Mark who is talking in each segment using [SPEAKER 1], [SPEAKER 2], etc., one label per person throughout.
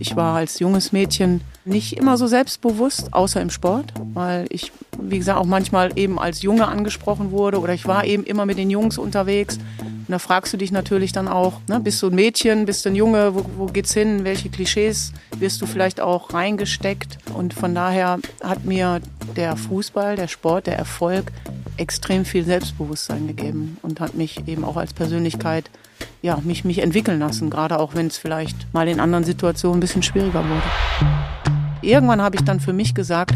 [SPEAKER 1] Ich war als junges Mädchen nicht immer so selbstbewusst, außer im Sport, weil ich, wie gesagt, auch manchmal eben als Junge angesprochen wurde oder ich war eben immer mit den Jungs unterwegs. Und da fragst du dich natürlich dann auch, ne, bist du ein Mädchen, bist du ein Junge, wo, wo geht's hin, welche Klischees wirst du vielleicht auch reingesteckt? Und von daher hat mir der Fußball, der Sport, der Erfolg extrem viel Selbstbewusstsein gegeben und hat mich eben auch als Persönlichkeit ja, mich, mich entwickeln lassen, gerade auch wenn es vielleicht mal in anderen Situationen ein bisschen schwieriger wurde. Irgendwann habe ich dann für mich gesagt,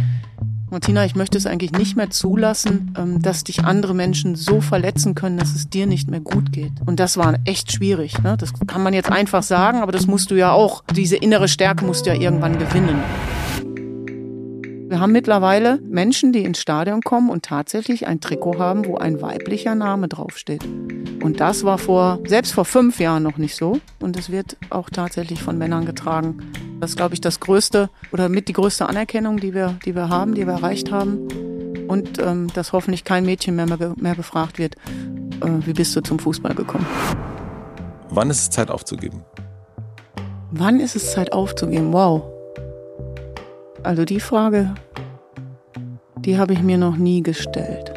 [SPEAKER 1] Martina, ich möchte es eigentlich nicht mehr zulassen, ähm, dass dich andere Menschen so verletzen können, dass es dir nicht mehr gut geht. Und das war echt schwierig. Ne? Das kann man jetzt einfach sagen, aber das musst du ja auch, diese innere Stärke musst du ja irgendwann gewinnen. Wir haben mittlerweile Menschen, die ins Stadion kommen und tatsächlich ein Trikot haben, wo ein weiblicher Name draufsteht. Und das war vor, selbst vor fünf Jahren noch nicht so. Und es wird auch tatsächlich von Männern getragen. Das ist, glaube ich, das größte oder mit die größte Anerkennung, die wir, die wir haben, die wir erreicht haben. Und ähm, dass hoffentlich kein Mädchen mehr, mehr befragt wird, äh, wie bist du zum Fußball gekommen.
[SPEAKER 2] Wann ist es Zeit aufzugeben?
[SPEAKER 1] Wann ist es Zeit aufzugeben? Wow. Also die Frage, die habe ich mir noch nie gestellt.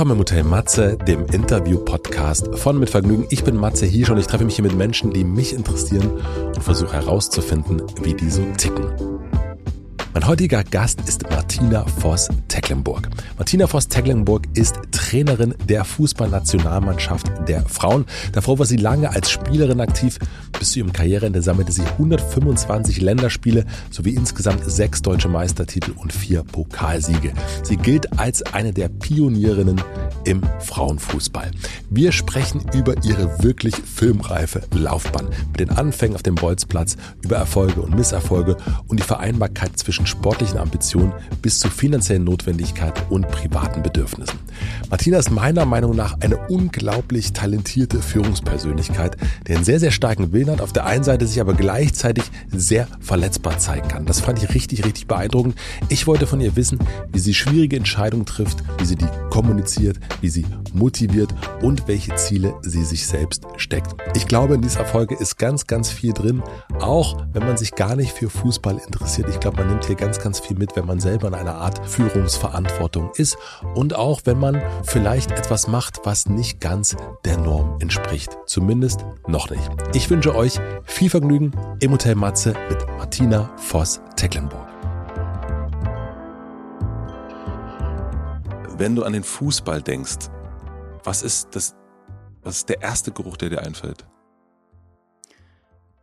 [SPEAKER 2] Willkommen im Hotel Matze, dem Interview-Podcast von Mit Vergnügen. Ich bin Matze Hiesch und ich treffe mich hier mit Menschen, die mich interessieren und versuche herauszufinden, wie die so ticken. Mein heutiger Gast ist Martina Voss-Tecklenburg. Martina Voss-Tecklenburg ist Trainerin der Fußballnationalmannschaft der Frauen. Davor war sie lange als Spielerin aktiv. Bis zu ihrem Karriereende sammelte sie 125 Länderspiele sowie insgesamt sechs deutsche Meistertitel und vier Pokalsiege. Sie gilt als eine der Pionierinnen im Frauenfußball. Wir sprechen über ihre wirklich filmreife Laufbahn. Mit den Anfängen auf dem Bolzplatz, über Erfolge und Misserfolge und die Vereinbarkeit zwischen zwischen sportlichen Ambitionen bis zu finanziellen Notwendigkeiten und privaten Bedürfnissen. Martina ist meiner Meinung nach eine unglaublich talentierte Führungspersönlichkeit, der einen sehr, sehr starken Willen hat, auf der einen Seite sich aber gleichzeitig sehr verletzbar zeigen kann. Das fand ich richtig, richtig beeindruckend. Ich wollte von ihr wissen, wie sie schwierige Entscheidungen trifft, wie sie die kommuniziert, wie sie motiviert und welche Ziele sie sich selbst steckt. Ich glaube, in dieser Folge ist ganz, ganz viel drin, auch wenn man sich gar nicht für Fußball interessiert. Ich glaube, man nimmt hier ganz, ganz viel mit, wenn man selber in einer Art Führungsverantwortung ist und auch wenn man vielleicht etwas macht, was nicht ganz der Norm entspricht. Zumindest noch nicht. Ich wünsche euch viel Vergnügen im Hotel Matze mit Martina Voss-Tecklenburg. Wenn du an den Fußball denkst, was ist das, was ist der erste Geruch, der dir einfällt?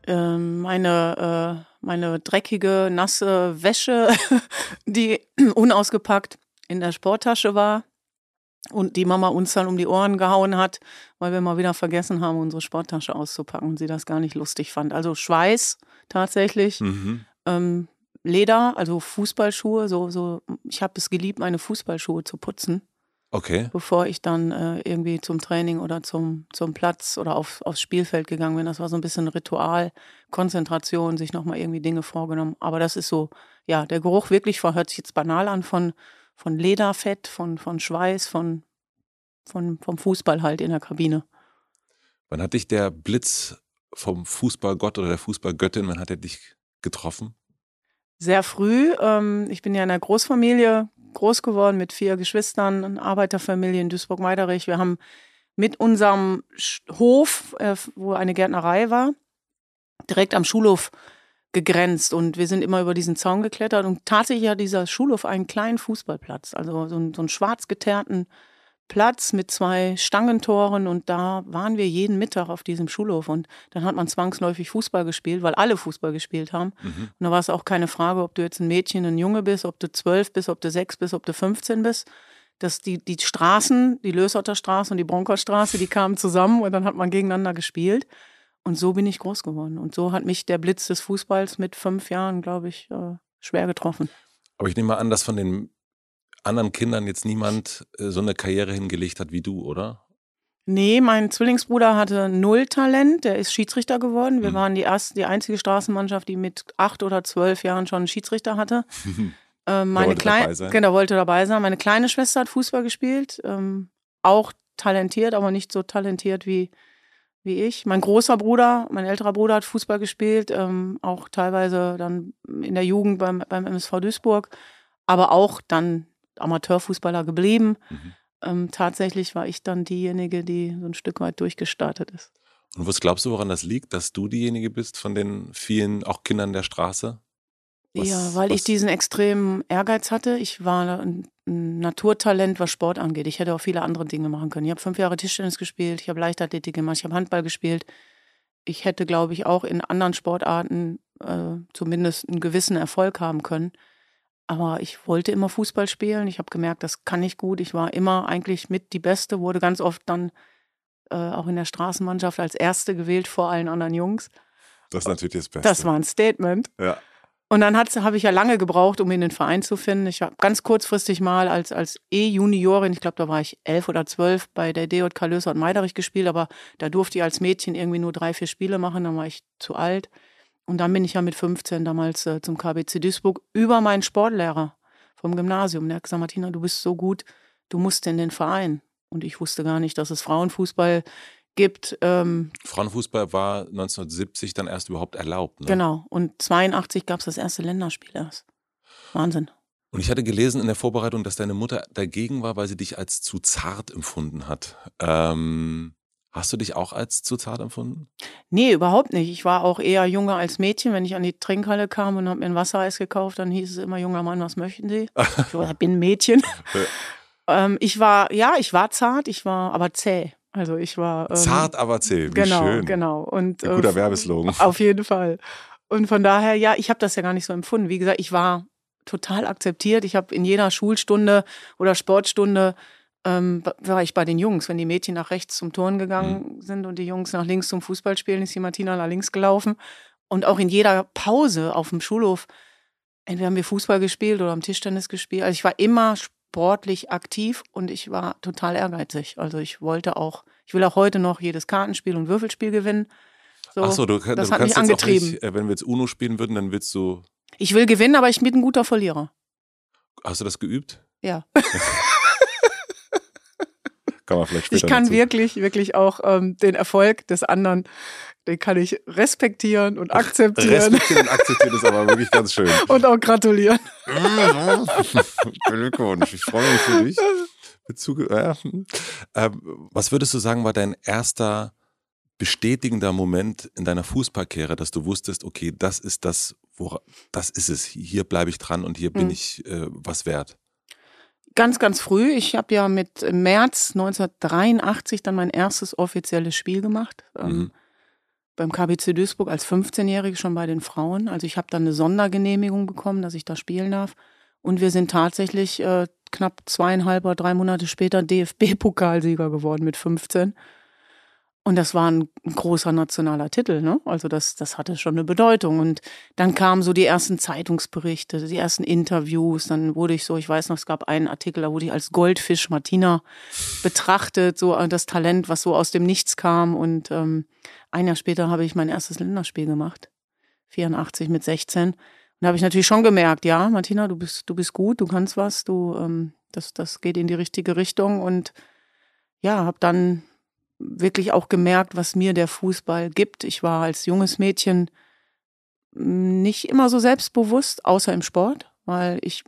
[SPEAKER 1] Ähm, meine, äh, meine dreckige, nasse Wäsche, die unausgepackt in der Sporttasche war und die Mama uns dann um die Ohren gehauen hat, weil wir mal wieder vergessen haben, unsere Sporttasche auszupacken und sie das gar nicht lustig fand. Also Schweiß tatsächlich, mhm. ähm, Leder, also Fußballschuhe, so, so, ich habe es geliebt, meine Fußballschuhe zu putzen.
[SPEAKER 2] Okay.
[SPEAKER 1] Bevor ich dann äh, irgendwie zum Training oder zum, zum Platz oder auf, aufs Spielfeld gegangen bin. Das war so ein bisschen Ritual, Konzentration, sich nochmal irgendwie Dinge vorgenommen. Aber das ist so, ja, der Geruch wirklich, hört sich jetzt banal an, von, von Lederfett, von, von Schweiß, von, von, vom Fußball halt in der Kabine.
[SPEAKER 2] Wann hat dich der Blitz vom Fußballgott oder der Fußballgöttin, wann hat er dich getroffen?
[SPEAKER 1] Sehr früh. Ähm, ich bin ja in einer Großfamilie groß geworden mit vier Geschwistern, eine Arbeiterfamilie in Duisburg-Meiderich. Wir haben mit unserem Hof, äh, wo eine Gärtnerei war, direkt am Schulhof gegrenzt und wir sind immer über diesen Zaun geklettert und tatsächlich hat dieser Schulhof einen kleinen Fußballplatz, also so einen, so einen schwarz geteerten Platz mit zwei Stangentoren und da waren wir jeden Mittag auf diesem Schulhof und dann hat man zwangsläufig Fußball gespielt, weil alle Fußball gespielt haben. Mhm. Und da war es auch keine Frage, ob du jetzt ein Mädchen, ein Junge bist, ob du zwölf bist, ob du sechs bist, ob du 15 bist. Dass die, die Straßen, die Lösotter Straße und die Bronkerstraße, die kamen zusammen und dann hat man gegeneinander gespielt. Und so bin ich groß geworden. Und so hat mich der Blitz des Fußballs mit fünf Jahren, glaube ich, äh, schwer getroffen.
[SPEAKER 2] Aber ich nehme mal an, dass von den anderen Kindern jetzt niemand äh, so eine Karriere hingelegt hat wie du, oder?
[SPEAKER 1] Nee, mein Zwillingsbruder hatte null Talent. Der ist Schiedsrichter geworden. Wir
[SPEAKER 3] Mhm.
[SPEAKER 1] waren die erste, die einzige Straßenmannschaft, die mit acht oder zwölf Jahren schon einen Schiedsrichter hatte. Ähm, meine
[SPEAKER 3] wollte
[SPEAKER 1] kleine,
[SPEAKER 3] dabei sein.
[SPEAKER 1] genau, wollte dabei sein. Meine kleine Schwester hat Fußball gespielt, ähm, auch talentiert, aber nicht so talentiert wie wie ich. Mein großer Bruder, mein älterer Bruder hat Fußball gespielt, ähm, auch teilweise dann in der Jugend beim, beim MSV Duisburg, aber auch dann Amateurfußballer geblieben.
[SPEAKER 3] Mhm.
[SPEAKER 1] Ähm, tatsächlich war ich dann diejenige, die so ein Stück weit durchgestartet ist.
[SPEAKER 3] Und was glaubst du, woran das liegt, dass du diejenige bist von den vielen auch Kindern der Straße? Was-
[SPEAKER 1] ja, weil
[SPEAKER 3] was-
[SPEAKER 1] ich diesen extremen Ehrgeiz hatte. Ich war ein, Naturtalent, was Sport angeht. Ich hätte auch viele andere Dinge machen können. Ich habe fünf Jahre Tischtennis gespielt, ich habe Leichtathletik gemacht, ich habe Handball gespielt. Ich hätte, glaube ich, auch in anderen Sportarten äh, zumindest einen gewissen Erfolg haben können. Aber ich wollte immer Fußball spielen. Ich habe gemerkt, das kann ich gut. Ich war immer eigentlich mit die Beste, wurde ganz oft dann äh, auch in der Straßenmannschaft als Erste gewählt vor allen anderen Jungs.
[SPEAKER 3] Das ist natürlich das Beste.
[SPEAKER 1] Das war ein Statement.
[SPEAKER 3] ja.
[SPEAKER 1] Und dann habe ich ja lange gebraucht, um in den Verein zu finden. Ich war ganz kurzfristig mal als, als E-Juniorin, ich glaube, da war ich elf oder zwölf, bei der DJK Löser und Meiderich gespielt, aber da durfte ich als Mädchen irgendwie nur drei, vier Spiele machen, dann war ich zu alt. Und dann bin ich ja mit 15 damals äh, zum KBC Duisburg über meinen Sportlehrer vom Gymnasium. Der hat gesagt, Martina, du bist so gut, du musst in den Verein. Und ich wusste gar nicht, dass es Frauenfußball gibt. Ähm,
[SPEAKER 3] Frauenfußball war 1970 dann erst überhaupt erlaubt. Ne?
[SPEAKER 1] Genau. Und 82 gab es das erste Länderspiel erst. Wahnsinn.
[SPEAKER 3] Und ich hatte gelesen in der Vorbereitung, dass deine Mutter dagegen war, weil sie dich als zu zart empfunden hat. Ähm, hast du dich auch als zu zart empfunden?
[SPEAKER 1] Nee, überhaupt nicht. Ich war auch eher Junge als Mädchen. Wenn ich an die Trinkhalle kam und habe mir ein Wassereis gekauft, dann hieß es immer, junger Mann, was möchten Sie? Ich bin ein Mädchen. ähm, ich war, ja, ich war zart, ich war aber zäh. Also ich war. Ähm,
[SPEAKER 3] Zart, aber zäh. Wie
[SPEAKER 1] genau,
[SPEAKER 3] schön.
[SPEAKER 1] genau. Und,
[SPEAKER 3] Ein guter
[SPEAKER 1] äh,
[SPEAKER 3] Werbeslogan.
[SPEAKER 1] Auf jeden Fall. Und von daher, ja, ich habe das ja gar nicht so empfunden. Wie gesagt, ich war total akzeptiert. Ich habe in jeder Schulstunde oder Sportstunde ähm, war ich bei den Jungs. Wenn die Mädchen nach rechts zum Turnen gegangen sind und die Jungs nach links zum Fußballspielen, ist die Martina nach links gelaufen. Und auch in jeder Pause auf dem Schulhof, entweder haben wir Fußball gespielt oder am Tischtennis gespielt. Also ich war immer sportlich aktiv und ich war total ehrgeizig. Also ich wollte auch, ich will auch heute noch jedes Kartenspiel und Würfelspiel gewinnen. So,
[SPEAKER 3] Ach so, du,
[SPEAKER 1] das
[SPEAKER 3] du
[SPEAKER 1] hat
[SPEAKER 3] kannst
[SPEAKER 1] mich angetrieben.
[SPEAKER 3] auch nicht, äh, wenn wir jetzt Uno spielen würden, dann willst du,
[SPEAKER 1] Ich will gewinnen, aber ich bin ein guter Verlierer.
[SPEAKER 3] hast du das geübt?
[SPEAKER 1] Ja.
[SPEAKER 3] Kann man vielleicht später
[SPEAKER 1] Ich kann
[SPEAKER 3] dazu.
[SPEAKER 1] wirklich, wirklich auch ähm, den Erfolg des anderen, den kann ich respektieren und akzeptieren
[SPEAKER 3] Respektieren und akzeptieren ist aber wirklich ganz schön.
[SPEAKER 1] und auch gratulieren.
[SPEAKER 3] Glückwunsch, ich freue mich für dich. Bezug, hm. ähm, was würdest du sagen, war dein erster bestätigender Moment in deiner Fußballkarriere, dass du wusstest, okay, das ist das, wora, das ist es, hier bleibe ich dran und hier bin
[SPEAKER 1] Mhm.
[SPEAKER 3] ich äh, was wert.
[SPEAKER 1] Ganz, ganz früh. Ich habe ja mit März 1983 dann mein erstes offizielles Spiel gemacht. Ähm,
[SPEAKER 3] Mhm.
[SPEAKER 1] beim KBC Duisburg als 15-Jährige schon bei den Frauen. Also ich habe dann eine Sondergenehmigung bekommen, dass ich da spielen darf. Und wir sind tatsächlich äh, knapp zweieinhalb oder drei Monate später DFB-Pokalsieger geworden mit 15. Und das war ein großer nationaler Titel, ne? Also das, das hatte schon eine Bedeutung. Und dann kamen so die ersten Zeitungsberichte, die ersten Interviews. Dann wurde ich so, ich weiß noch, es gab einen Artikel, da wurde ich als Goldfisch Martina betrachtet, so äh, das Talent, was so aus dem Nichts kam. Und ähm, ein Jahr später habe ich mein erstes Länderspiel gemacht. 84 mit 16. Und da habe ich natürlich schon gemerkt, ja, Martina, du bist, du bist gut, du kannst was, du, ähm, das, das geht in die richtige Richtung. Und ja, habe dann wirklich auch gemerkt, was mir der Fußball gibt. Ich war als junges Mädchen nicht immer so selbstbewusst, außer im Sport, weil ich,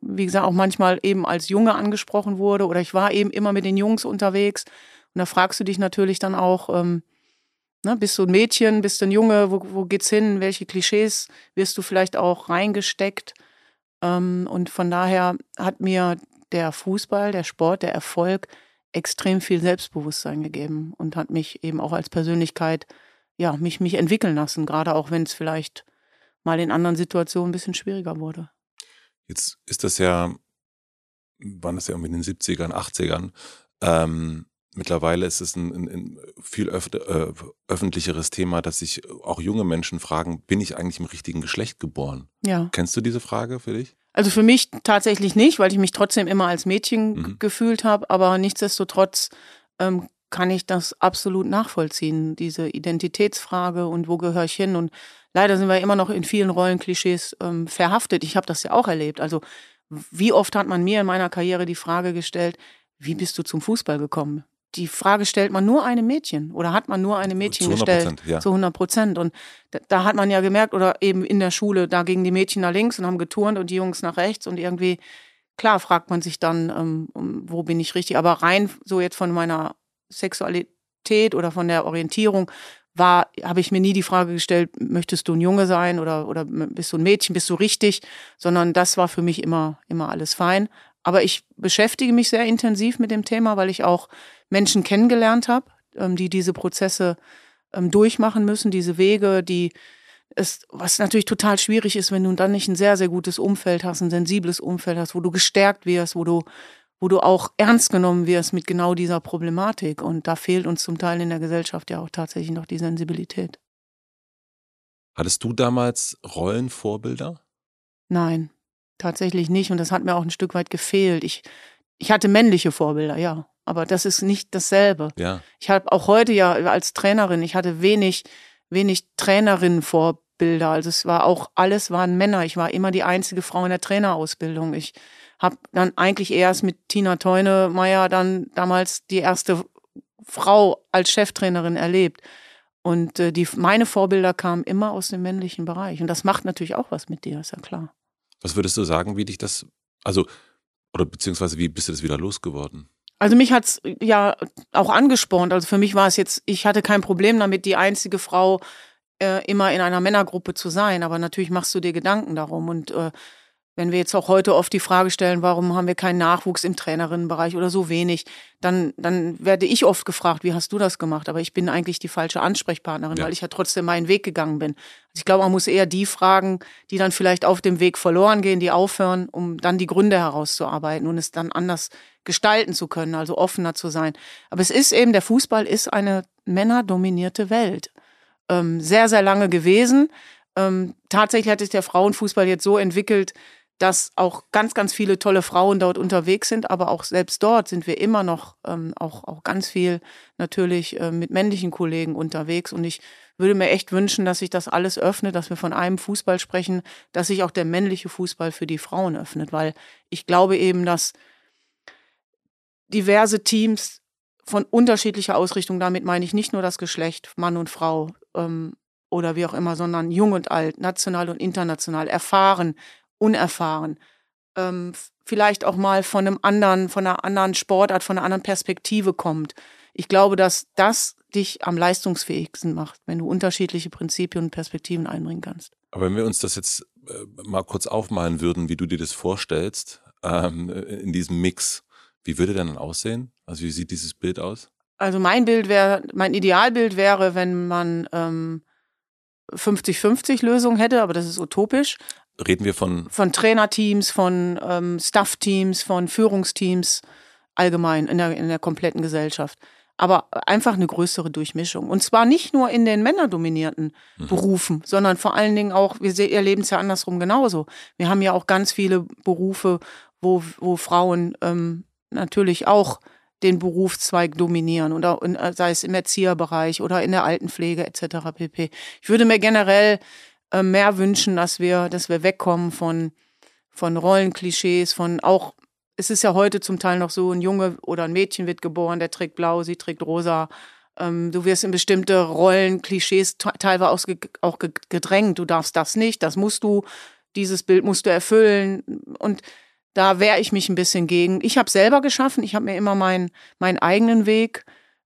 [SPEAKER 1] wie gesagt, auch manchmal eben als Junge angesprochen wurde oder ich war eben immer mit den Jungs unterwegs. Und da fragst du dich natürlich dann auch, ähm, ne, bist du ein Mädchen, bist du ein Junge, wo, wo geht's hin, welche Klischees wirst du vielleicht auch reingesteckt? Ähm, und von daher hat mir der Fußball, der Sport, der Erfolg extrem viel Selbstbewusstsein gegeben und hat mich eben auch als Persönlichkeit, ja, mich, mich entwickeln lassen, gerade auch wenn es vielleicht mal in anderen Situationen ein bisschen schwieriger wurde.
[SPEAKER 3] Jetzt ist das ja, waren das ja irgendwie in den 70ern, 80ern. Ähm, mittlerweile ist es ein, ein, ein viel öf äh, öffentlicheres Thema, dass sich auch junge Menschen fragen, bin ich eigentlich im richtigen Geschlecht geboren?
[SPEAKER 1] Ja.
[SPEAKER 3] Kennst du diese Frage für dich?
[SPEAKER 1] Also für mich tatsächlich nicht, weil ich mich trotzdem immer als Mädchen
[SPEAKER 3] Mhm.
[SPEAKER 1] gefühlt habe, aber nichtsdestotrotz ähm, kann ich das absolut nachvollziehen, diese Identitätsfrage und wo gehöre ich hin. Und leider sind wir immer noch in vielen Rollenklischees ähm, verhaftet. Ich habe das ja auch erlebt. Also wie oft hat man mir in meiner Karriere die Frage gestellt, wie bist du zum Fußball gekommen? Die Frage stellt man nur einem Mädchen oder hat man nur einem Mädchen zu gestellt. Ja. Zu 100 Prozent. Und da, da, hat man ja gemerkt, oder eben in der Schule, da gingen die Mädchen nach links und haben geturnt und die Jungs nach rechts und irgendwie, klar, fragt man sich dann, ähm, wo bin ich richtig. Aber rein so jetzt von meiner Sexualität oder von der Orientierung war, habe ich mir nie die Frage gestellt, möchtest du ein Junge sein oder, oder bist du ein Mädchen, bist du richtig, sondern das war für mich immer, immer alles fein. Aber ich beschäftige mich sehr intensiv mit dem Thema, weil ich auch Menschen kennengelernt habe, ähm, die diese Prozesse ähm, durchmachen müssen, diese Wege, die es, was natürlich total schwierig ist, wenn du dann nicht ein sehr, sehr gutes Umfeld hast, ein sensibles Umfeld hast, wo du gestärkt wirst, wo du wo du auch ernst genommen wirst mit genau dieser Problematik. Und da fehlt uns zum Teil in der Gesellschaft ja auch tatsächlich noch die Sensibilität.
[SPEAKER 3] Hattest du damals Rollenvorbilder?
[SPEAKER 1] Nein, tatsächlich nicht. Und das hat mir auch ein Stück weit gefehlt. Ich, ich hatte männliche Vorbilder, ja. Aber das ist nicht dasselbe.
[SPEAKER 3] Ja.
[SPEAKER 1] Ich habe auch heute ja als Trainerin, ich hatte wenig, wenig Trainerinnenvorbilder. Also es war auch, alles waren Männer. Ich war immer die einzige Frau in der Trainerausbildung. Ich habe dann eigentlich erst mit Tina Teunemeyer dann damals die erste Frau als Cheftrainerin erlebt. Und äh, die, meine Vorbilder kamen immer aus dem männlichen Bereich. Und das macht natürlich auch was mit dir, ist ja klar.
[SPEAKER 3] Was würdest du sagen, wie dich das, also, oder beziehungsweise wie bist du das wieder losgeworden?
[SPEAKER 1] Also mich hat's ja auch angespornt. Also für mich war es jetzt, ich hatte kein Problem damit, die einzige Frau äh, immer in einer Männergruppe zu sein. Aber natürlich machst du dir Gedanken darum. Und äh, wenn wir jetzt auch heute oft die Frage stellen, warum haben wir keinen Nachwuchs im Trainerinnenbereich oder so wenig, dann, dann werde ich oft gefragt, wie hast du das gemacht? Aber ich bin eigentlich die falsche Ansprechpartnerin, ja. weil ich ja trotzdem meinen Weg gegangen bin. Also ich glaube, man muss eher die fragen, die dann vielleicht auf dem Weg verloren gehen, die aufhören, um dann die Gründe herauszuarbeiten und es dann anders gestalten zu können, also offener zu sein. Aber es ist eben, der Fußball ist eine männerdominierte Welt. Ähm, sehr, sehr lange gewesen. Ähm, tatsächlich hat sich der Frauenfußball jetzt so entwickelt, dass auch ganz, ganz viele tolle Frauen dort unterwegs sind, aber auch selbst dort sind wir immer noch ähm, auch, auch ganz viel natürlich äh, mit männlichen Kollegen unterwegs. Und ich würde mir echt wünschen, dass sich das alles öffnet, dass wir von einem Fußball sprechen, dass sich auch der männliche Fußball für die Frauen öffnet, weil ich glaube eben, dass diverse Teams von unterschiedlicher Ausrichtung, damit meine ich nicht nur das Geschlecht, Mann und Frau ähm, oder wie auch immer, sondern jung und alt, national und international, erfahren, unerfahren, ähm, vielleicht auch mal von einem anderen, von einer anderen Sportart, von einer anderen Perspektive kommt. Ich glaube, dass das dich am leistungsfähigsten macht, wenn du unterschiedliche Prinzipien und Perspektiven einbringen kannst.
[SPEAKER 3] Aber wenn wir uns das jetzt äh, mal kurz aufmalen würden, wie du dir das vorstellst, ähm, in diesem Mix, wie würde der dann aussehen? Also wie sieht dieses Bild aus?
[SPEAKER 1] Also mein Bild wäre, mein Idealbild wäre, wenn man ähm, 50-50 Lösung hätte, aber das ist utopisch.
[SPEAKER 3] Reden wir von?
[SPEAKER 1] Von Trainerteams, von ähm, Staffteams, von Führungsteams allgemein in der, in der kompletten Gesellschaft. Aber einfach eine größere Durchmischung. Und zwar nicht nur in den männerdominierten mhm. Berufen, sondern vor allen Dingen auch, wir erleben es ja andersrum genauso. Wir haben ja auch ganz viele Berufe, wo, wo Frauen ähm, natürlich auch den Berufszweig dominieren oder sei es im Erzieherbereich oder in der Altenpflege etc. pp. Ich würde mir generell äh, mehr wünschen, dass wir, dass wir wegkommen von, von Rollenklischees, von auch, es ist ja heute zum Teil noch so, ein Junge oder ein Mädchen wird geboren, der trägt blau, sie trägt rosa. Ähm, du wirst in bestimmte Rollenklischees teilweise auch gedrängt. Du darfst das nicht, das musst du, dieses Bild musst du erfüllen. Und da wehre ich mich ein bisschen gegen. Ich habe selber geschaffen, ich habe mir immer meinen meinen eigenen Weg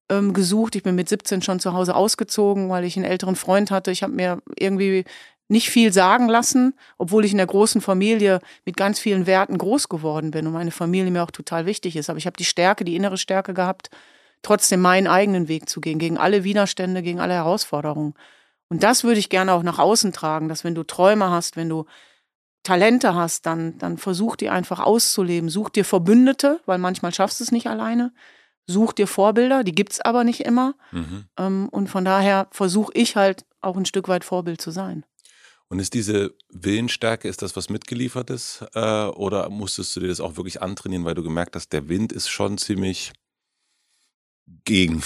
[SPEAKER 1] ähm, gesucht. Ich bin mit 17 schon zu Hause ausgezogen, weil ich einen älteren Freund hatte. Ich habe mir irgendwie nicht viel sagen lassen, obwohl ich in der großen Familie mit ganz vielen Werten groß geworden bin und meine Familie mir auch total wichtig ist. Aber ich habe die Stärke, die innere Stärke gehabt, trotzdem meinen eigenen Weg zu gehen, gegen alle Widerstände, gegen alle Herausforderungen. Und das würde ich gerne auch nach außen tragen, dass wenn du Träume hast, wenn du Talente hast, dann, dann versuch die einfach auszuleben. Such dir Verbündete, weil manchmal schaffst du es nicht alleine. Such dir Vorbilder, die gibt's aber nicht immer. Mhm. Ähm, und von daher versuche ich halt auch ein Stück weit Vorbild zu sein.
[SPEAKER 3] Und ist diese Willensstärke, ist das was mitgeliefert ist? Äh, oder musstest du dir das auch wirklich antrainieren, weil du gemerkt hast, der Wind ist schon ziemlich gegen?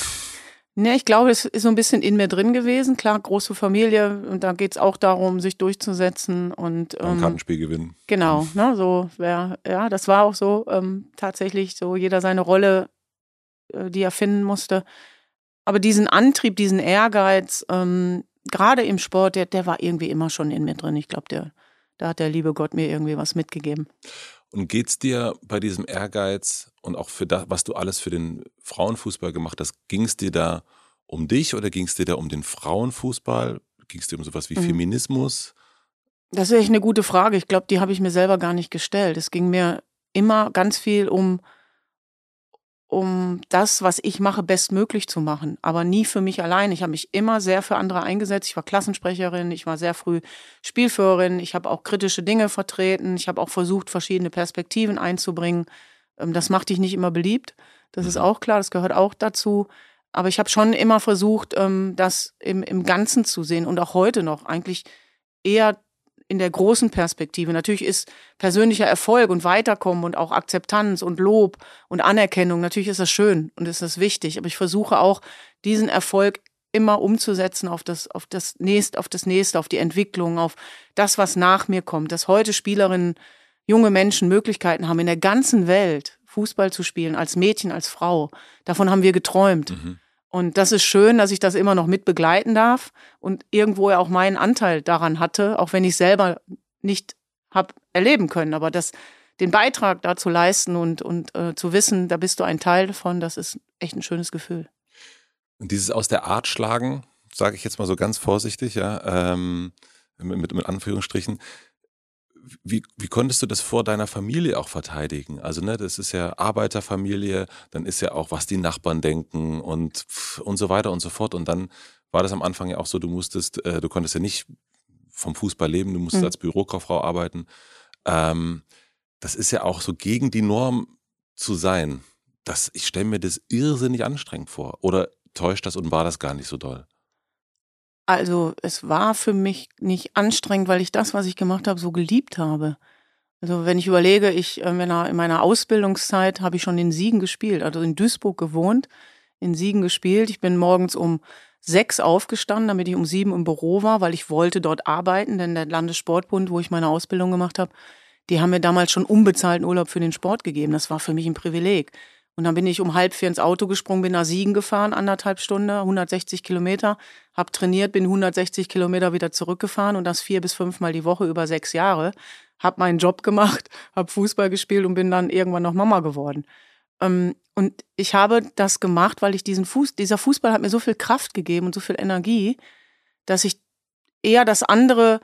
[SPEAKER 1] Ne, ich glaube, es ist so ein bisschen in mir drin gewesen. Klar, große Familie und da geht es auch darum, sich durchzusetzen und
[SPEAKER 3] ähm, Ein Kartenspiel gewinnen.
[SPEAKER 1] Genau, ne, so wär, ja, das war auch so ähm, tatsächlich so jeder seine Rolle, äh, die er finden musste. Aber diesen Antrieb, diesen Ehrgeiz, ähm, gerade im Sport, der, der war irgendwie immer schon in mir drin. Ich glaube, der, da hat der liebe Gott mir irgendwie was mitgegeben.
[SPEAKER 3] Und geht's dir bei diesem Ehrgeiz und auch für das, was du alles für den Frauenfußball gemacht hast, ging es dir da um dich oder ging es dir da um den Frauenfußball? Ging es dir um sowas wie mhm. Feminismus?
[SPEAKER 1] Das ist echt eine gute Frage. Ich glaube, die habe ich mir selber gar nicht gestellt. Es ging mir immer ganz viel um um das, was ich mache, bestmöglich zu machen, aber nie für mich allein. Ich habe mich immer sehr für andere eingesetzt. Ich war Klassensprecherin, ich war sehr früh Spielführerin, ich habe auch kritische Dinge vertreten, ich habe auch versucht, verschiedene Perspektiven einzubringen. Ähm, das macht dich nicht immer beliebt, das ist mhm. auch klar, das gehört auch dazu. Aber ich habe schon immer versucht, ähm, das im, im Ganzen zu sehen und auch heute noch eigentlich eher in der großen Perspektive. Natürlich ist persönlicher Erfolg und Weiterkommen und auch Akzeptanz und Lob und Anerkennung, natürlich ist das schön und ist das wichtig, aber ich versuche auch diesen Erfolg immer umzusetzen auf das, auf das nächste, auf das nächste, auf die Entwicklung, auf das, was nach mir kommt, dass heute Spielerinnen, junge Menschen Möglichkeiten haben, in der ganzen Welt Fußball zu spielen, als Mädchen, als Frau. Davon haben wir geträumt. Mhm. Und das ist schön, dass ich das immer noch mit begleiten darf und irgendwo ja auch meinen Anteil daran hatte, auch wenn ich selber nicht habe erleben können. Aber das, den Beitrag dazu leisten und, und äh, zu wissen, da bist du ein Teil davon, das ist echt ein schönes Gefühl.
[SPEAKER 3] Und dieses aus der Art schlagen, sage ich jetzt mal so ganz vorsichtig, ja, ähm, mit, mit Anführungsstrichen, wie, wie konntest du das vor deiner Familie auch verteidigen? Also, ne, das ist ja Arbeiterfamilie, dann ist ja auch, was die Nachbarn denken und, und so weiter und so fort. Und dann war das am Anfang ja auch so, du musstest, äh, du konntest ja nicht vom Fußball leben, du musstest mhm. als Bürokauffrau arbeiten. Ähm, das ist ja auch so gegen die Norm zu sein. Das, ich stelle mir das irrsinnig anstrengend vor. Oder täuscht das und war das gar nicht so doll?
[SPEAKER 1] Also es war für mich nicht anstrengend, weil ich das, was ich gemacht habe, so geliebt habe. Also wenn ich überlege, ich äh, in meiner Ausbildungszeit habe ich schon in Siegen gespielt, also in Duisburg gewohnt, in Siegen gespielt. Ich bin morgens um sechs aufgestanden, damit ich um sieben im Büro war, weil ich wollte dort arbeiten, denn der Landessportbund, wo ich meine Ausbildung gemacht habe, die haben mir damals schon unbezahlten Urlaub für den Sport gegeben. Das war für mich ein Privileg. Und dann bin ich um halb vier ins Auto gesprungen, bin nach Siegen gefahren, anderthalb Stunden, 160 Kilometer, habe trainiert, bin 160 Kilometer wieder zurückgefahren und das vier bis fünfmal die Woche über sechs Jahre. Habe meinen Job gemacht, habe Fußball gespielt und bin dann irgendwann noch Mama geworden. Ähm, und ich habe das gemacht, weil ich diesen Fuß, dieser Fußball hat mir so viel Kraft gegeben und so viel Energie, dass ich eher das andere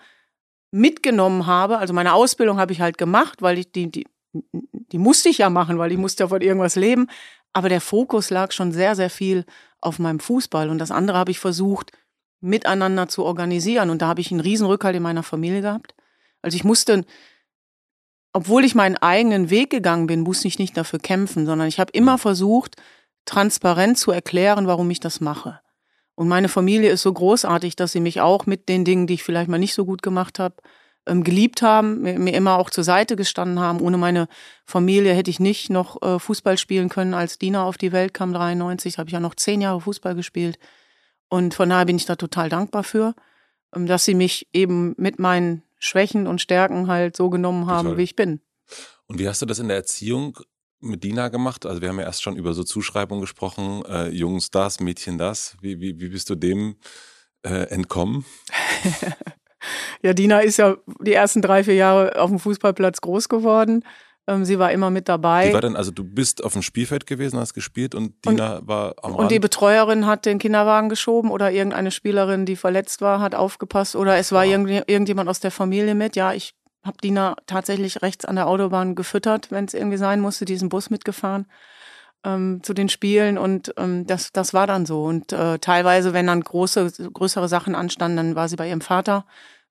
[SPEAKER 1] mitgenommen habe. Also meine Ausbildung habe ich halt gemacht, weil ich die, die die musste ich ja machen, weil ich musste ja von irgendwas leben. Aber der Fokus lag schon sehr, sehr viel auf meinem Fußball. Und das andere habe ich versucht, miteinander zu organisieren. Und da habe ich einen riesen Rückhalt in meiner Familie gehabt. Also ich musste, obwohl ich meinen eigenen Weg gegangen bin, musste ich nicht dafür kämpfen, sondern ich habe immer versucht, transparent zu erklären, warum ich das mache. Und meine Familie ist so großartig, dass sie mich auch mit den Dingen, die ich vielleicht mal nicht so gut gemacht habe, geliebt haben, mir, mir, immer auch zur Seite gestanden haben. Ohne meine Familie hätte ich nicht noch äh, Fußball spielen können, als Dina auf die Welt kam, 93, habe ich ja noch zehn Jahre Fußball gespielt. Und von daher bin ich da total dankbar für, ähm, dass sie mich eben mit meinen Schwächen und Stärken halt so genommen haben, total. wie ich bin.
[SPEAKER 3] Und wie hast du das in der Erziehung mit Dina gemacht? Also wir haben ja erst schon über so Zuschreibungen gesprochen, äh, Jungs das, Mädchen das. Wie, wie, wie bist du dem äh, entkommen?
[SPEAKER 1] Ja, Dina ist ja die ersten drei, vier Jahre auf dem Fußballplatz groß geworden. Ähm, sie war immer mit dabei.
[SPEAKER 3] Wie war denn, also du bist auf dem Spielfeld gewesen, hast gespielt und Dina und, war am Rand?
[SPEAKER 1] Und die Betreuerin hat den Kinderwagen geschoben oder irgendeine Spielerin, die verletzt war, hat aufgepasst oder es war oh. irgendjemand aus der Familie mit. Ja, ich habe Dina tatsächlich rechts an der Autobahn gefüttert, wenn es irgendwie sein musste, diesen Bus mitgefahren ähm, zu den Spielen und ähm, das, das war dann so. Und äh, teilweise, wenn dann große, größere Sachen anstanden, dann war sie bei ihrem Vater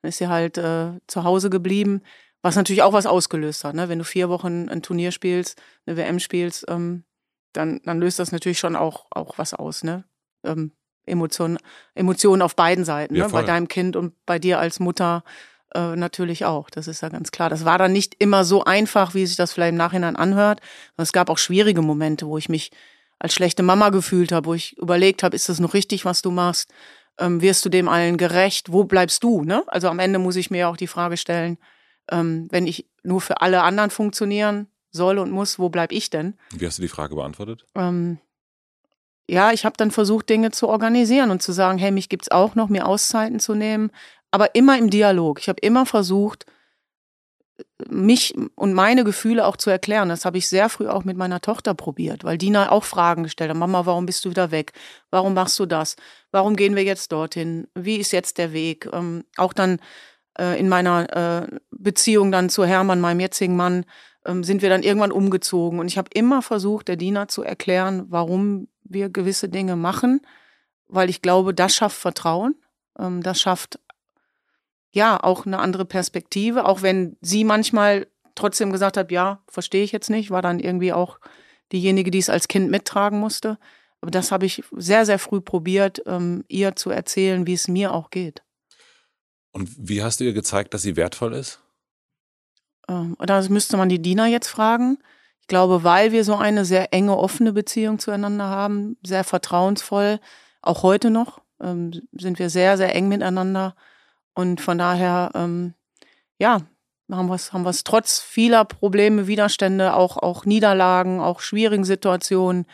[SPEAKER 1] dann ist sie halt äh, zu Hause geblieben, was natürlich auch was ausgelöst hat. Ne? Wenn du vier Wochen ein Turnier spielst, eine WM spielst, ähm, dann, dann löst das natürlich schon auch, auch was aus. Ne? Ähm, Emotionen, Emotionen auf beiden Seiten, ja, ne? bei deinem Kind und bei dir als Mutter äh, natürlich auch. Das ist ja ganz klar. Das war dann nicht immer so einfach, wie sich das vielleicht im Nachhinein anhört. Es gab auch schwierige Momente, wo ich mich als schlechte Mama gefühlt habe, wo ich überlegt habe, ist das noch richtig, was du machst? Ähm, wirst du dem allen gerecht? Wo bleibst du? Ne? Also am Ende muss ich mir auch die Frage stellen, ähm, wenn ich nur für alle anderen funktionieren soll und muss, wo bleib ich denn?
[SPEAKER 3] Wie hast du die Frage beantwortet?
[SPEAKER 1] Ähm, ja, ich habe dann versucht, Dinge zu organisieren und zu sagen, hey, mich gibt's auch noch, mir Auszeiten zu nehmen, aber immer im Dialog. Ich habe immer versucht, mich und meine Gefühle auch zu erklären. Das habe ich sehr früh auch mit meiner Tochter probiert, weil Dina auch Fragen gestellt hat. Mama, warum bist du wieder weg? Warum machst du das? Warum gehen wir jetzt dorthin? Wie ist jetzt der Weg? Ähm, auch dann äh, in meiner äh, Beziehung dann zu Hermann, meinem jetzigen Mann, ähm, sind wir dann irgendwann umgezogen. Und ich habe immer versucht, der Dina zu erklären, warum wir gewisse Dinge machen, weil ich glaube, das schafft Vertrauen. Ähm, das schafft ja auch eine andere Perspektive, auch wenn sie manchmal trotzdem gesagt hat, ja, verstehe ich jetzt nicht, war dann irgendwie auch diejenige, die es als Kind mittragen musste. Aber das habe ich sehr, sehr früh probiert, ähm, ihr zu erzählen, wie es mir auch geht.
[SPEAKER 3] Und wie hast du ihr gezeigt, dass sie wertvoll ist?
[SPEAKER 1] Ähm, das müsste man die Diener jetzt fragen. Ich glaube, weil wir so eine sehr enge, offene Beziehung zueinander haben, sehr vertrauensvoll, auch heute noch, ähm, sind wir sehr, sehr eng miteinander. Und von daher, ähm, ja, haben wir es haben trotz vieler Probleme, Widerstände, auch, auch Niederlagen, auch schwierigen Situationen,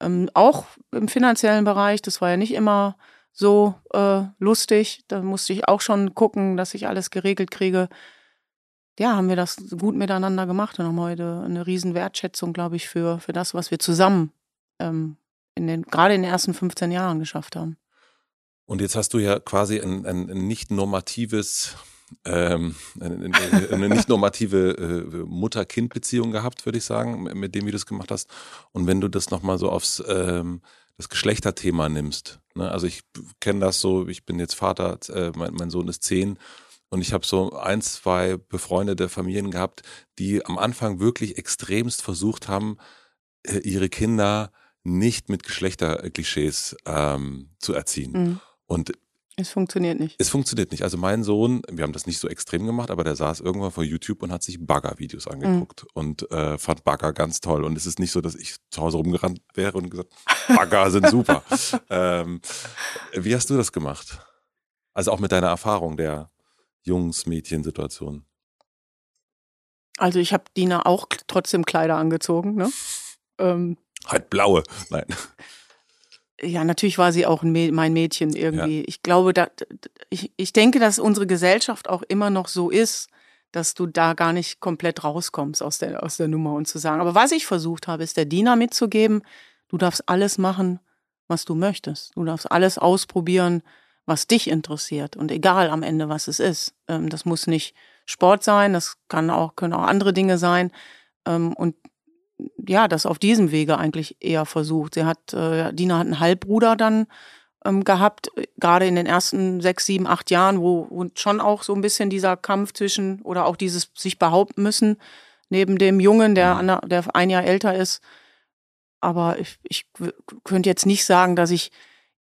[SPEAKER 1] ähm, auch im finanziellen Bereich, das war ja nicht immer so äh, lustig. Da musste ich auch schon gucken, dass ich alles geregelt kriege. Ja, haben wir das gut miteinander gemacht und haben heute eine riesen Wertschätzung, glaube ich, für, für das, was wir zusammen ähm, in den, gerade in den ersten 15 Jahren geschafft haben.
[SPEAKER 3] Und jetzt hast du ja quasi ein, ein, nicht normatives, ähm, eine, eine nicht normative äh, Mutter-Kind-Beziehung gehabt, würde ich sagen, mit dem, wie du es gemacht hast. Und wenn du das nochmal so aufs ähm, das Geschlechterthema nimmst. Ne? Also ich kenne das so, ich bin jetzt Vater, äh, mein, mein Sohn ist zehn und ich habe so ein, zwei befreundete Familien gehabt, die am Anfang wirklich extremst versucht haben, äh, ihre Kinder nicht mit Geschlechterklischees ähm, zu erziehen. Mhm. Und
[SPEAKER 1] es funktioniert nicht.
[SPEAKER 3] Es funktioniert nicht. Also mein Sohn, wir haben das nicht so extrem gemacht, aber der saß irgendwann vor YouTube und hat sich Bagger-Videos angeguckt mhm. und äh, fand Bagger ganz toll. Und es ist nicht so, dass ich zu Hause rumgerannt wäre und gesagt, Bagger sind super. ähm, wie hast du das gemacht? Also auch mit deiner Erfahrung der Jungs-Mädchen-Situation.
[SPEAKER 1] Also ich habe Dina auch trotzdem Kleider angezogen, ne? Ähm,
[SPEAKER 3] halt blaue, nein
[SPEAKER 1] ja, natürlich war sie auch mein Mädchen irgendwie. Ja. Ich glaube, da, ich, ich denke, dass unsere Gesellschaft auch immer noch so ist, dass du da gar nicht komplett rauskommst aus der, aus der Nummer und zu sagen. Aber was ich versucht habe, ist der Diener mitzugeben, du darfst alles machen, was du möchtest. Du darfst alles ausprobieren, was dich interessiert. Und egal am Ende, was es ist. Ähm, das muss nicht Sport sein, das kann auch, können auch andere Dinge sein. Ähm, und ja, das auf diesem Wege eigentlich eher versucht. Sie hat, äh, Dina hat einen Halbbruder dann ähm, gehabt, gerade in den ersten sechs, sieben, acht Jahren, wo, wo schon auch so ein bisschen dieser Kampf zwischen oder auch dieses sich behaupten müssen neben dem Jungen, der, mhm. der ein Jahr älter ist. Aber ich, ich könnte jetzt nicht sagen, dass ich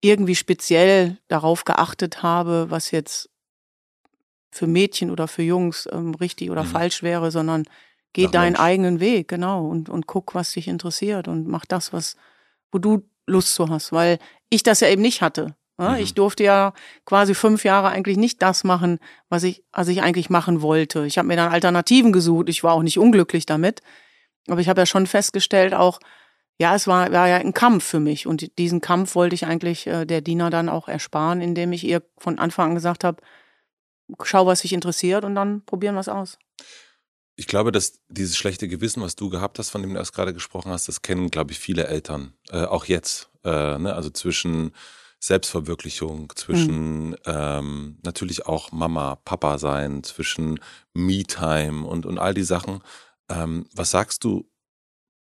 [SPEAKER 1] irgendwie speziell darauf geachtet habe, was jetzt für Mädchen oder für Jungs ähm, richtig oder mhm. falsch wäre, sondern Geh deinen Mensch. eigenen Weg, genau, und, und guck, was dich interessiert und mach das, was, wo du Lust zu hast, weil ich das ja eben nicht hatte. Ja? Mhm. Ich durfte ja quasi fünf Jahre eigentlich nicht das machen, was ich, was ich eigentlich machen wollte. Ich habe mir dann Alternativen gesucht. Ich war auch nicht unglücklich damit. Aber ich habe ja schon festgestellt, auch, ja, es war, war ja ein Kampf für mich. Und diesen Kampf wollte ich eigentlich äh, der Diener dann auch ersparen, indem ich ihr von Anfang an gesagt habe, schau, was dich interessiert und dann probieren wir es aus.
[SPEAKER 3] Ich glaube, dass dieses schlechte Gewissen, was du gehabt hast, von dem du erst gerade gesprochen hast, das kennen, glaube ich, viele Eltern. Äh, auch jetzt. Äh, ne? Also zwischen Selbstverwirklichung, zwischen mhm. ähm, natürlich auch Mama, Papa sein, zwischen Me-Time und, und all die Sachen. Ähm, was sagst du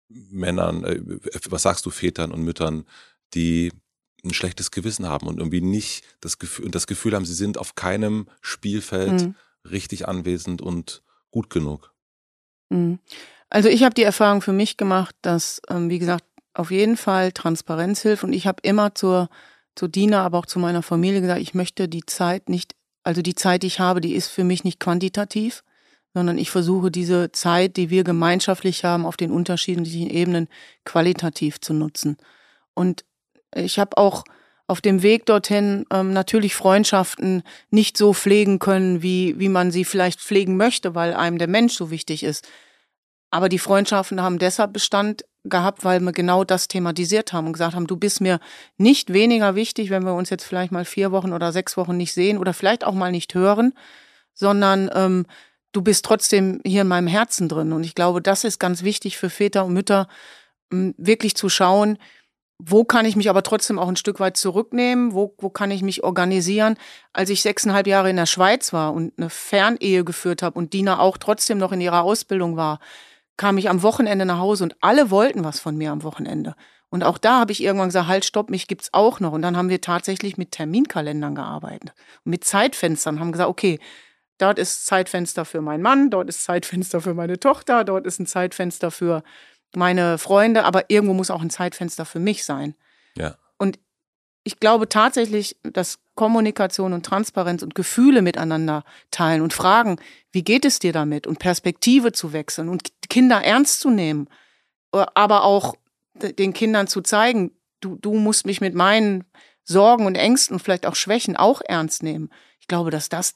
[SPEAKER 3] Männern, äh, was sagst du Vätern und Müttern, die ein schlechtes Gewissen haben und irgendwie nicht das Gefühl, das Gefühl haben, sie sind auf keinem Spielfeld mhm. richtig anwesend und gut genug?
[SPEAKER 1] Mhm. Also ich habe die Erfahrung für mich gemacht, dass, ähm, wie gesagt, auf jeden Fall Transparenz hilft. Und ich habe immer zur, zur Dina, aber auch zu meiner Familie gesagt, ich möchte die Zeit nicht, also die Zeit, die ich habe, die ist für mich nicht quantitativ, sondern ich versuche diese Zeit, die wir gemeinschaftlich haben, auf den unterschiedlichen Ebenen qualitativ zu nutzen. Und ich habe auch auf dem Weg dorthin ähm, natürlich Freundschaften nicht so pflegen können, wie, wie man sie vielleicht pflegen möchte, weil einem der Mensch so wichtig ist. Aber die Freundschaften haben deshalb Bestand gehabt, weil wir genau das thematisiert haben und gesagt haben, du bist mir nicht weniger wichtig, wenn wir uns jetzt vielleicht mal vier Wochen oder sechs Wochen nicht sehen oder vielleicht auch mal nicht hören, sondern ähm, du bist trotzdem hier in meinem Herzen drin. Und ich glaube, das ist ganz wichtig für Väter und Mütter, ähm, wirklich zu schauen, wo kann ich mich aber trotzdem auch ein Stück weit zurücknehmen? Wo, wo kann ich mich organisieren? Als ich sechseinhalb Jahre in der Schweiz war und eine Fernehe geführt habe und Dina auch trotzdem noch in ihrer Ausbildung war, kam ich am Wochenende nach Hause und alle wollten was von mir am Wochenende. Und auch da habe ich irgendwann gesagt, halt, stopp, mich gibt's auch noch. Und dann haben wir tatsächlich mit Terminkalendern gearbeitet. mit Zeitfenstern haben gesagt, okay, dort ist Zeitfenster für meinen Mann, dort ist Zeitfenster für meine Tochter, dort ist ein Zeitfenster für meine Freunde, aber irgendwo muss auch ein Zeitfenster für mich sein.
[SPEAKER 3] Ja.
[SPEAKER 1] Und ich glaube tatsächlich, dass Kommunikation und Transparenz und Gefühle miteinander teilen und fragen, wie geht es dir damit und Perspektive zu wechseln und Kinder ernst zu nehmen, äh, aber auch den Kindern zu zeigen, du, du musst mich mit meinen Sorgen und Ängsten und vielleicht auch Schwächen auch ernst nehmen. Ich glaube, dass das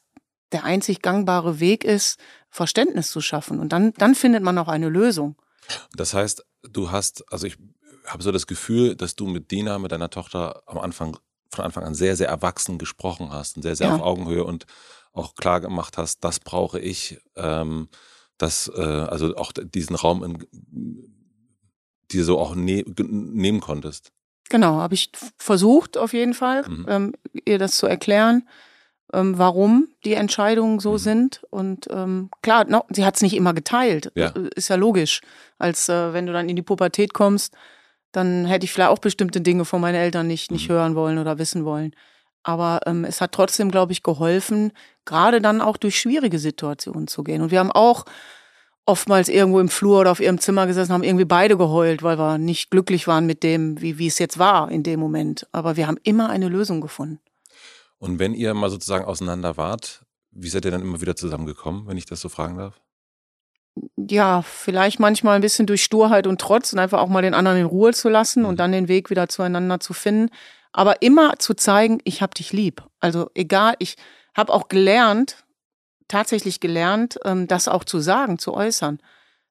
[SPEAKER 1] der einzig gangbare Weg ist, Verständnis zu schaffen. Und dann, dann findet man auch eine Lösung.
[SPEAKER 3] Das heißt, du hast, also ich habe so das Gefühl, dass du mit Dina, mit deiner Tochter am Anfang, von Anfang an sehr, sehr erwachsen gesprochen hast und sehr, sehr ja. auf Augenhöhe und auch klar gemacht hast, das brauche ich, ähm, das, äh, also auch diesen Raum in, die so auch ne nehmen konntest.
[SPEAKER 1] Genau, habe ich versucht auf jeden Fall, mhm. ähm, ihr das zu erklären ähm, warum die Entscheidungen so mhm. sind. Und ähm, klar, no, sie hat es nicht immer geteilt.
[SPEAKER 3] Ja.
[SPEAKER 1] Äh, ist ja logisch. Als äh, wenn du dann in die Pubertät kommst, dann hätte ich vielleicht auch bestimmte Dinge von meinen Eltern nicht, nicht mhm. hören wollen oder wissen wollen. Aber ähm, es hat trotzdem, glaube ich, geholfen, gerade dann auch durch schwierige Situationen zu gehen. Und wir haben auch oftmals irgendwo im Flur oder auf ihrem Zimmer gesessen, haben irgendwie beide geheult, weil wir nicht glücklich waren mit dem, wie, wie es jetzt war in dem Moment. Aber wir haben immer eine Lösung gefunden.
[SPEAKER 3] Und wenn ihr mal sozusagen auseinander wart, wie seid ihr dann immer wieder zusammengekommen, wenn ich das so fragen darf?
[SPEAKER 1] Ja, vielleicht manchmal ein bisschen durch Sturheit und Trotz und einfach auch mal den anderen in Ruhe zu lassen mhm. und dann den Weg wieder zueinander zu finden. Aber immer zu zeigen, ich hab dich lieb. Also egal, ich habe auch gelernt, tatsächlich gelernt, ähm, das auch zu sagen, zu äußern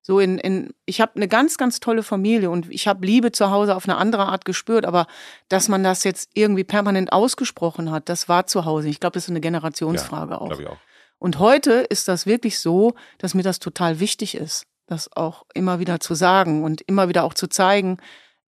[SPEAKER 1] so in, in ich habe eine ganz, ganz tolle Familie und ich habe Liebe zu Hause auf eine andere Art gespürt, aber dass man das jetzt irgendwie permanent ausgesprochen hat, das war zu Hause. Ich glaube, das ist eine Generationsfrage ja, auch. Ich auch. Und heute ist das wirklich so, dass mir das total wichtig ist, das auch immer wieder zu sagen und immer wieder auch zu zeigen,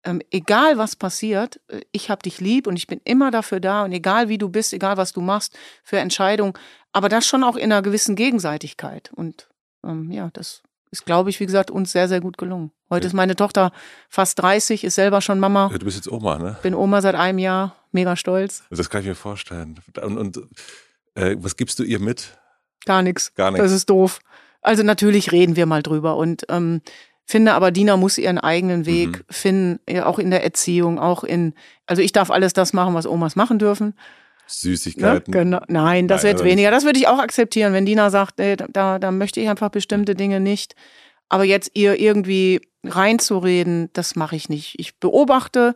[SPEAKER 1] ähm, egal was passiert, äh, ich habe dich lieb und ich bin immer dafür da und egal wie du bist, egal was du machst für Entscheidungen, aber das schon auch in einer gewissen Gegenseitigkeit. Und ähm, ja, das ist, glaube ich, wie gesagt, uns sehr, sehr gut gelungen. Heute ja. ist meine Tochter fast 30, ist selber schon Mama.
[SPEAKER 3] Ja, du bist jetzt Oma, ne?
[SPEAKER 1] Bin Oma seit einem Jahr, mega stolz.
[SPEAKER 3] Das kann ich mir vorstellen. Und, und äh, was gibst du ihr mit?
[SPEAKER 1] Gar nichts. Gar nichts. Das ist doof. Also natürlich reden wir mal drüber und ähm, finde aber, Dina muss ihren eigenen Weg mhm. finden, auch in der Erziehung, auch in, also ich darf alles das machen, was Omas machen dürfen.
[SPEAKER 3] Süßigkeiten.
[SPEAKER 1] Ne? Genau. Nein, das Nein, wird weniger. Das würde ich auch akzeptieren, wenn Dina sagt, ey, da, da möchte ich einfach bestimmte Dinge nicht. Aber jetzt ihr irgendwie reinzureden, das mache ich nicht. Ich beobachte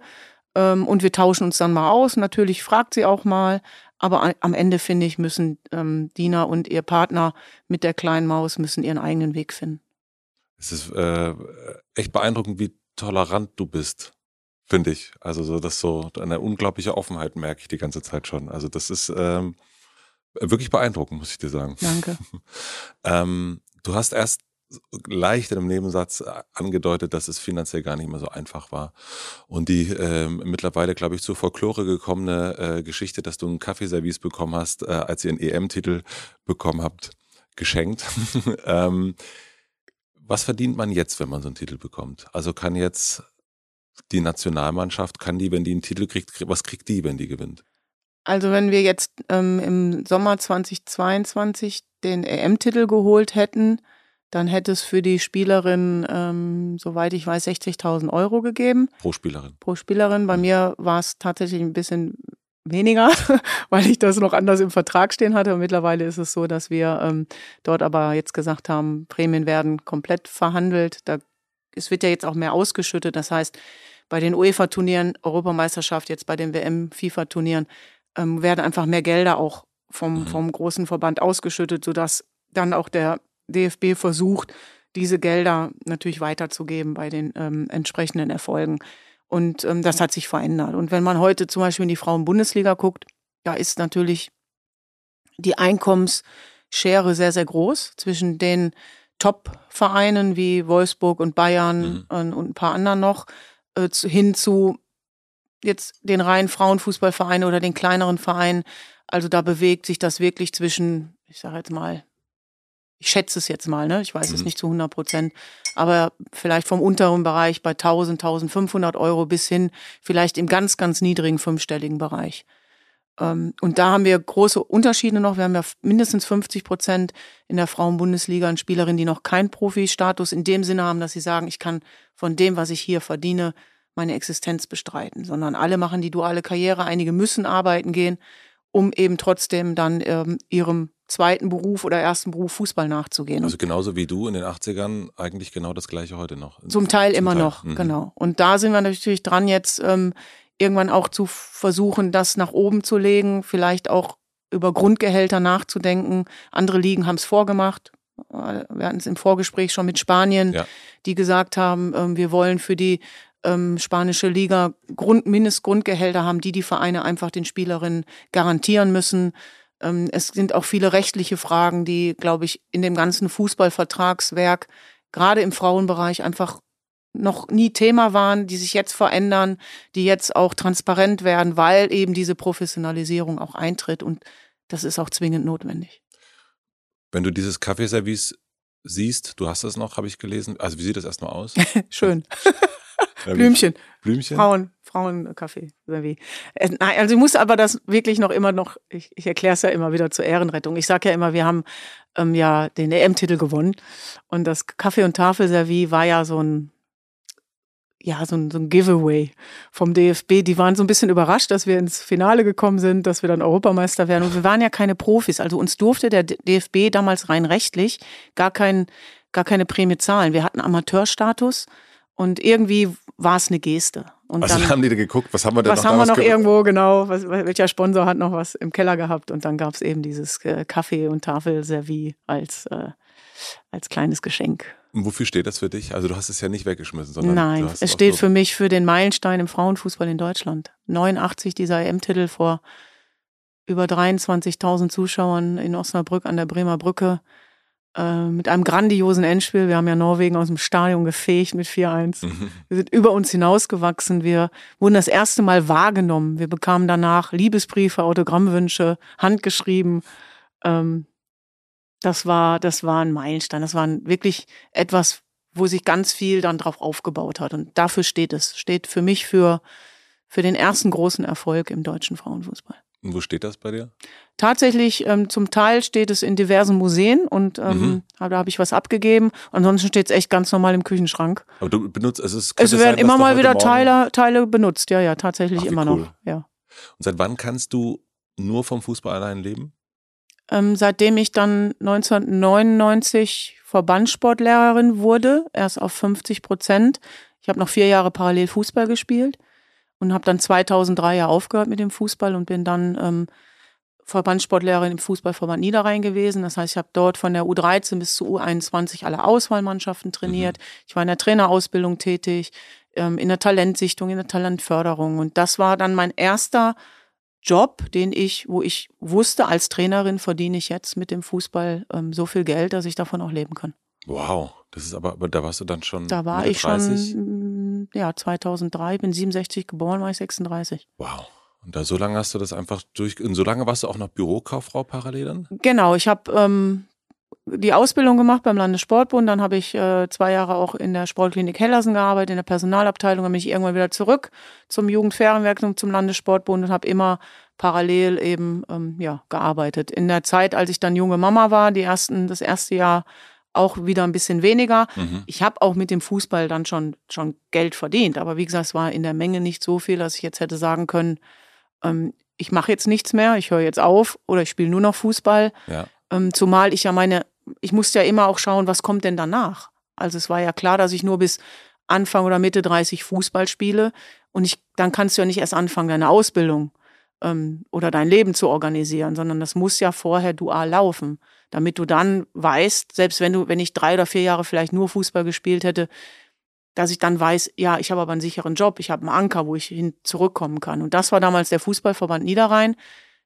[SPEAKER 1] ähm, und wir tauschen uns dann mal aus. Natürlich fragt sie auch mal. Aber am Ende, finde ich, müssen ähm, Dina und ihr Partner mit der kleinen Maus müssen ihren eigenen Weg finden.
[SPEAKER 3] Es ist äh, echt beeindruckend, wie tolerant du bist finde ich. Also so, das so eine unglaubliche Offenheit merke ich die ganze Zeit schon. Also das ist ähm, wirklich beeindruckend, muss ich dir sagen.
[SPEAKER 1] Danke.
[SPEAKER 3] ähm, du hast erst leicht in einem Nebensatz äh, angedeutet, dass es finanziell gar nicht mehr so einfach war. Und die äh, mittlerweile, glaube ich, zur Folklore gekommene äh, Geschichte, dass du ein Kaffeeservice bekommen hast, äh, als ihr einen EM-Titel bekommen habt, geschenkt. ähm, was verdient man jetzt, wenn man so einen Titel bekommt? Also kann jetzt die Nationalmannschaft, kann die, wenn die einen Titel kriegt, was kriegt die, wenn die gewinnt?
[SPEAKER 1] Also wenn wir jetzt ähm, im Sommer 2022 den EM-Titel geholt hätten, dann hätte es für die Spielerin, ähm, soweit ich weiß, 60.000 Euro gegeben.
[SPEAKER 3] Pro Spielerin.
[SPEAKER 1] Pro Spielerin. Bei mhm. mir war es tatsächlich ein bisschen weniger, weil ich das noch anders im Vertrag stehen hatte. Und mittlerweile ist es so, dass wir ähm, dort aber jetzt gesagt haben, Prämien werden komplett verhandelt. Da, es wird ja jetzt auch mehr ausgeschüttet. Das heißt, bei den UEFA-Turnieren, Europameisterschaft, jetzt bei den WM-FIFA-Turnieren, ähm, werden einfach mehr Gelder auch vom, mhm. vom großen Verband ausgeschüttet, sodass dann auch der DFB versucht, diese Gelder natürlich weiterzugeben bei den ähm, entsprechenden Erfolgen. Und ähm, das hat sich verändert. Und wenn man heute zum Beispiel in die Frauen-Bundesliga guckt, da ist natürlich die Einkommensschere sehr, sehr groß zwischen den Top-Vereinen wie Wolfsburg und Bayern mhm. und, ein paar anderen noch, äh, hin zu jetzt den reinen Frauenfußballvereinen oder den kleineren Vereinen. Also da bewegt sich das wirklich zwischen, ich sage jetzt mal, ich schätze es jetzt mal, ne? ich weiß mhm. es nicht zu 100 Prozent, aber vielleicht vom unteren Bereich bei 1000, 1500 Euro bis hin vielleicht im ganz, ganz niedrigen fünfstelligen Bereich. Ähm, und da haben wir große Unterschiede noch. Wir haben ja mindestens 50 Prozent in der Frauenbundesliga an Spielerinnen, die noch keinen Profi-Status in dem Sinne haben, dass sie sagen, ich kann von dem, was ich hier verdiene, meine Existenz bestreiten, sondern alle machen die duale Karriere. Einige müssen arbeiten gehen, um eben trotzdem dann ähm, ihrem zweiten Beruf oder ersten Beruf Fußball nachzugehen.
[SPEAKER 3] Also genauso wie du in den 80ern eigentlich genau das gleiche heute noch.
[SPEAKER 1] Zum Teil Zum immer Teil. noch, mhm. genau. Und da sind wir natürlich dran jetzt ähm, irgendwann auch zu versuchen, das nach oben zu legen, vielleicht auch über Grundgehälter nachzudenken. Andere Ligen haben es vorgemacht. Wir hatten es im Vorgespräch schon mit Spanien, ja. die gesagt haben, ähm, wir wollen für die ähm, spanische Liga Grund, Mindestgrundgehälter haben, die die Vereine einfach den Spielerinnen garantieren müssen. Ähm, es sind auch viele rechtliche Fragen, die, glaube ich, in dem ganzen Fußballvertragswerk, gerade im Frauenbereich, einfach noch nie Thema waren, die sich jetzt verändern, die jetzt auch transparent werden, weil eben diese Professionalisierung auch eintritt und das ist auch zwingend notwendig.
[SPEAKER 3] Wenn du dieses Kaffeeservice siehst, du hast das noch, habe ich gelesen. Also wie sieht das erstmal aus?
[SPEAKER 1] Schön. Blümchen.
[SPEAKER 3] Blümchen.
[SPEAKER 1] Frauen, Frauenkaffee. Äh, nein, also ich muss aber das wirklich noch immer noch, ich, ich erkläre es ja immer wieder zur Ehrenrettung. Ich sage ja immer, wir haben ähm, ja den EM-Titel gewonnen und das Kaffee- und Tafelservie war ja so ein ja, so ein, so ein Giveaway vom DFB. Die waren so ein bisschen überrascht, dass wir ins Finale gekommen sind, dass wir dann Europameister werden. Und wir waren ja keine Profis. Also uns durfte der DFB damals rein rechtlich gar, kein, gar keine Prämie zahlen. Wir hatten Amateurstatus und irgendwie war es eine Geste. Und
[SPEAKER 3] also dann haben die da geguckt, was haben wir denn
[SPEAKER 1] was noch? Was haben wir noch irgendwo, genau, was, welcher Sponsor hat noch was im Keller gehabt? Und dann gab es eben dieses äh, Kaffee- und Tafelservie als, äh, als kleines Geschenk.
[SPEAKER 3] Und wofür steht das für dich? Also du hast es ja nicht weggeschmissen, sondern
[SPEAKER 1] Nein, es steht für mich für den Meilenstein im Frauenfußball in Deutschland. 89 dieser EM-Titel vor über 23.000 Zuschauern in Osnabrück an der Bremer Brücke äh, mit einem grandiosen Endspiel. Wir haben ja Norwegen aus dem Stadion gefegt mit 4-1. Mhm. Wir sind über uns hinausgewachsen. Wir wurden das erste Mal wahrgenommen. Wir bekamen danach Liebesbriefe, Autogrammwünsche, handgeschrieben. Ähm, das war, das war ein Meilenstein. Das war wirklich etwas, wo sich ganz viel dann drauf aufgebaut hat. Und dafür steht es. Steht für mich für, für den ersten großen Erfolg im deutschen Frauenfußball.
[SPEAKER 3] Und wo steht das bei dir?
[SPEAKER 1] Tatsächlich, ähm, zum Teil steht es in diversen Museen und ähm, mhm. da habe ich was abgegeben. Ansonsten steht es echt ganz normal im Küchenschrank.
[SPEAKER 3] Aber du benutzt, also es,
[SPEAKER 1] es werden sein, immer mal wieder Teile, Teile benutzt, ja, ja, tatsächlich Ach, immer cool. noch. Ja.
[SPEAKER 3] Und seit wann kannst du nur vom Fußball allein leben?
[SPEAKER 1] Ähm, seitdem ich dann 1999 Verbandssportlehrerin wurde, erst auf 50 Prozent. Ich habe noch vier Jahre parallel Fußball gespielt und habe dann 2003 ja aufgehört mit dem Fußball und bin dann ähm, Verbandssportlehrerin im Fußballverband Niederrhein gewesen. Das heißt, ich habe dort von der U13 bis zur U21 alle Auswahlmannschaften trainiert. Mhm. Ich war in der Trainerausbildung tätig, ähm, in der Talentsichtung, in der Talentförderung. Und das war dann mein erster Job, den ich, wo ich wusste, als Trainerin verdiene ich jetzt mit dem Fußball ähm, so viel Geld, dass ich davon auch leben kann.
[SPEAKER 3] Wow, das ist aber, aber da warst du dann schon.
[SPEAKER 1] Da war ich 30? schon, mm, ja, 2003, bin 67 geboren, war ich 36.
[SPEAKER 3] Wow. Und da so lange hast du das einfach durch, und so lange warst du auch noch Bürokauffrau parallel dann?
[SPEAKER 1] Genau, ich habe ähm, die Ausbildung gemacht beim Landessportbund, dann habe ich äh, zwei Jahre auch in der Sportklinik Hellersen gearbeitet, in der Personalabteilung, dann bin ich irgendwann wieder zurück zum Jugendferienwerk und zum Landessportbund und habe immer parallel eben ähm, ja, gearbeitet. In der Zeit, als ich dann junge Mama war, die ersten, das erste Jahr auch wieder ein bisschen weniger. Mhm. Ich habe auch mit dem Fußball dann schon, schon Geld verdient, aber wie gesagt, es war in der Menge nicht so viel, dass ich jetzt hätte sagen können, ähm, ich mache jetzt nichts mehr, ich höre jetzt auf oder ich spiele nur noch Fußball. Ja. Ähm, zumal ich ja meine ich musste ja immer auch schauen, was kommt denn danach. Also es war ja klar, dass ich nur bis Anfang oder Mitte 30 Fußball spiele und ich, dann kannst du ja nicht erst anfangen, deine Ausbildung ähm, oder dein Leben zu organisieren, sondern das muss ja vorher dual laufen, damit du dann weißt, selbst wenn du, wenn ich drei oder vier Jahre vielleicht nur Fußball gespielt hätte, dass ich dann weiß, ja, ich habe aber einen sicheren Job, ich habe einen Anker, wo ich hin zurückkommen kann. Und das war damals der Fußballverband Niederrhein,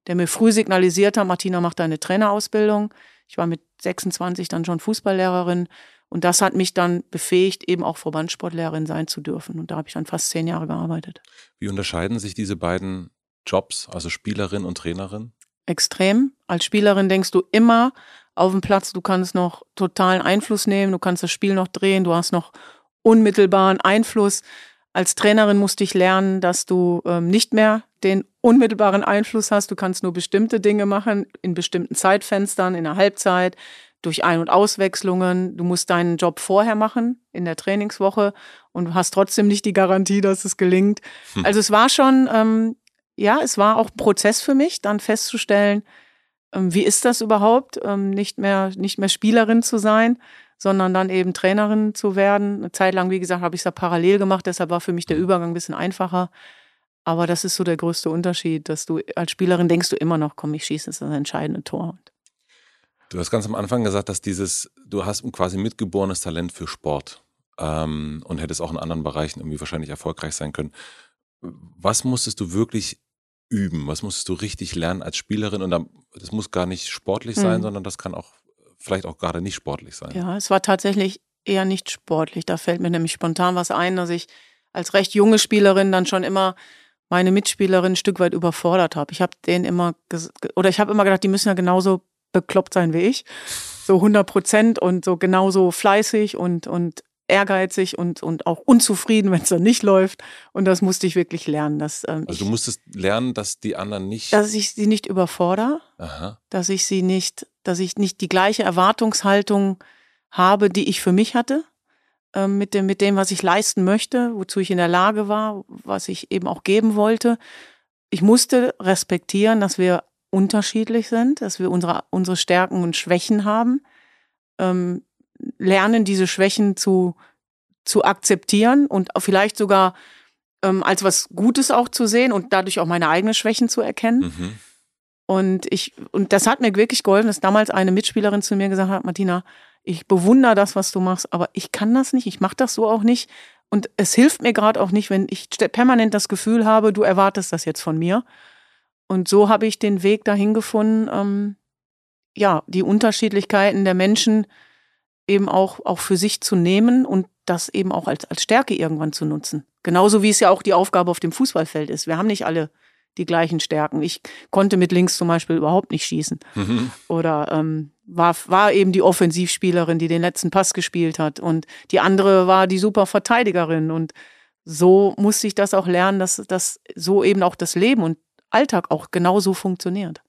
[SPEAKER 1] der mir früh signalisiert hat, Martina macht deine Trainerausbildung. Ich war mit 26 dann schon Fußballlehrerin und das hat mich dann befähigt, eben auch Verbandssportlehrerin sein zu dürfen. Und da habe ich dann fast zehn Jahre gearbeitet.
[SPEAKER 3] Wie unterscheiden sich diese beiden Jobs, also Spielerin und Trainerin?
[SPEAKER 1] Extrem. Als Spielerin denkst du immer auf dem Platz, du kannst noch totalen Einfluss nehmen, du kannst das Spiel noch drehen, du hast noch unmittelbaren Einfluss. Als Trainerin musste ich lernen, dass du ähm, nicht mehr den unmittelbaren Einfluss hast. Du kannst nur bestimmte Dinge machen in bestimmten Zeitfenstern, in der Halbzeit, durch Ein- und Auswechslungen. Du musst deinen Job vorher machen in der Trainingswoche und hast trotzdem nicht die Garantie, dass es gelingt. Hm. Also es war schon, ähm, ja, es war auch Prozess für mich, dann festzustellen, ähm, wie ist das überhaupt, ähm, nicht mehr nicht mehr Spielerin zu sein, sondern dann eben Trainerin zu werden. Eine Zeit lang, wie gesagt, habe ich es da parallel gemacht, deshalb war für mich der Übergang ein bisschen einfacher. Aber das ist so der größte Unterschied, dass du als Spielerin denkst du immer noch, komm, ich schieße jetzt das entscheidende Tor.
[SPEAKER 3] Du hast ganz am Anfang gesagt, dass dieses, du hast ein quasi mitgeborenes Talent für Sport ähm, und hättest auch in anderen Bereichen irgendwie wahrscheinlich erfolgreich sein können. Was musstest du wirklich üben? Was musstest du richtig lernen als Spielerin? Und das muss gar nicht sportlich sein, mhm. sondern das kann auch vielleicht auch gerade nicht sportlich sein.
[SPEAKER 1] Ja, es war tatsächlich eher nicht sportlich. Da fällt mir nämlich spontan was ein, dass ich als recht junge Spielerin dann schon immer meine Mitspielerin ein Stück weit überfordert habe. Ich habe denen immer, oder ich habe immer gedacht, die müssen ja genauso bekloppt sein wie ich. So 100 Prozent und so genauso fleißig und, und ehrgeizig und, und auch unzufrieden, wenn es dann nicht läuft. Und das musste ich wirklich lernen. Dass,
[SPEAKER 3] ähm, also du musstest lernen, dass die anderen nicht.
[SPEAKER 1] Dass ich sie nicht überfordere, Aha. dass ich sie nicht, dass ich nicht die gleiche Erwartungshaltung habe, die ich für mich hatte ähm, mit, dem, mit dem, was ich leisten möchte, wozu ich in der Lage war, was ich eben auch geben wollte. Ich musste respektieren, dass wir unterschiedlich sind, dass wir unsere, unsere Stärken und Schwächen haben, ähm, lernen, diese Schwächen zu, zu akzeptieren und vielleicht sogar ähm, als was Gutes auch zu sehen und dadurch auch meine eigenen Schwächen zu erkennen. Mhm. Und ich, und das hat mir wirklich geholfen, dass damals eine Mitspielerin zu mir gesagt hat, Martina, ich bewundere das, was du machst, aber ich kann das nicht, ich mache das so auch nicht. Und es hilft mir gerade auch nicht, wenn ich permanent das Gefühl habe, du erwartest das jetzt von mir. Und so habe ich den Weg dahin gefunden, ähm, ja, die Unterschiedlichkeiten der Menschen eben auch, auch für sich zu nehmen und das eben auch als, als Stärke irgendwann zu nutzen. Genauso wie es ja auch die Aufgabe auf dem Fußballfeld ist. Wir haben nicht alle die gleichen Stärken. Ich konnte mit links zum Beispiel überhaupt nicht schießen. Mhm. Oder ähm, war, war eben die Offensivspielerin, die den letzten Pass gespielt hat. Und die andere war die super Verteidigerin. Und so musste ich das auch lernen, dass, dass so eben auch das Leben und Alltag auch genauso funktioniert.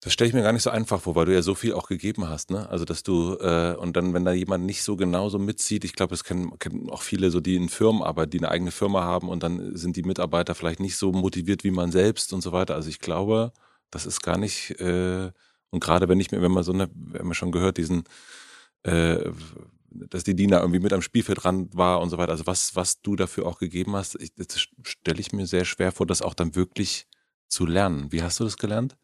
[SPEAKER 3] Das stelle ich mir gar nicht so einfach vor, weil du ja so viel auch gegeben hast, ne? Also dass du äh, und dann, wenn da jemand nicht so genauso mitzieht, ich glaube, das kennen, kennen auch viele, so die in Firmen arbeiten, die eine eigene Firma haben und dann sind die Mitarbeiter vielleicht nicht so motiviert wie man selbst und so weiter. Also ich glaube, das ist gar nicht äh, und gerade wenn ich mir, wenn man so eine, wir haben schon gehört, diesen äh, dass die Dina irgendwie mit am Spielfeld dran war und so weiter. Also was, was du dafür auch gegeben hast, ich, das stelle ich mir sehr schwer vor, das auch dann wirklich zu lernen. Wie hast du das gelernt?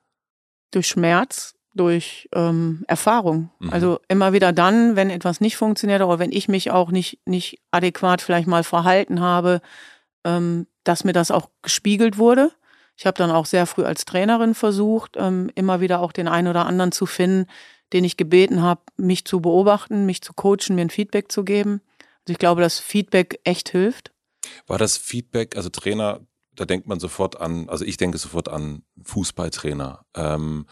[SPEAKER 1] Durch Schmerz, durch ähm, Erfahrung. Mhm. Also immer wieder dann, wenn etwas nicht funktioniert oder wenn ich mich auch nicht, nicht adäquat vielleicht mal verhalten habe, ähm, dass mir das auch gespiegelt wurde. Ich habe dann auch sehr früh als Trainerin versucht, ähm, immer wieder auch den einen oder anderen zu finden, den ich gebeten habe, mich zu beobachten, mich zu coachen, mir ein Feedback zu geben. Also ich glaube, dass Feedback echt hilft.
[SPEAKER 3] War das Feedback, also Trainer, da denkt man sofort an, also ich denke sofort an Fußballtrainer. Ähm,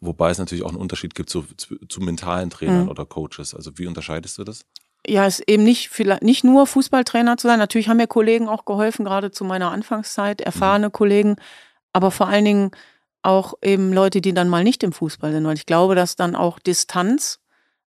[SPEAKER 3] wobei es natürlich auch einen Unterschied gibt zu, zu, zu mentalen Trainern mhm. oder Coaches. Also wie unterscheidest du das?
[SPEAKER 1] Ja, es ist eben nicht, vielleicht nicht nur Fußballtrainer zu sein. Natürlich haben mir Kollegen auch geholfen, gerade zu meiner Anfangszeit, erfahrene mhm. Kollegen, aber vor allen Dingen auch eben Leute, die dann mal nicht im Fußball sind, weil ich glaube, dass dann auch Distanz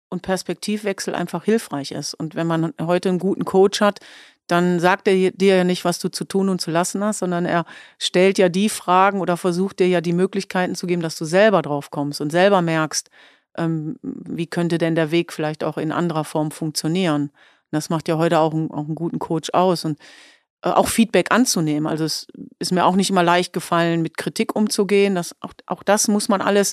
[SPEAKER 1] und Perspektivwechsel einfach hilfreich ist. Und wenn man heute einen guten Coach hat, dann sagt er dir ja nicht, was du zu tun und zu lassen hast, sondern er stellt ja die Fragen oder versucht dir ja die Möglichkeiten zu geben, dass du selber drauf kommst und selber merkst, ähm, wie könnte denn der Weg vielleicht auch in anderer Form funktionieren. das macht ja heute auch, einen, auch einen guten Coach aus. Und äh, auch Feedback anzunehmen. Also es ist mir auch nicht immer leicht gefallen, mit Kritik umzugehen. Das, auch, auch das muss man alles,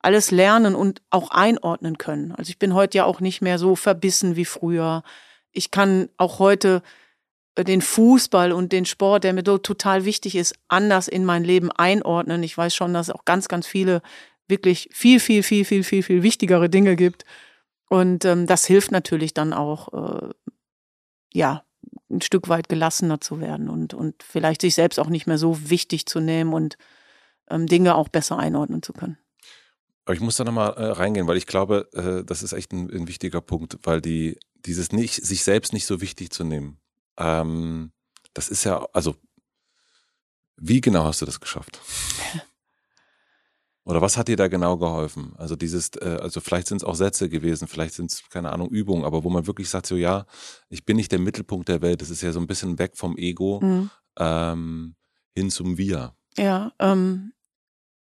[SPEAKER 1] alles lernen und auch einordnen können. Also ich bin heute ja auch nicht mehr so verbissen wie früher. Ich kann auch heute den Fußball und den Sport, der mir total wichtig ist, anders in mein Leben einordnen. Ich weiß schon, dass es auch ganz, ganz viele wirklich viel, viel, viel, viel, viel, viel wichtigere Dinge gibt. Und ähm, das hilft natürlich dann auch, äh, ja, ein Stück weit gelassener zu werden und, und vielleicht sich selbst auch nicht mehr so wichtig zu nehmen und ähm, Dinge auch besser einordnen zu können.
[SPEAKER 3] Aber ich muss da nochmal äh, reingehen, weil ich glaube, äh, das ist echt ein, ein, wichtiger Punkt, weil die, dieses nicht, sich selbst nicht so wichtig zu nehmen, ähm, das ist ja, also, wie genau hast du das geschafft? Oder was hat dir da genau geholfen? Also dieses, äh, also vielleicht sind es auch Sätze gewesen, vielleicht sind es, keine Ahnung, Übungen, aber wo man wirklich sagt, so ja, ich bin nicht der Mittelpunkt der Welt, das ist ja so ein bisschen weg vom Ego mhm. ähm, hin zum Wir.
[SPEAKER 1] Ja, ähm,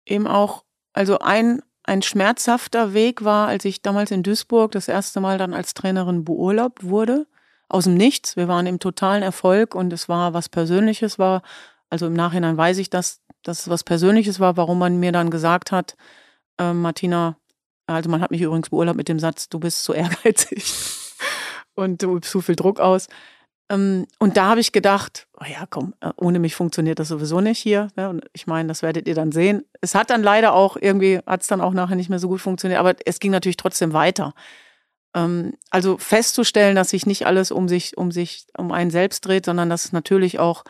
[SPEAKER 1] eben auch, also ein, ein schmerzhafter Weg war, als ich damals in Duisburg das erste Mal dann als Trainerin beurlaubt wurde, aus dem Nichts. Wir waren im totalen Erfolg und es war was Persönliches, war, also im Nachhinein weiß ich das, dass es was Persönliches war, warum man mir dann gesagt hat, äh, Martina, also man hat mich übrigens beurlaubt mit dem Satz, du bist zu ehrgeizig und du übst zu viel Druck aus. Ähm, und da habe ich gedacht, oh ja, komm, äh, ohne mich funktioniert das sowieso nicht hier. Ne? Und ich meine, das werdet ihr dann sehen. Es hat dann leider auch irgendwie, hat es dann auch nachher nicht mehr so gut funktioniert, aber es ging natürlich trotzdem weiter. Ähm, also festzustellen, dass sich nicht alles um sich, um sich, um einen selbst dreht, sondern dass es natürlich auch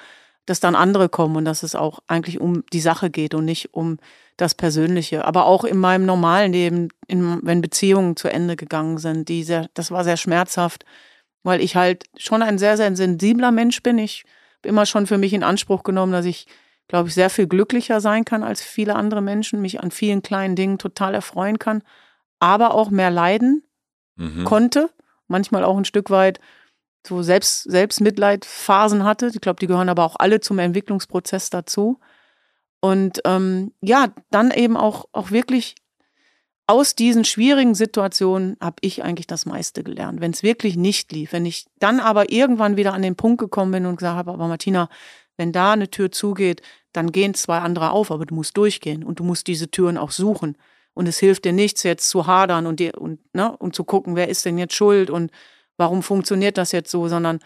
[SPEAKER 1] dass dann andere kommen und dass es auch eigentlich um die Sache geht und nicht um das Persönliche. Aber auch in meinem normalen Leben, in, wenn Beziehungen zu Ende gegangen sind, die sehr, das war sehr schmerzhaft, weil ich halt schon ein sehr, sehr sensibler Mensch bin. Ich habe immer schon für mich in Anspruch genommen, dass ich, glaube ich, sehr viel glücklicher sein kann als viele andere Menschen, mich an vielen kleinen Dingen total erfreuen kann, aber auch mehr leiden mhm. konnte. Manchmal auch ein Stück weit so Selbst, Selbstmitleidphasen hatte. Ich glaube, die gehören aber auch alle zum Entwicklungsprozess dazu. Und ähm, ja, dann eben auch, auch wirklich aus diesen schwierigen Situationen habe ich eigentlich das meiste gelernt. Wenn es wirklich nicht lief, wenn ich dann aber irgendwann wieder an den Punkt gekommen bin und gesagt habe, aber Martina, wenn da eine Tür zugeht, dann gehen zwei andere auf, aber du musst durchgehen und du musst diese Türen auch suchen. Und es hilft dir nichts, jetzt zu hadern und dir und, ne, und zu gucken, wer ist denn jetzt schuld und warum funktioniert das jetzt so, sondern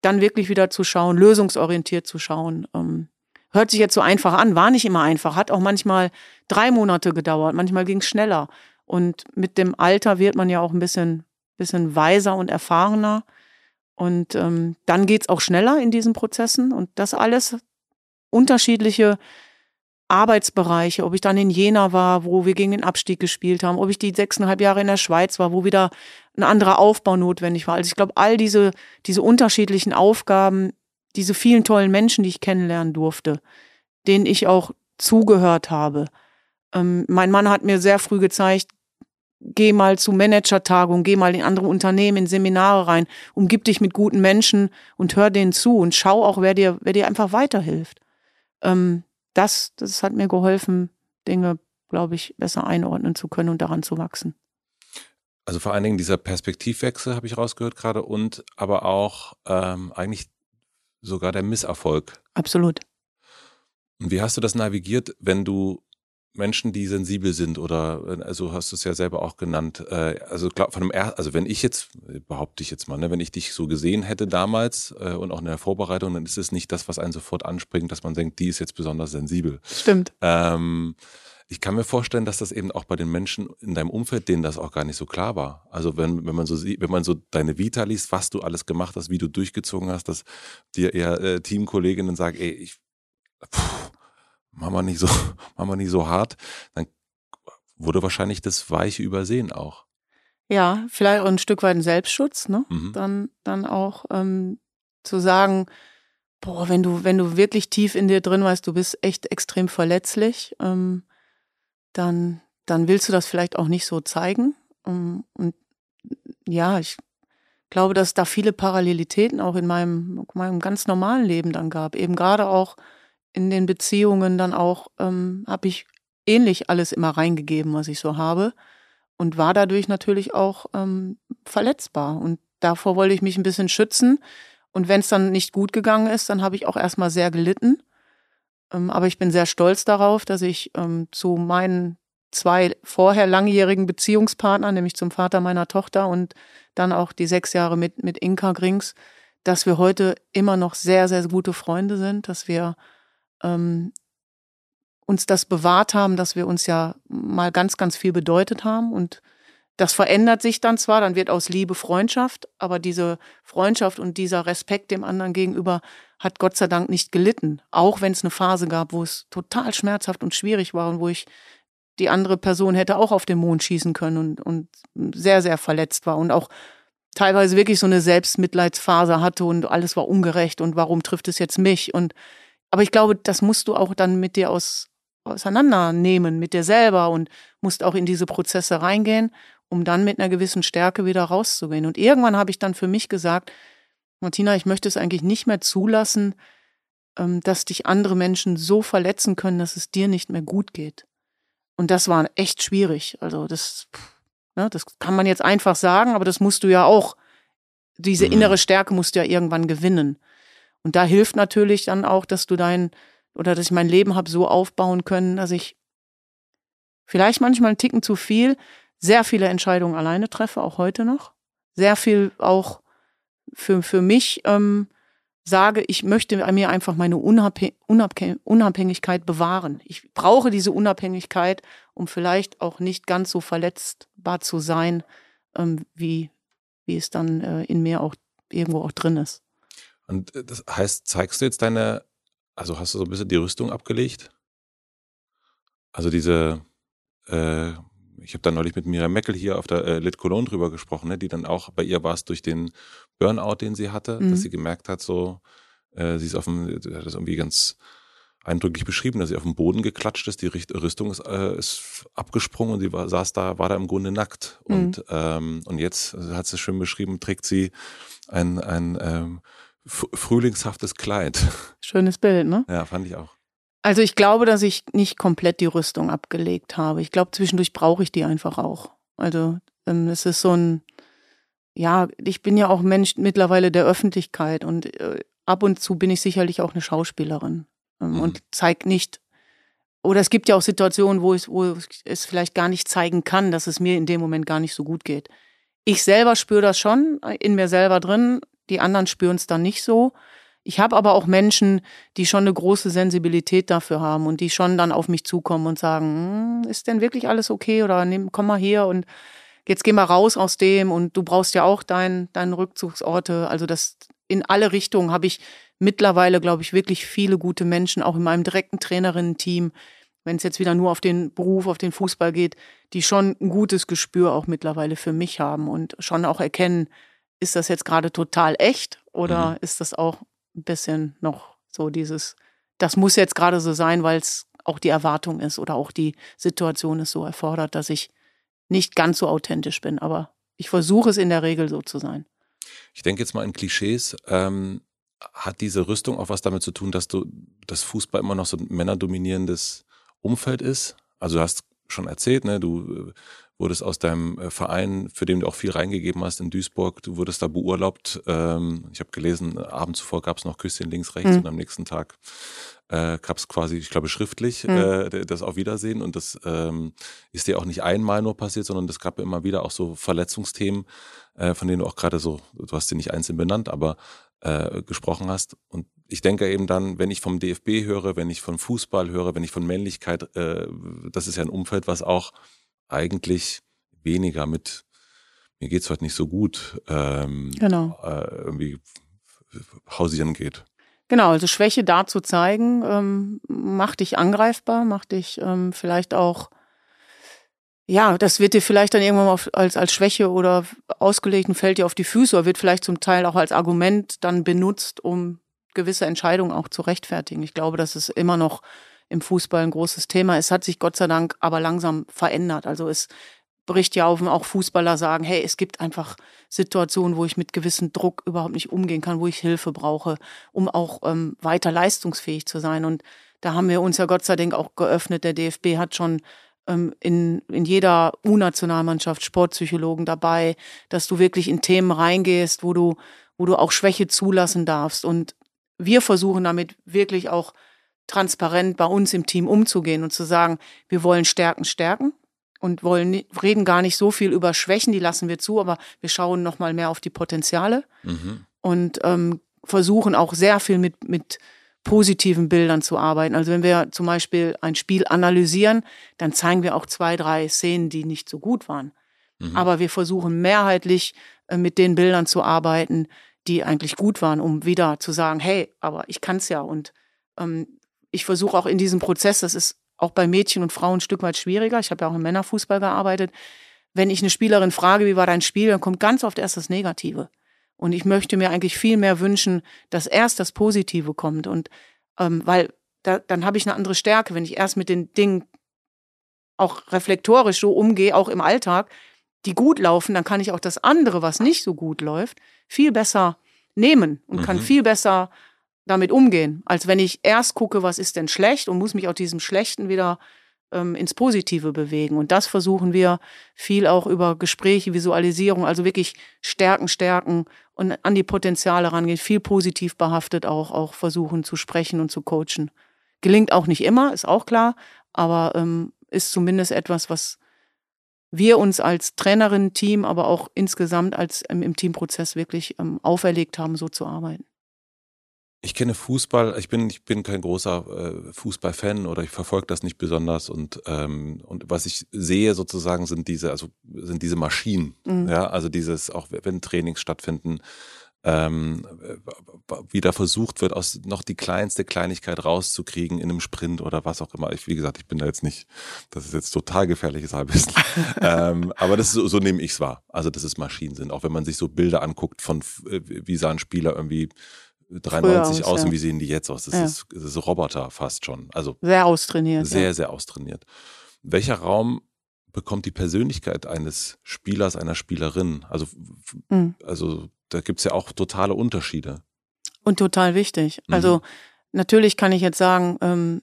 [SPEAKER 1] dann wirklich wieder zu schauen, lösungsorientiert zu schauen. Ähm, hört sich jetzt so einfach an, war nicht immer einfach, hat auch manchmal drei Monate gedauert, manchmal ging es schneller. Und mit dem Alter wird man ja auch ein bisschen, bisschen weiser und erfahrener. Und ähm, dann geht's auch schneller in diesen Prozessen. Und das alles unterschiedliche Arbeitsbereiche, ob ich dann in Jena war, wo wir gegen den Abstieg gespielt haben, ob ich die sechseinhalb Jahre in der Schweiz war, wo wieder ein anderer Aufbau notwendig war. Also ich glaube, all diese, diese unterschiedlichen Aufgaben, diese vielen tollen Menschen, die ich kennenlernen durfte, denen ich auch zugehört habe. Ähm, mein Mann hat mir sehr früh gezeigt, geh mal zu Managertagungen, geh mal in andere Unternehmen, in Seminare rein, umgib dich mit guten Menschen und hör denen zu und schau auch, wer dir, wer dir einfach weiterhilft. Ähm, das, das hat mir geholfen, Dinge, glaube ich, besser einordnen zu können und daran zu wachsen.
[SPEAKER 3] Also vor allen Dingen dieser Perspektivwechsel habe ich rausgehört gerade und aber auch ähm, eigentlich sogar der Misserfolg.
[SPEAKER 1] Absolut.
[SPEAKER 3] Und wie hast du das navigiert, wenn du Menschen, die sensibel sind oder also hast du es ja selber auch genannt. Äh, also glaub, von dem er also wenn ich jetzt behaupte ich jetzt mal, ne, wenn ich dich so gesehen hätte damals äh, und auch in der Vorbereitung, dann ist es nicht das, was einen sofort anspringt, dass man denkt, die ist jetzt besonders sensibel.
[SPEAKER 1] Stimmt.
[SPEAKER 3] Ähm, ich kann mir vorstellen, dass das eben auch bei den Menschen in deinem Umfeld, denen das auch gar nicht so klar war. Also wenn, wenn man so sieht, wenn man so deine Vita liest, was du alles gemacht hast, wie du durchgezogen hast, dass dir eher äh, Teamkolleginnen sagen, ey, ich, puh, mach mal nicht so, mach mal nicht so hart, dann wurde wahrscheinlich das Weiche übersehen auch.
[SPEAKER 1] Ja, vielleicht auch ein Stück weit ein Selbstschutz, ne? Mhm. Dann, dann auch ähm, zu sagen, boah, wenn du, wenn du wirklich tief in dir drin weißt, du bist echt extrem verletzlich, ähm, dann, dann willst du das vielleicht auch nicht so zeigen. Um, und ja, ich glaube, dass da viele Parallelitäten auch in meinem, meinem ganz normalen Leben dann gab. Eben gerade auch in den Beziehungen dann auch ähm, habe ich ähnlich alles immer reingegeben, was ich so habe und war dadurch natürlich auch ähm, verletzbar. Und davor wollte ich mich ein bisschen schützen. Und wenn es dann nicht gut gegangen ist, dann habe ich auch erstmal sehr gelitten. Ähm, aber ich bin sehr stolz darauf, dass ich ähm, zu meinen zwei vorher langjährigen Beziehungspartnern, nämlich zum Vater meiner Tochter und dann auch die sechs Jahre mit, mit Inka Grings, dass wir heute immer noch sehr, sehr gute Freunde sind, dass wir ähm, uns das bewahrt haben, dass wir uns ja mal ganz, ganz viel bedeutet haben und das verändert sich dann zwar, dann wird aus Liebe Freundschaft, aber diese Freundschaft und dieser Respekt dem anderen gegenüber hat Gott sei Dank nicht gelitten. Auch wenn es eine Phase gab, wo es total schmerzhaft und schwierig war und wo ich die andere Person hätte auch auf den Mond schießen können und, und sehr, sehr verletzt war und auch teilweise wirklich so eine Selbstmitleidsphase hatte und alles war ungerecht und warum trifft es jetzt mich? Und aber ich glaube, das musst du auch dann mit dir aus, auseinandernehmen, mit dir selber und musst auch in diese Prozesse reingehen um dann mit einer gewissen Stärke wieder rauszugehen. Und irgendwann habe ich dann für mich gesagt, Martina, ich möchte es eigentlich nicht mehr zulassen, ähm, dass dich andere Menschen so verletzen können, dass es dir nicht mehr gut geht. Und das war echt schwierig. Also das, ne, das kann man jetzt einfach sagen, aber das musst du ja auch, diese mhm. innere Stärke musst du ja irgendwann gewinnen. Und da hilft natürlich dann auch, dass du dein, oder dass ich mein Leben habe so aufbauen können, dass ich vielleicht manchmal einen Ticken zu viel sehr viele Entscheidungen alleine treffe, auch heute noch. Sehr viel auch für, für mich ähm, sage, ich möchte mir einfach meine Unabhängigkeit bewahren. Ich brauche diese Unabhängigkeit, um vielleicht auch nicht ganz so verletzbar zu sein, ähm, wie, wie es dann äh, in mir auch irgendwo auch drin ist.
[SPEAKER 3] Und äh, das heißt, zeigst du jetzt deine, also hast du so ein bisschen die Rüstung abgelegt? Also diese, äh, ich habe da neulich mit Miriam Meckel hier auf der äh, Lit Cologne drüber gesprochen, ne, die dann auch, bei ihr war es durch den Burnout, den sie hatte, mhm. dass sie gemerkt hat, so, äh, sie ist auf dem, hat das irgendwie ganz eindrücklich beschrieben, dass sie auf dem Boden geklatscht ist, die Rüstung ist, äh, ist abgesprungen und sie war, saß da, war da im Grunde nackt. Mhm. Und, ähm, und jetzt, also hat sie schön beschrieben, trägt sie ein, ein ähm, frühlingshaftes Kleid.
[SPEAKER 1] Schönes Bild, ne?
[SPEAKER 3] Ja, fand ich auch.
[SPEAKER 1] Also ich glaube, dass ich nicht komplett die Rüstung abgelegt habe. Ich glaube, zwischendurch brauche ich die einfach auch. Also ähm, es ist so ein, ja, ich bin ja auch Mensch mittlerweile der Öffentlichkeit und äh, ab und zu bin ich sicherlich auch eine Schauspielerin ähm, mhm. und zeige nicht, oder es gibt ja auch Situationen, wo, ich, wo es vielleicht gar nicht zeigen kann, dass es mir in dem Moment gar nicht so gut geht. Ich selber spüre das schon in mir selber drin, die anderen spüren es dann nicht so. Ich habe aber auch Menschen, die schon eine große Sensibilität dafür haben und die schon dann auf mich zukommen und sagen, hm, ist denn wirklich alles okay oder nimm, komm mal hier und jetzt geh mal raus aus dem und du brauchst ja auch dein, deine Rückzugsorte. Also das in alle Richtungen habe ich mittlerweile, glaube ich, wirklich viele gute Menschen, auch in meinem direkten Trainerinnen-Team, wenn es jetzt wieder nur auf den Beruf, auf den Fußball geht, die schon ein gutes Gespür auch mittlerweile für mich haben und schon auch erkennen, ist das jetzt gerade total echt oder mhm. ist das auch ein bisschen noch so dieses, das muss jetzt gerade so sein, weil es auch die Erwartung ist oder auch die Situation es so erfordert, dass ich nicht ganz so authentisch bin. Aber ich versuche es in der Regel so zu sein.
[SPEAKER 3] Ich denke jetzt mal in Klischees. Ähm, hat diese Rüstung auch was damit zu tun, dass du das Fußball immer noch so ein männerdominierendes Umfeld ist? Also du hast schon erzählt, ne, du äh, wurdest aus deinem äh, Verein, für den du auch viel reingegeben hast in Duisburg, du wurdest da beurlaubt. Ähm, ich habe gelesen, Abend zuvor gab es noch Küsschen links, rechts mhm. und am nächsten Tag äh, gab es quasi, ich glaube, schriftlich mhm. äh, das Auf Wiedersehen. Und das ähm, ist dir auch nicht einmal nur passiert, sondern es gab immer wieder auch so Verletzungsthemen, äh, von denen du auch gerade so, du hast sie nicht einzeln benannt, aber äh, gesprochen hast. Und ich denke eben dann, wenn ich vom DFB höre, wenn ich von Fußball höre, wenn ich von Männlichkeit, äh, das ist ja ein Umfeld, was auch eigentlich weniger mit mir geht's heute nicht so gut ähm, genau. äh, irgendwie hausieren geht.
[SPEAKER 1] Genau, also Schwäche da zu zeigen, ähm, macht dich angreifbar, macht dich ähm, vielleicht auch, ja, das wird dir vielleicht dann irgendwann mal als, als Schwäche oder ausgelegt und fällt dir auf die Füße oder wird vielleicht zum Teil auch als Argument dann benutzt, um gewisse Entscheidungen auch zu rechtfertigen. Ich glaube, das ist immer noch im Fußball ein großes Thema. Es hat sich Gott sei Dank aber langsam verändert. Also es bricht ja auf, auch Fußballer sagen, hey, es gibt einfach Situationen, wo ich mit gewissem Druck überhaupt nicht umgehen kann, wo ich Hilfe brauche, um auch ähm, weiter leistungsfähig zu sein. Und da haben wir uns ja Gott sei Dank auch geöffnet. Der DFB hat schon in, in jeder U-Nationalmannschaft Sportpsychologen dabei, dass du wirklich in Themen reingehst, wo du, wo du auch Schwäche zulassen darfst. Und wir versuchen damit wirklich auch transparent bei uns im Team umzugehen und zu sagen, wir wollen Stärken stärken und wollen reden gar nicht so viel über Schwächen, die lassen wir zu, aber wir schauen noch mal mehr auf die Potenziale mhm. und ähm, versuchen auch sehr viel mit mit positiven Bildern zu arbeiten. Also wenn wir zum Beispiel ein Spiel analysieren, dann zeigen wir auch zwei, drei Szenen, die nicht so gut waren. Mhm. Aber wir versuchen mehrheitlich äh, mit den Bildern zu arbeiten, die eigentlich gut waren, um wieder zu sagen, hey, aber ich kann es ja. Und ähm, ich versuche auch in diesem Prozess, das ist auch bei Mädchen und Frauen ein Stück weit schwieriger. Ich habe ja auch im Männerfußball gearbeitet. Wenn ich eine Spielerin frage, wie war dein Spiel, dann kommt ganz oft erst das Negative. Und ich möchte mir eigentlich viel mehr wünschen, dass erst das Positive kommt. Und ähm, weil da, dann habe ich eine andere Stärke, wenn ich erst mit den Dingen auch reflektorisch so umgehe, auch im Alltag, die gut laufen, dann kann ich auch das andere, was nicht so gut läuft, viel besser nehmen und mhm. kann viel besser damit umgehen, als wenn ich erst gucke, was ist denn schlecht und muss mich aus diesem Schlechten wieder ähm, ins Positive bewegen. Und das versuchen wir viel auch über Gespräche, Visualisierung, also wirklich Stärken, Stärken und an die Potenziale rangehen, viel positiv behaftet auch, auch versuchen zu sprechen und zu coachen. Gelingt auch nicht immer, ist auch klar, aber ähm, ist zumindest etwas, was wir uns als Trainerin, Team, aber auch insgesamt als ähm, im Teamprozess wirklich ähm, auferlegt haben, so zu arbeiten.
[SPEAKER 3] Ich kenne Fußball, ich bin, ich bin kein großer äh, Fußballfan oder ich verfolge das nicht besonders und, ähm, und was ich sehe sozusagen sind diese, also sind diese Maschinen, mhm. ja, also dieses, auch wenn Trainings stattfinden, ähm, wieder versucht wird, aus noch die kleinste Kleinigkeit rauszukriegen in einem Sprint oder was auch immer. Ich, wie gesagt, ich bin da jetzt nicht, das ist jetzt total gefährliches Halbwissen. ähm, aber das ist, so, so nehme ich es wahr. Also, das ist Maschinensinn. Auch wenn man sich so Bilder anguckt von, äh, wie sah ein Spieler irgendwie 93 aus, aus und wie sehen die jetzt aus? Das, ja. ist, das ist Roboter fast schon. Also
[SPEAKER 1] sehr austrainiert.
[SPEAKER 3] Sehr, ja. sehr austrainiert. Welcher Raum bekommt die Persönlichkeit eines Spielers, einer Spielerin? Also, mhm. also da gibt's ja auch totale Unterschiede.
[SPEAKER 1] Und total wichtig. Mhm. Also natürlich kann ich jetzt sagen, ähm,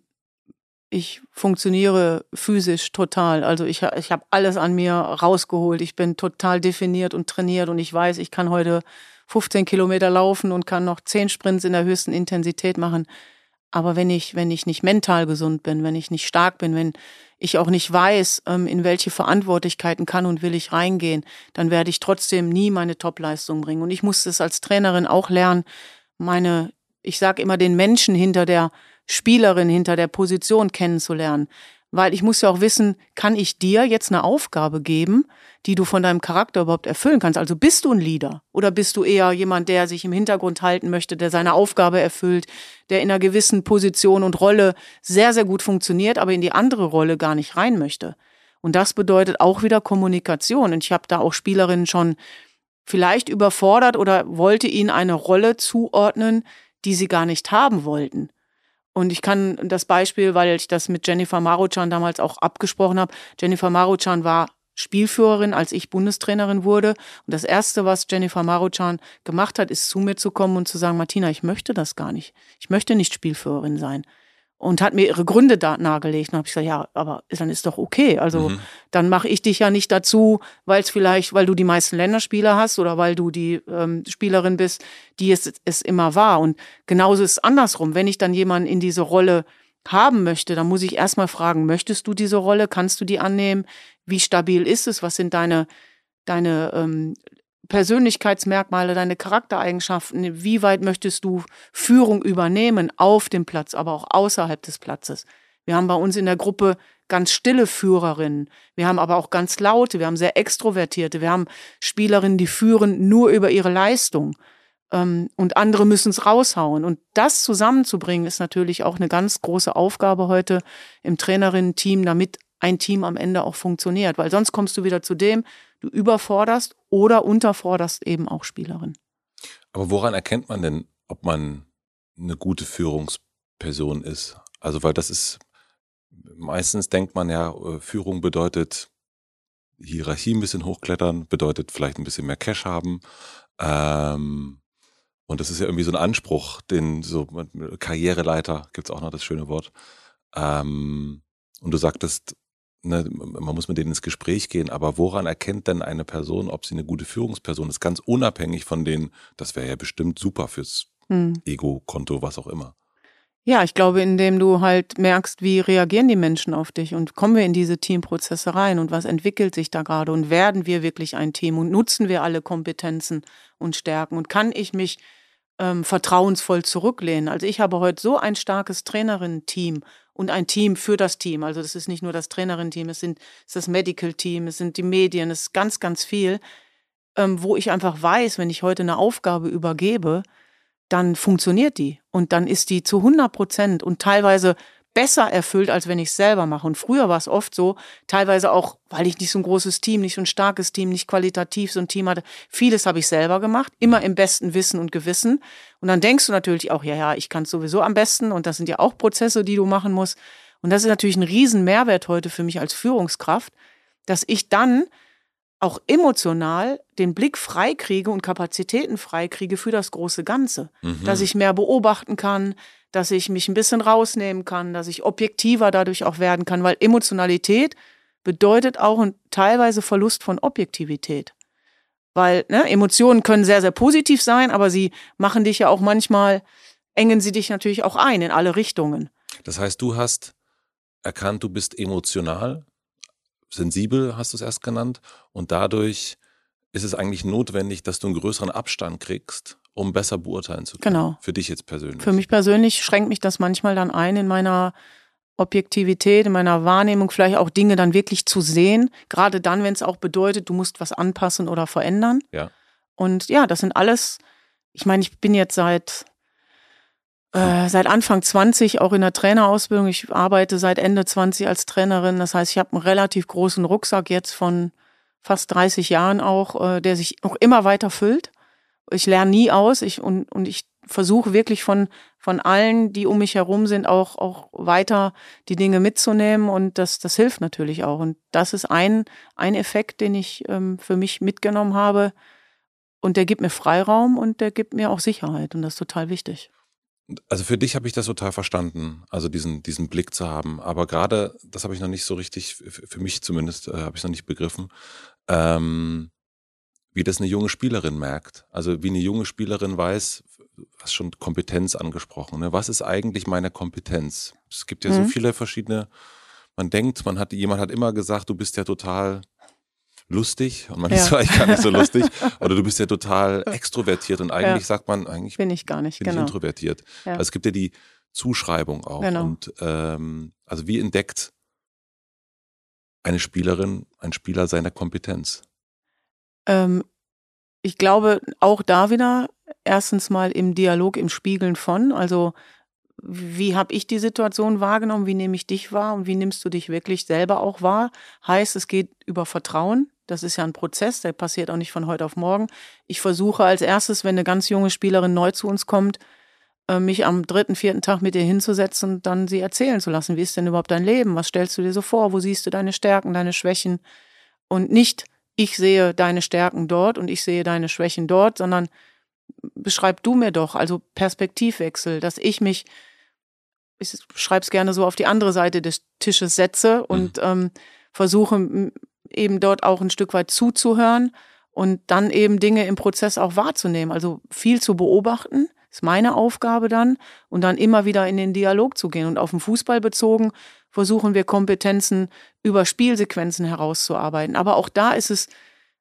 [SPEAKER 1] ich funktioniere physisch total. Also ich, ich habe alles an mir rausgeholt. Ich bin total definiert und trainiert und ich weiß, ich kann heute 15 Kilometer laufen und kann noch 10 Sprints in der höchsten Intensität machen. Aber wenn ich, wenn ich nicht mental gesund bin, wenn ich nicht stark bin, wenn ich auch nicht weiß, ähm, in welche Verantwortlichkeiten kann und will ich reingehen, dann werde ich trotzdem nie meine Topleistung bringen. Und ich musste es als Trainerin auch lernen, meine, ich sage immer, den Menschen hinter der Spielerin, hinter der Position kennenzulernen. Weil ich muss ja auch wissen, kann ich dir jetzt eine Aufgabe geben, die du von deinem Charakter überhaupt erfüllen kannst? Also bist du ein Leader oder bist du eher jemand, der sich im Hintergrund halten möchte, der seine Aufgabe erfüllt, der in einer gewissen Position und Rolle sehr, sehr gut funktioniert, aber in die andere Rolle gar nicht rein möchte? Und das bedeutet auch wieder Kommunikation. Und ich habe da auch Spielerinnen schon vielleicht überfordert oder wollte ihnen eine Rolle zuordnen, die sie gar nicht haben wollten. Und ich kann das Beispiel, weil ich das mit Jennifer Maruchan damals auch abgesprochen habe. Jennifer Maruchan war Spielführerin, als ich Bundestrainerin wurde. Und das Erste, was Jennifer Maruchan gemacht hat, ist zu mir zu kommen und zu sagen, Martina, ich möchte das gar nicht. Ich möchte nicht Spielführerin sein und hat mir ihre Gründe da nahegelegt. Und habe ich gesagt, ja, aber dann ist doch okay. Also mhm. dann mache ich dich ja nicht dazu, weil es vielleicht, weil du die meisten Länderspieler hast oder weil du die ähm, Spielerin bist, die es, es immer war. Und genauso ist es andersrum. Wenn ich dann jemanden in diese Rolle haben möchte, dann muss ich erstmal fragen, möchtest du diese Rolle? Kannst du die annehmen? Wie stabil ist es? Was sind deine, deine ähm, Persönlichkeitsmerkmale, deine Charaktereigenschaften, wie weit möchtest du Führung übernehmen auf dem Platz, aber auch außerhalb des Platzes. Wir haben bei uns in der Gruppe ganz stille Führerinnen. Wir haben aber auch ganz laute, wir haben sehr extrovertierte, wir haben Spielerinnen, die führen nur über ihre Leistung. Ähm, und andere müssen es raushauen. Und das zusammenzubringen, ist natürlich auch eine ganz große Aufgabe heute im Trainerinnen-Team, damit ein Team am Ende auch funktioniert. Weil sonst kommst du wieder zu dem, du überforderst oder unterforderst eben auch Spielerin.
[SPEAKER 3] Aber woran erkennt man denn, ob man eine gute Führungsperson ist? Also, weil das ist, meistens denkt man ja, äh, Führung bedeutet Hierarchie ein bisschen hochklettern, bedeutet vielleicht ein bisschen mehr Cash haben. Ähm, und das ist ja irgendwie so ein Anspruch, den so Karriereleiter gibt's auch noch das schöne Wort. Ähm, und du sagtest, ne, man muss mit denen ins Gespräch gehen, aber woran erkennt denn eine Person, ob sie eine gute Führungsperson ist, ganz unabhängig von denen, das wäre ja bestimmt super fürs hm. Ego-Konto, was auch immer.
[SPEAKER 1] Ja, ich glaube, indem du halt merkst, wie reagieren die Menschen auf dich und kommen wir in diese Teamprozesse rein und was entwickelt sich da gerade und werden wir wirklich ein Team und nutzen wir alle Kompetenzen und Stärken und kann ich mich ähm, vertrauensvoll zurücklehnen. Also ich habe heute so ein starkes Trainerinnen-Team und ein Team für das Team. Also das ist nicht nur das Trainerin-Team, es sind es ist das Medical-Team, es sind die Medien, es ist ganz, ganz viel, ähm, wo ich einfach weiß, wenn ich heute eine Aufgabe übergebe, dann funktioniert die und dann ist die zu 100 Prozent und teilweise besser erfüllt, als wenn ich es selber mache. Und früher war es oft so, teilweise auch, weil ich nicht so ein großes Team, nicht so ein starkes Team, nicht qualitativ so ein Team hatte. Vieles habe ich selber gemacht, immer im besten Wissen und Gewissen. Und dann denkst du natürlich auch, ja, ja, ich kann es sowieso am besten. Und das sind ja auch Prozesse, die du machen musst. Und das ist natürlich ein riesen Mehrwert heute für mich als Führungskraft, dass ich dann auch emotional den Blick freikriege und Kapazitäten freikriege für das große Ganze. Mhm. Dass ich mehr beobachten kann, dass ich mich ein bisschen rausnehmen kann, dass ich objektiver dadurch auch werden kann, weil Emotionalität bedeutet auch ein teilweise Verlust von Objektivität. Weil ne, Emotionen können sehr, sehr positiv sein, aber sie machen dich ja auch manchmal, engen sie dich natürlich auch ein in alle Richtungen.
[SPEAKER 3] Das heißt, du hast erkannt, du bist emotional, sensibel, hast du es erst genannt, und dadurch ist es eigentlich notwendig, dass du einen größeren Abstand kriegst, um besser beurteilen zu können.
[SPEAKER 1] Genau.
[SPEAKER 3] Für dich jetzt persönlich.
[SPEAKER 1] Für mich persönlich schränkt mich das manchmal dann ein in meiner Objektivität, in meiner Wahrnehmung, vielleicht auch Dinge dann wirklich zu sehen. Gerade dann, wenn es auch bedeutet, du musst was anpassen oder verändern.
[SPEAKER 3] Ja.
[SPEAKER 1] Und ja, das sind alles, ich meine, ich bin jetzt seit äh, seit Anfang 20 auch in der Trainerausbildung. Ich arbeite seit Ende 20 als Trainerin. Das heißt, ich habe einen relativ großen Rucksack jetzt von fast 30 Jahren auch, äh, der sich noch immer weiter füllt. Ich lerne nie aus ich, und, und ich versuche wirklich von, von allen, die um mich herum sind, auch, auch weiter die Dinge mitzunehmen und das, das hilft natürlich auch. Und das ist ein, ein Effekt, den ich ähm, für mich mitgenommen habe. Und der gibt mir Freiraum und der gibt mir auch Sicherheit und das ist total wichtig.
[SPEAKER 3] Also für dich habe ich das total verstanden, also diesen, diesen Blick zu haben. Aber gerade, das habe ich noch nicht so richtig, für mich zumindest, äh, habe ich noch nicht begriffen, ähm, wie das eine junge Spielerin merkt. Also wie eine junge Spielerin weiß, hast schon Kompetenz angesprochen. Ne? Was ist eigentlich meine Kompetenz? Es gibt ja mhm. so viele verschiedene, man denkt, man hat, jemand hat immer gesagt, du bist ja total lustig und man ja. ist vielleicht gar nicht so lustig. Oder du bist ja total extrovertiert und eigentlich ja. sagt man, eigentlich
[SPEAKER 1] bin ich gar nicht,
[SPEAKER 3] bin
[SPEAKER 1] genau.
[SPEAKER 3] ich introvertiert. Ja. Also es gibt ja die Zuschreibung auch. Genau. Und ähm, also wie entdeckt eine Spielerin, ein Spieler seine Kompetenz?
[SPEAKER 1] Ähm, ich glaube auch da wieder erstens mal im Dialog, im Spiegeln von. Also wie habe ich die Situation wahrgenommen, wie nehme ich dich wahr und wie nimmst du dich wirklich selber auch wahr? Heißt, es geht über Vertrauen. Das ist ja ein Prozess, der passiert auch nicht von heute auf morgen. Ich versuche als erstes, wenn eine ganz junge Spielerin neu zu uns kommt, äh, mich am dritten, vierten Tag mit ihr hinzusetzen und dann sie erzählen zu lassen. Wie ist denn überhaupt dein Leben? Was stellst du dir so vor? Wo siehst du deine Stärken, deine Schwächen? Und nicht, ich sehe deine Stärken dort und ich sehe deine Schwächen dort, sondern beschreib du mir doch, also Perspektivwechsel, dass ich mich, ich schreibe es gerne so auf die andere Seite des Tisches setze und mhm. ähm, versuche eben dort auch ein Stück weit zuzuhören und dann eben Dinge im Prozess auch wahrzunehmen. Also viel zu beobachten, ist meine Aufgabe dann, und dann immer wieder in den Dialog zu gehen. Und auf den Fußball bezogen versuchen wir Kompetenzen über Spielsequenzen herauszuarbeiten. Aber auch da ist es,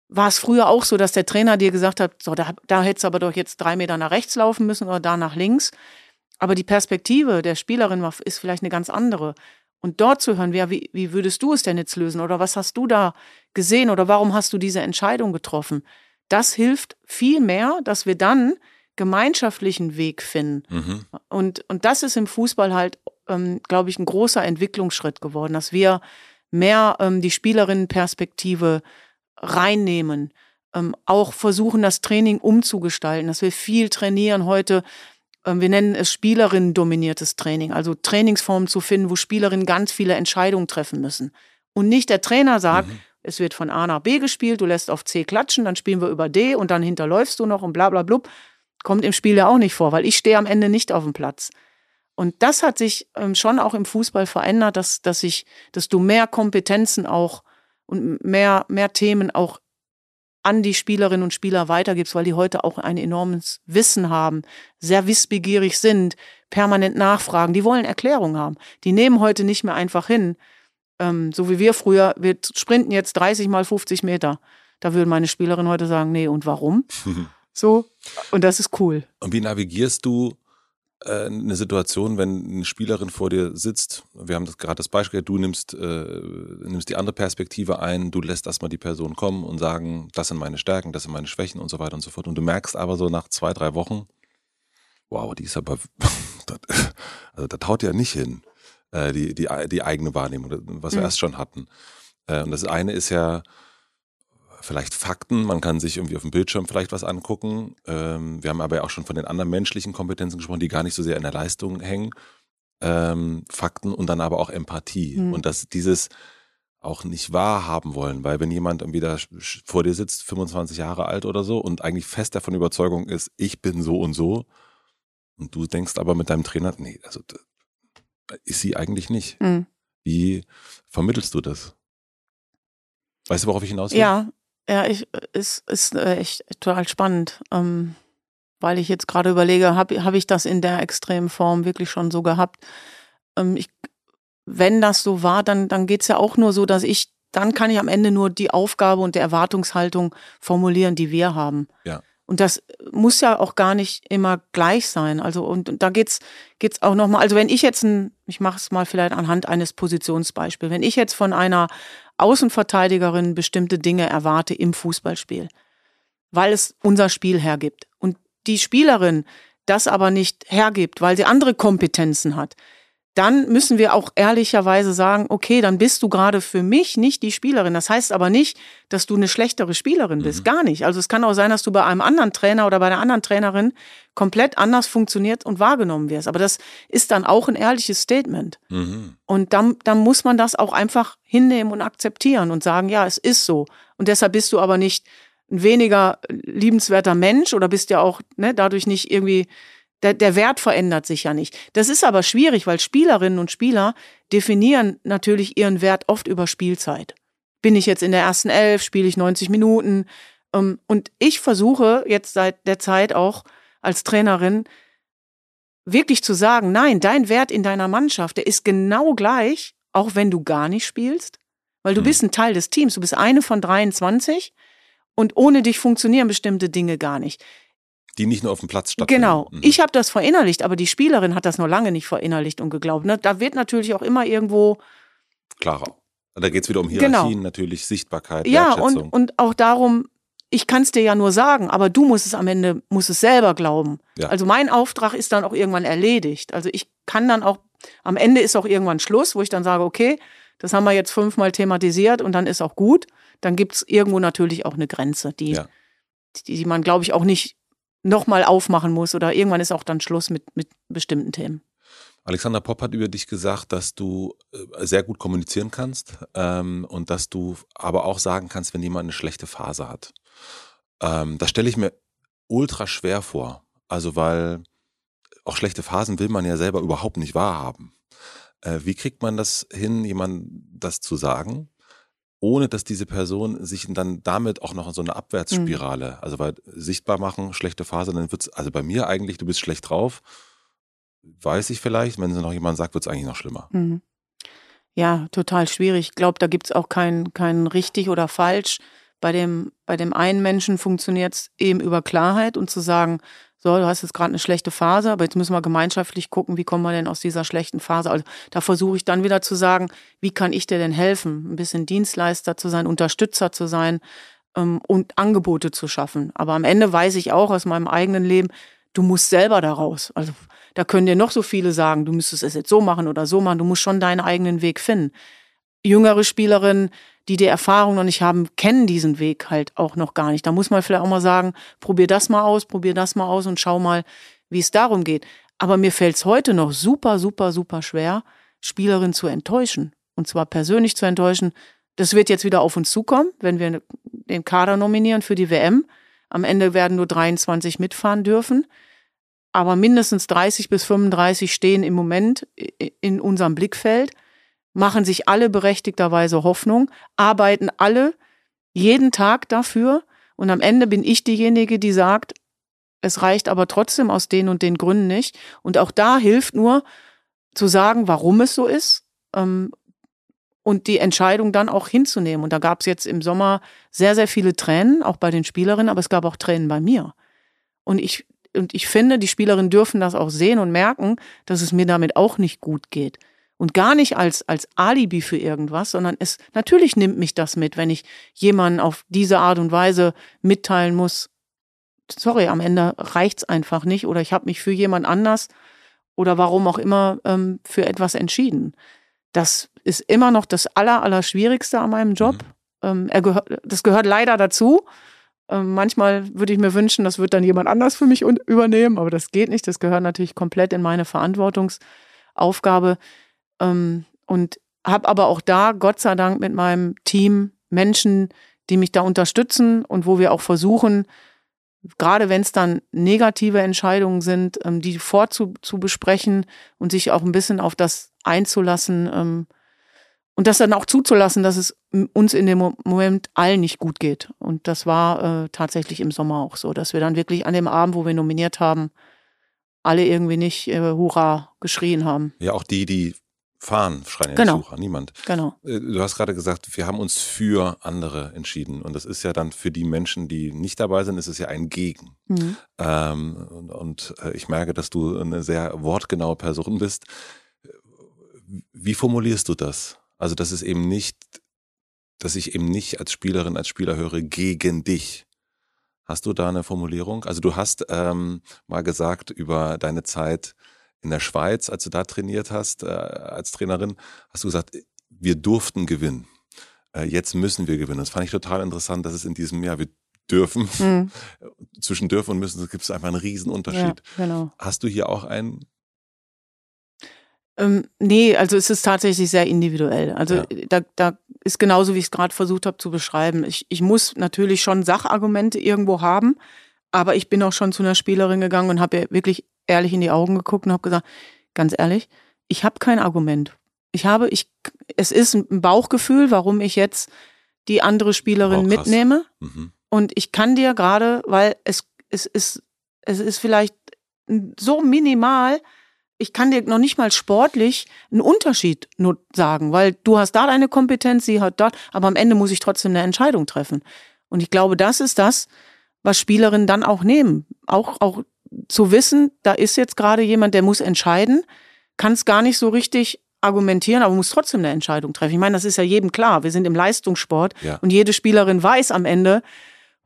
[SPEAKER 1] war es früher auch so, dass der Trainer dir gesagt hat, so, da, da hättest du aber doch jetzt drei Meter nach rechts laufen müssen oder da nach links. Aber die Perspektive der Spielerin ist vielleicht eine ganz andere. Und dort zu hören, ja, wie, wie würdest du es denn jetzt lösen? Oder was hast du da gesehen? Oder warum hast du diese Entscheidung getroffen? Das hilft viel mehr, dass wir dann gemeinschaftlichen Weg finden. Mhm. Und, und das ist im Fußball halt, ähm, glaube ich, ein großer Entwicklungsschritt geworden, dass wir mehr ähm, die Spielerinnenperspektive reinnehmen, ähm, auch versuchen, das Training umzugestalten, dass wir viel trainieren heute ähm, wir nennen es Spielerinnen-dominiertes Training, also Trainingsformen zu finden, wo Spielerinnen ganz viele Entscheidungen treffen müssen. Und nicht der Trainer sagt, mhm. es wird von A nach B gespielt, du lässt auf C klatschen, dann spielen wir über D und dann hinterläufst du noch und bla bla blub. Kommt im Spiel ja auch nicht vor, weil ich stehe am Ende nicht auf dem Platz. Und das hat sich ähm, schon auch im Fußball verändert, dass, dass ich, dass du mehr Kompetenzen auch und mehr, mehr Themen auch an die Spielerinnen und Spieler weitergibst, weil die heute auch ein enormes Wissen haben, sehr wissbegierig sind, permanent nachfragen, die wollen Erklärung haben. Die nehmen heute nicht mehr einfach hin, ähm, so wie wir früher, wir sprinten jetzt 30 mal 50 Meter. Da würden meine Spielerinnen heute sagen, nee, und warum? so, und das ist cool.
[SPEAKER 3] Und wie navigierst du eine Situation, wenn eine Spielerin vor dir sitzt, wir haben das gerade das Beispiel, du nimmst, äh, nimmst die andere Perspektive ein, du lässt erstmal die Person kommen und sagen, das sind meine Stärken, das sind meine Schwächen und so weiter und so fort. Und du merkst aber so nach zwei, drei Wochen, wow, die ist aber, also das haut ja nicht hin, äh, die, die, die eigene Wahrnehmung, was wir mhm. erst schon hatten. Äh, und das eine ist ja, vielleicht Fakten, man kann sich irgendwie auf dem Bildschirm vielleicht was angucken. Ähm, wir haben aber ja auch schon von den anderen menschlichen Kompetenzen gesprochen, die gar nicht so sehr in der Leistung hängen. Ähm, Fakten und dann aber auch Empathie. Mhm. Und dass dieses auch nicht wahrhaben wollen, weil wenn jemand irgendwie da vor dir sitzt, 25 Jahre alt oder so und eigentlich fest davon Überzeugung ist, ich bin so und so und du denkst aber mit deinem Trainer, nee, also ist sie eigentlich nicht. Mhm. Wie vermittelst du das? Weißt du, worauf ich hinaus will?
[SPEAKER 1] Ja, ja, ich, ist, ist äh, echt total spannend, ähm, weil ich jetzt gerade überlege, habe hab ich das in der extremen Form wirklich schon so gehabt? Ähm, ich, wenn das so war, dann, dann geht's ja auch nur so, dass ich, dann kann ich am Ende nur die Aufgabe und die Erwartungshaltung formulieren, die wir haben.
[SPEAKER 3] Ja.
[SPEAKER 1] Und das muss ja auch gar nicht immer gleich sein. Also und, und da geht's geht's auch noch mal. Also wenn ich jetzt ein, ich mache es mal vielleicht anhand eines Positionsbeispiels. Wenn ich jetzt von einer Außenverteidigerin bestimmte Dinge erwarte im Fußballspiel, weil es unser Spiel hergibt. Und die Spielerin das aber nicht hergibt, weil sie andere Kompetenzen hat, dann müssen wir auch ehrlicherweise sagen, okay, dann bist du gerade für mich nicht die Spielerin. Das heißt aber nicht, dass du eine schlechtere Spielerin bist. Mhm. Gar nicht. Also es kann auch sein, dass du bei einem anderen Trainer oder bei einer anderen Trainerin komplett anders funktioniert und wahrgenommen wirst. Aber das ist dann auch ein ehrliches Statement. Mhm. Und dann, dann muss man das auch einfach hinnehmen und akzeptieren und sagen, ja, es ist so. Und deshalb bist du aber nicht ein weniger liebenswerter Mensch oder bist ja auch ne, dadurch nicht irgendwie der, der Wert verändert sich ja nicht. Das ist aber schwierig, weil Spielerinnen und Spieler definieren natürlich ihren Wert oft über Spielzeit. Bin ich jetzt in der ersten Elf, spiele ich 90 Minuten? Ähm, und ich versuche jetzt seit der Zeit auch als Trainerin wirklich zu sagen, nein, dein Wert in deiner Mannschaft, der ist genau gleich, auch wenn du gar nicht spielst, weil du mhm. bist ein Teil des Teams, du bist eine von 23 und ohne dich funktionieren bestimmte Dinge gar nicht.
[SPEAKER 3] Die nicht nur auf dem Platz stattfinden.
[SPEAKER 1] Genau. Mhm. Ich habe das verinnerlicht, aber die Spielerin hat das noch lange nicht verinnerlicht und geglaubt. Ne? Da wird natürlich auch immer irgendwo.
[SPEAKER 3] Klarer. Da geht es wieder um. Hierarchien, genau. natürlich, Sichtbarkeit,
[SPEAKER 1] Ja, und, und auch darum, ich kann es dir ja nur sagen, aber du musst es am Ende, musst es selber glauben. Ja. Also mein Auftrag ist dann auch irgendwann erledigt. Also ich kann dann auch, am Ende ist auch irgendwann Schluss, wo ich dann sage, okay, das haben wir jetzt fünfmal thematisiert und dann ist auch gut. Dann gibt es irgendwo natürlich auch eine Grenze, die, ja. die, die man, glaube ich, auch nicht nochmal aufmachen muss oder irgendwann ist auch dann Schluss mit, mit bestimmten Themen.
[SPEAKER 3] Alexander Popp hat über dich gesagt, dass du äh, sehr gut kommunizieren kannst ähm, und dass du aber auch sagen kannst, wenn jemand eine schlechte Phase hat. Ähm, das stelle ich mir ultra schwer vor. Also weil auch schlechte Phasen will man ja selber überhaupt nicht wahrhaben. Äh, wie kriegt man das hin, jemand das zu sagen? Ohne dass diese Person sich dann damit auch noch in so eine Abwärtsspirale, mhm. also weil sichtbar machen, schlechte Phase, dann wird's, also bei mir eigentlich, du bist schlecht drauf, weiß ich vielleicht, wenn noch jemand sagt, wird's eigentlich noch schlimmer. Mhm.
[SPEAKER 1] Ja, total schwierig. Ich glaube, da gibt's auch kein, kein richtig oder falsch. Bei dem, bei dem einen Menschen funktioniert's eben über Klarheit und zu sagen, so, du hast jetzt gerade eine schlechte Phase, aber jetzt müssen wir gemeinschaftlich gucken, wie kommen wir denn aus dieser schlechten Phase. Also da versuche ich dann wieder zu sagen, wie kann ich dir denn helfen, ein bisschen Dienstleister zu sein, Unterstützer zu sein ähm, und Angebote zu schaffen. Aber am Ende weiß ich auch aus meinem eigenen Leben, du musst selber daraus. Also da können dir noch so viele sagen, du müsstest es jetzt so machen oder so machen, du musst schon deinen eigenen Weg finden. Jüngere Spielerinnen, die die Erfahrung noch nicht haben, kennen diesen Weg halt auch noch gar nicht. Da muss man vielleicht auch mal sagen, probier das mal aus, probier das mal aus und schau mal, wie es darum geht. Aber mir fällt es heute noch super, super, super schwer, Spielerinnen zu enttäuschen. Und zwar persönlich zu enttäuschen. Das wird jetzt wieder auf uns zukommen, wenn wir den Kader nominieren für die WM. Am Ende werden nur 23 mitfahren dürfen. aber mindestens 30 bis 35 stehen im Moment in unserem Blickfeld, machen sich alle berechtigterweise Hoffnung, arbeiten alle jeden Tag dafür und am Ende bin ich diejenige, die sagt, es reicht aber trotzdem aus den und den Gründen nicht. Und auch da hilft nur zu sagen, warum es so ist ähm, und die Entscheidung dann auch hinzunehmen. Und da gab es jetzt im Sommer sehr, sehr viele Tränen, auch bei den Spielerinnen, aber es gab auch Tränen bei mir. Und ich, und ich finde, die Spielerinnen dürfen das auch sehen und merken, dass es mir damit auch nicht gut geht. Und gar nicht als, als Alibi für irgendwas, sondern es, natürlich nimmt mich das mit, wenn ich jemanden auf diese Art und Weise mitteilen muss, sorry, am Ende reicht's einfach nicht oder ich habe mich für jemand anders oder warum auch immer ähm, für etwas entschieden. Das ist immer noch das Aller, Allerschwierigste an meinem Job. Mhm. Ähm, er gehört, das gehört leider dazu. Ähm, manchmal würde ich mir wünschen, das wird dann jemand anders für mich übernehmen, aber das geht nicht. Das gehört natürlich komplett in meine Verantwortungsaufgabe. Ähm, und habe aber auch da, Gott sei Dank, mit meinem Team Menschen, die mich da unterstützen und wo wir auch versuchen, gerade wenn es dann negative Entscheidungen sind, ähm, die vorzubesprechen und sich auch ein bisschen auf das einzulassen ähm, und das dann auch zuzulassen, dass es uns in dem Moment allen nicht gut geht. Und das war äh, tatsächlich im Sommer auch so, dass wir dann wirklich an dem Abend, wo wir nominiert haben, alle irgendwie nicht äh, Hurra geschrien haben.
[SPEAKER 3] Ja, auch die, die fahren, schreien ja
[SPEAKER 1] genau.
[SPEAKER 3] Hurra, niemand.
[SPEAKER 1] Genau.
[SPEAKER 3] Äh, du hast gerade gesagt, wir haben uns für andere entschieden. Und das ist ja dann für die Menschen, die nicht dabei sind, ist es ja ein Gegen. Mhm. Ähm, und, und äh, ich merke, dass du eine sehr wortgenaue Person bist. Wie formulierst du das? Also, dass es eben nicht, dass ich eben nicht als Spielerin, als Spieler höre gegen dich. Hast du da eine Formulierung? Also du hast ähm, mal gesagt über deine Zeit in der Schweiz, als du da trainiert hast äh, als Trainerin, hast du gesagt, wir durften gewinnen. Äh, jetzt müssen wir gewinnen. Das fand ich total interessant, dass es in diesem Jahr wir dürfen. Mhm. Zwischen dürfen und müssen gibt es einfach einen riesen Unterschied.
[SPEAKER 1] Ja, genau.
[SPEAKER 3] Hast du hier auch einen
[SPEAKER 1] ähm, nee, also es ist tatsächlich sehr individuell. Also ja. da, da ist genauso, wie ich es gerade versucht habe zu beschreiben. Ich, ich muss natürlich schon Sachargumente irgendwo haben, aber ich bin auch schon zu einer Spielerin gegangen und habe ihr wirklich ehrlich in die Augen geguckt und habe gesagt, ganz ehrlich, ich habe kein Argument. Ich habe, ich, es ist ein Bauchgefühl, warum ich jetzt die andere Spielerin oh, mitnehme. Mhm. Und ich kann dir gerade, weil es, es ist, es ist vielleicht so minimal, ich kann dir noch nicht mal sportlich einen Unterschied nur sagen, weil du hast da deine Kompetenz, sie hat dort, aber am Ende muss ich trotzdem eine Entscheidung treffen. Und ich glaube, das ist das, was Spielerinnen dann auch nehmen. Auch, auch zu wissen, da ist jetzt gerade jemand, der muss entscheiden, kann es gar nicht so richtig argumentieren, aber muss trotzdem eine Entscheidung treffen. Ich meine, das ist ja jedem klar. Wir sind im Leistungssport ja. und jede Spielerin weiß am Ende,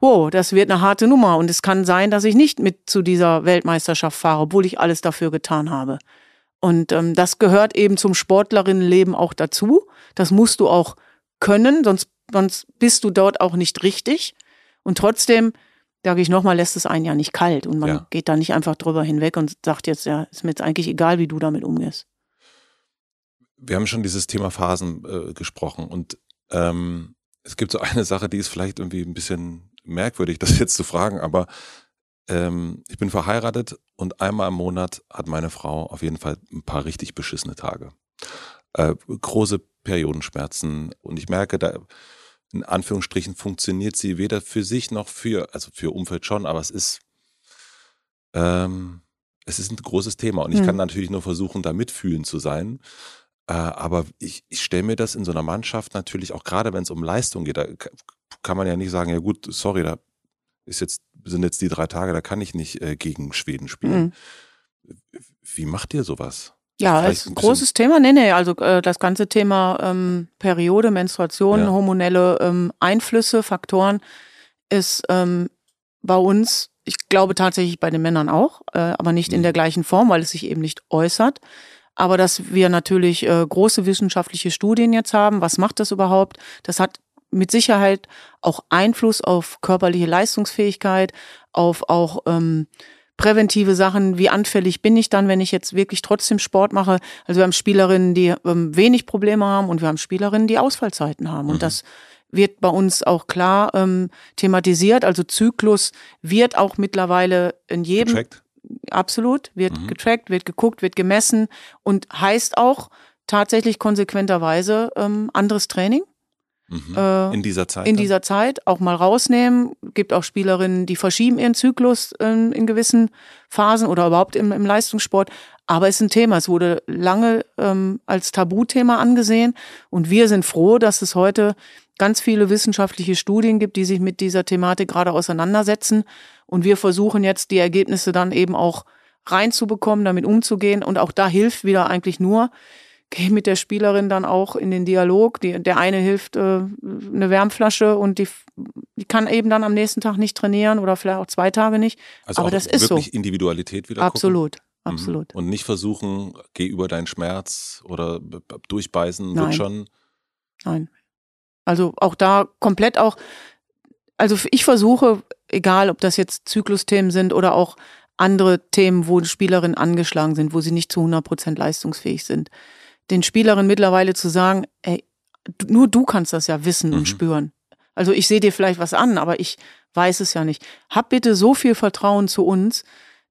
[SPEAKER 1] wow, das wird eine harte Nummer und es kann sein, dass ich nicht mit zu dieser Weltmeisterschaft fahre, obwohl ich alles dafür getan habe. Und ähm, das gehört eben zum Sportlerinnenleben auch dazu. Das musst du auch können, sonst, sonst bist du dort auch nicht richtig. Und trotzdem, sage ich nochmal, lässt es einen ja nicht kalt und man ja. geht da nicht einfach drüber hinweg und sagt jetzt, ja, ist mir jetzt eigentlich egal, wie du damit umgehst.
[SPEAKER 3] Wir haben schon dieses Thema Phasen äh, gesprochen und ähm, es gibt so eine Sache, die ist vielleicht irgendwie ein bisschen merkwürdig, das jetzt zu fragen, aber ähm, ich bin verheiratet und einmal im Monat hat meine Frau auf jeden Fall ein paar richtig beschissene Tage. Äh, große Periodenschmerzen und ich merke, da in Anführungsstrichen funktioniert sie weder für sich noch für, also für Umfeld schon, aber es ist, ähm, es ist ein großes Thema und ich mhm. kann natürlich nur versuchen, da mitfühlend zu sein. Äh, aber ich, ich stelle mir das in so einer Mannschaft natürlich auch gerade, wenn es um Leistung geht, da kann man ja nicht sagen, ja gut, sorry, da ist jetzt, sind jetzt die drei Tage, da kann ich nicht äh, gegen Schweden spielen. Mhm. Wie macht ihr sowas?
[SPEAKER 1] Ja, Vielleicht ist ein großes Thema. Nee, nee, also äh, das ganze Thema ähm, Periode, Menstruation, ja. hormonelle ähm, Einflüsse, Faktoren ist ähm, bei uns, ich glaube tatsächlich bei den Männern auch, äh, aber nicht mhm. in der gleichen Form, weil es sich eben nicht äußert. Aber dass wir natürlich äh, große wissenschaftliche Studien jetzt haben, was macht das überhaupt? Das hat mit Sicherheit auch Einfluss auf körperliche Leistungsfähigkeit, auf auch ähm, präventive Sachen, wie anfällig bin ich dann, wenn ich jetzt wirklich trotzdem Sport mache. Also wir haben Spielerinnen, die ähm, wenig Probleme haben und wir haben Spielerinnen, die Ausfallzeiten haben. Mhm. Und das wird bei uns auch klar ähm, thematisiert. Also Zyklus wird auch mittlerweile in jedem, absolut, wird mhm. getrackt, wird geguckt, wird gemessen und heißt auch tatsächlich konsequenterweise ähm, anderes Training.
[SPEAKER 3] Mhm. Äh, in dieser Zeit?
[SPEAKER 1] In dann? dieser Zeit auch mal rausnehmen. Gibt auch Spielerinnen, die verschieben ihren Zyklus ähm, in gewissen Phasen oder überhaupt im, im Leistungssport. Aber es ist ein Thema. Es wurde lange ähm, als Tabuthema angesehen. Und wir sind froh, dass es heute ganz viele wissenschaftliche Studien gibt, die sich mit dieser Thematik gerade auseinandersetzen. Und wir versuchen jetzt die Ergebnisse dann eben auch reinzubekommen, damit umzugehen. Und auch da hilft wieder eigentlich nur, geh mit der Spielerin dann auch in den Dialog. Die, der eine hilft äh, eine Wärmflasche und die, die kann eben dann am nächsten Tag nicht trainieren oder vielleicht auch zwei Tage nicht.
[SPEAKER 3] Also
[SPEAKER 1] Aber
[SPEAKER 3] das ist wirklich so. Individualität wieder
[SPEAKER 1] Absolut.
[SPEAKER 3] Gucken.
[SPEAKER 1] Mhm. Absolut.
[SPEAKER 3] Und nicht versuchen, geh über deinen Schmerz oder durchbeißen,
[SPEAKER 1] Nein.
[SPEAKER 3] wird schon.
[SPEAKER 1] Nein. Also auch da komplett auch, also ich versuche, egal ob das jetzt Zyklusthemen sind oder auch andere Themen, wo Spielerinnen angeschlagen sind, wo sie nicht zu 100 Prozent leistungsfähig sind, den Spielerinnen mittlerweile zu sagen, ey, nur du kannst das ja wissen mhm. und spüren. Also ich sehe dir vielleicht was an, aber ich weiß es ja nicht. Hab bitte so viel Vertrauen zu uns,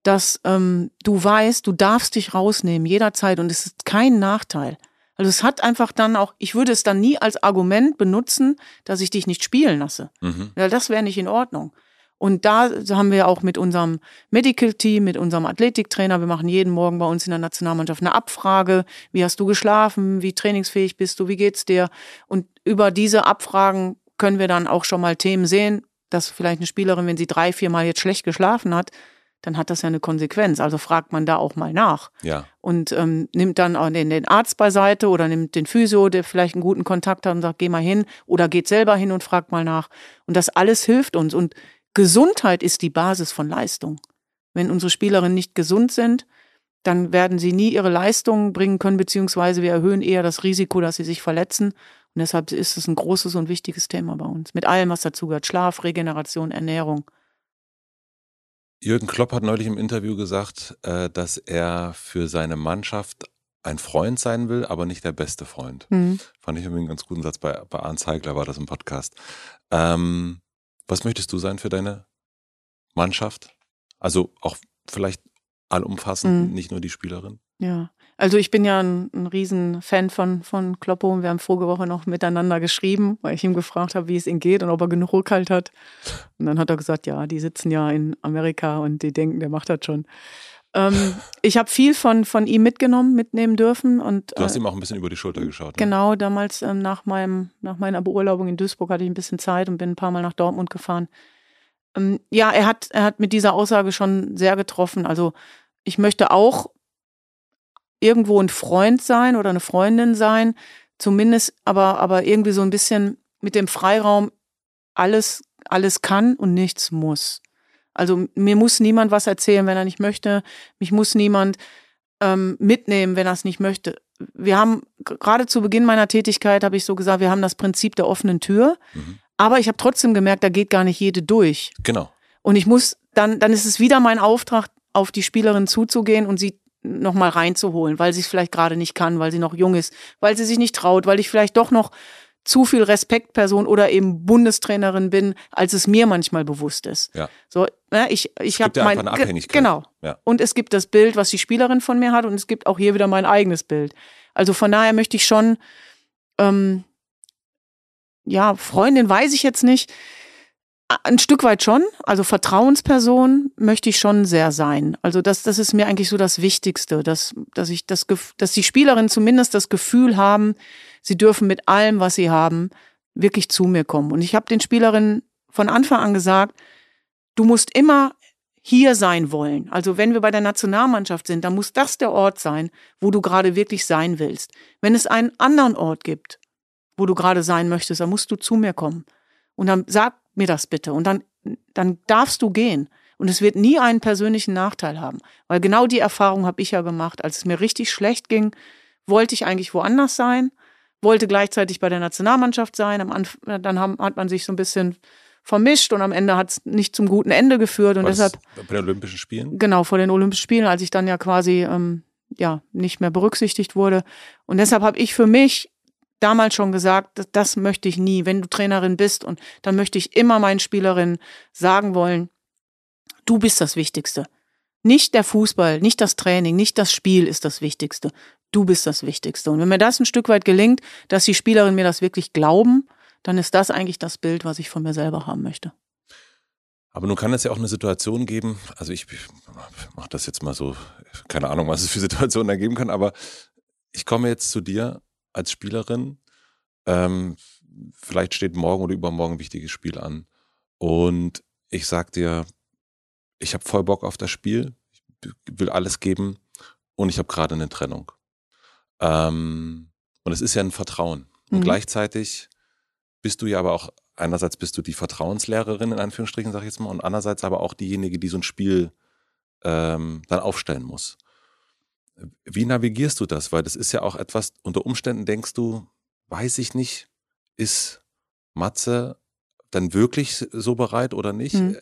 [SPEAKER 1] dass ähm, du weißt, du darfst dich rausnehmen jederzeit und es ist kein Nachteil. Also es hat einfach dann auch, ich würde es dann nie als Argument benutzen, dass ich dich nicht spielen lasse. Mhm. Ja, das wäre nicht in Ordnung. Und da haben wir auch mit unserem Medical Team, mit unserem Athletiktrainer, wir machen jeden Morgen bei uns in der Nationalmannschaft eine Abfrage. Wie hast du geschlafen? Wie trainingsfähig bist du? Wie geht's dir? Und über diese Abfragen können wir dann auch schon mal Themen sehen, dass vielleicht eine Spielerin, wenn sie drei, vier Mal jetzt schlecht geschlafen hat, dann hat das ja eine Konsequenz. Also fragt man da auch mal nach.
[SPEAKER 3] Ja.
[SPEAKER 1] Und ähm, nimmt dann auch den, den Arzt beiseite oder nimmt den Physio, der vielleicht einen guten Kontakt hat und sagt, geh mal hin oder geht selber hin und fragt mal nach. Und das alles hilft uns. Und Gesundheit ist die Basis von Leistung. Wenn unsere Spielerinnen nicht gesund sind, dann werden sie nie ihre Leistungen bringen können, beziehungsweise wir erhöhen eher das Risiko, dass sie sich verletzen. Und deshalb ist es ein großes und wichtiges Thema bei uns. Mit allem, was dazugehört. Schlaf, Regeneration, Ernährung.
[SPEAKER 3] Jürgen Klopp hat neulich im Interview gesagt, äh, dass er für seine Mannschaft ein Freund sein will, aber nicht der beste Freund. Mhm. Fand ich irgendwie einen ganz guten Satz. Bei, bei Arndt Zeigler war das im Podcast. Ähm, was möchtest du sein für deine Mannschaft? Also auch vielleicht allumfassend, mhm. nicht nur die Spielerin?
[SPEAKER 1] Ja, also ich bin ja ein, ein Riesenfan von, von Kloppo und wir haben vorige Woche noch miteinander geschrieben, weil ich ihm gefragt habe, wie es ihm geht und ob er genug Rückhalt hat. Und dann hat er gesagt, ja, die sitzen ja in Amerika und die denken, der macht das schon. Ähm, ich habe viel von, von ihm mitgenommen, mitnehmen dürfen. Und,
[SPEAKER 3] du hast äh, ihm auch ein bisschen über die Schulter geschaut.
[SPEAKER 1] Ne? Genau, damals ähm, nach, meinem, nach meiner Beurlaubung in Duisburg hatte ich ein bisschen Zeit und bin ein paar Mal nach Dortmund gefahren. Ähm, ja, er hat, er hat mit dieser Aussage schon sehr getroffen. Also ich möchte auch irgendwo ein Freund sein oder eine Freundin sein, zumindest aber, aber irgendwie so ein bisschen mit dem Freiraum, alles, alles kann und nichts muss. Also mir muss niemand was erzählen, wenn er nicht möchte. Mich muss niemand ähm, mitnehmen, wenn er es nicht möchte. Wir haben gerade zu Beginn meiner Tätigkeit habe ich so gesagt, wir haben das Prinzip der offenen Tür. Mhm. Aber ich habe trotzdem gemerkt, da geht gar nicht jede durch.
[SPEAKER 3] Genau.
[SPEAKER 1] Und ich muss dann, dann ist es wieder mein Auftrag, auf die Spielerin zuzugehen und sie nochmal reinzuholen, weil sie es vielleicht gerade nicht kann, weil sie noch jung ist, weil sie sich nicht traut, weil ich vielleicht doch noch zu viel Respektperson oder eben Bundestrainerin bin, als es mir manchmal bewusst ist.
[SPEAKER 3] Ja.
[SPEAKER 1] So, ne, ich ich habe ja mein
[SPEAKER 3] eine Abhängigkeit.
[SPEAKER 1] genau.
[SPEAKER 3] Ja.
[SPEAKER 1] Und es gibt das Bild, was die Spielerin von mir hat, und es gibt auch hier wieder mein eigenes Bild. Also von daher möchte ich schon, ähm, ja, Freundin weiß ich jetzt nicht. Ein Stück weit schon. Also Vertrauensperson möchte ich schon sehr sein. Also das, das ist mir eigentlich so das Wichtigste, dass, dass ich das, dass die Spielerinnen zumindest das Gefühl haben, sie dürfen mit allem, was sie haben, wirklich zu mir kommen. Und ich habe den Spielerinnen von Anfang an gesagt, du musst immer hier sein wollen. Also wenn wir bei der Nationalmannschaft sind, dann muss das der Ort sein, wo du gerade wirklich sein willst. Wenn es einen anderen Ort gibt, wo du gerade sein möchtest, dann musst du zu mir kommen. Und dann sag mir das bitte. Und dann, dann darfst du gehen. Und es wird nie einen persönlichen Nachteil haben. Weil genau die Erfahrung habe ich ja gemacht. Als es mir richtig schlecht ging, wollte ich eigentlich woanders sein, wollte gleichzeitig bei der Nationalmannschaft sein. Am Anf dann haben, hat man sich so ein bisschen vermischt und am Ende hat es nicht zum guten Ende geführt. Und
[SPEAKER 3] Was,
[SPEAKER 1] deshalb.
[SPEAKER 3] Bei den Olympischen Spielen?
[SPEAKER 1] Genau, vor den Olympischen Spielen, als ich dann ja quasi ähm, ja, nicht mehr berücksichtigt wurde. Und deshalb habe ich für mich damals schon gesagt, das, das möchte ich nie. Wenn du Trainerin bist und dann möchte ich immer meinen Spielerinnen sagen wollen, du bist das Wichtigste. Nicht der Fußball, nicht das Training, nicht das Spiel ist das Wichtigste. Du bist das Wichtigste. Und wenn mir das ein Stück weit gelingt, dass die Spielerinnen mir das wirklich glauben, dann ist das eigentlich das Bild, was ich von mir selber haben möchte.
[SPEAKER 3] Aber nun kann es ja auch eine Situation geben, also ich mache das jetzt mal so, keine Ahnung, was es für Situationen ergeben kann, aber ich komme jetzt zu dir als Spielerin, ähm, vielleicht steht morgen oder übermorgen ein wichtiges Spiel an und ich sag dir, ich habe voll Bock auf das Spiel, ich will alles geben und ich habe gerade eine Trennung. Ähm, und es ist ja ein Vertrauen. Und mhm. gleichzeitig bist du ja aber auch, einerseits bist du die Vertrauenslehrerin in Anführungsstrichen, sag ich jetzt mal, und andererseits aber auch diejenige, die so ein Spiel ähm, dann aufstellen muss. Wie navigierst du das? Weil das ist ja auch etwas, unter Umständen denkst du, weiß ich nicht, ist Matze dann wirklich so bereit oder nicht? Mhm.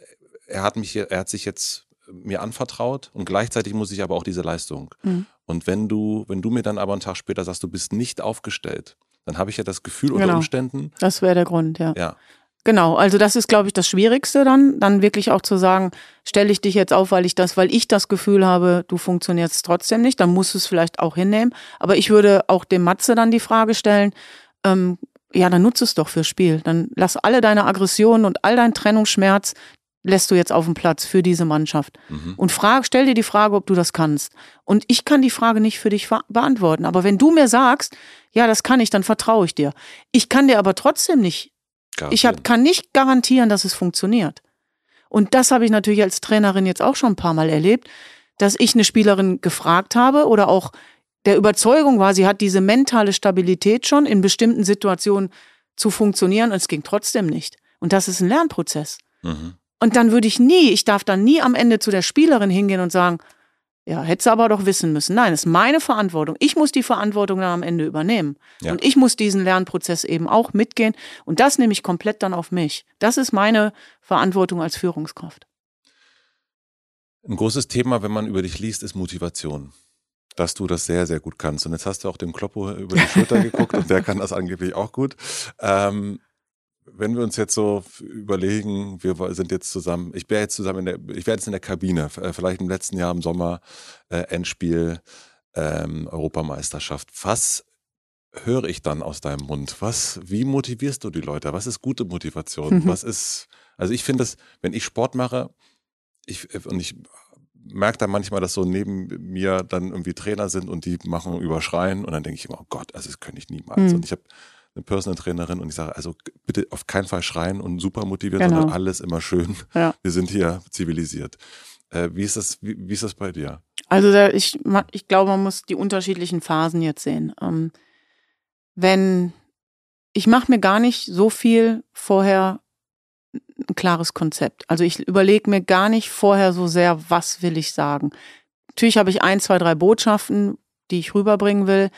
[SPEAKER 3] Er hat mich, er hat sich jetzt mir anvertraut und gleichzeitig muss ich aber auch diese Leistung. Mhm. Und wenn du, wenn du mir dann aber einen Tag später sagst, du bist nicht aufgestellt, dann habe ich ja das Gefühl unter
[SPEAKER 1] genau.
[SPEAKER 3] Umständen.
[SPEAKER 1] Das wäre der Grund, ja.
[SPEAKER 3] Ja.
[SPEAKER 1] Genau, also das ist, glaube ich, das Schwierigste dann, dann wirklich auch zu sagen, stelle ich dich jetzt auf, weil ich das, weil ich das Gefühl habe, du funktionierst trotzdem nicht, dann musst du es vielleicht auch hinnehmen. Aber ich würde auch dem Matze dann die Frage stellen, ähm, ja, dann nutze es doch fürs Spiel. Dann lass alle deine Aggressionen und all dein Trennungsschmerz, lässt du jetzt auf dem Platz für diese Mannschaft. Mhm. Und frag, stell dir die Frage, ob du das kannst. Und ich kann die Frage nicht für dich beantworten. Aber wenn du mir sagst, ja, das kann ich, dann vertraue ich dir. Ich kann dir aber trotzdem nicht ich hab, kann nicht garantieren, dass es funktioniert. Und das habe ich natürlich als Trainerin jetzt auch schon ein paar Mal erlebt, dass ich eine Spielerin gefragt habe oder auch der Überzeugung war, sie hat diese mentale Stabilität schon in bestimmten Situationen zu funktionieren und es ging trotzdem nicht. Und das ist ein Lernprozess. Mhm. Und dann würde ich nie, ich darf dann nie am Ende zu der Spielerin hingehen und sagen, ja, hätte aber doch wissen müssen. Nein, es ist meine Verantwortung. Ich muss die Verantwortung dann am Ende übernehmen. Ja. Und ich muss diesen Lernprozess eben auch mitgehen. Und das nehme ich komplett dann auf mich. Das ist meine Verantwortung als Führungskraft.
[SPEAKER 3] Ein großes Thema, wenn man über dich liest, ist Motivation. Dass du das sehr, sehr gut kannst. Und jetzt hast du auch dem Kloppo über die Schulter geguckt und der kann das angeblich auch gut. Ähm, wenn wir uns jetzt so überlegen, wir sind jetzt zusammen, ich wäre jetzt zusammen in der, ich wäre jetzt in der Kabine, äh, vielleicht im letzten Jahr im Sommer, äh, Endspiel, ähm, Europameisterschaft. Was höre ich dann aus deinem Mund? Was, wie motivierst du die Leute? Was ist gute Motivation? Mhm. Was ist, also ich finde es, wenn ich Sport mache, ich, und ich merke dann manchmal, dass so neben mir dann irgendwie Trainer sind und die machen überschreien und dann denke ich immer, oh Gott, also das könnte ich niemals. Mhm. Und ich habe eine Personal Trainerin und ich sage, also bitte auf keinen Fall schreien und super motiviert, genau. sondern alles immer schön. Ja. Wir sind hier zivilisiert. Äh, wie ist das, wie, wie, ist das bei dir?
[SPEAKER 1] Also ich, ich glaube, man muss die unterschiedlichen Phasen jetzt sehen. Ähm, wenn ich mache mir gar nicht so viel vorher ein klares Konzept. Also ich überlege mir gar nicht vorher so sehr, was will ich sagen. Natürlich habe ich ein, zwei, drei Botschaften, die ich rüberbringen will.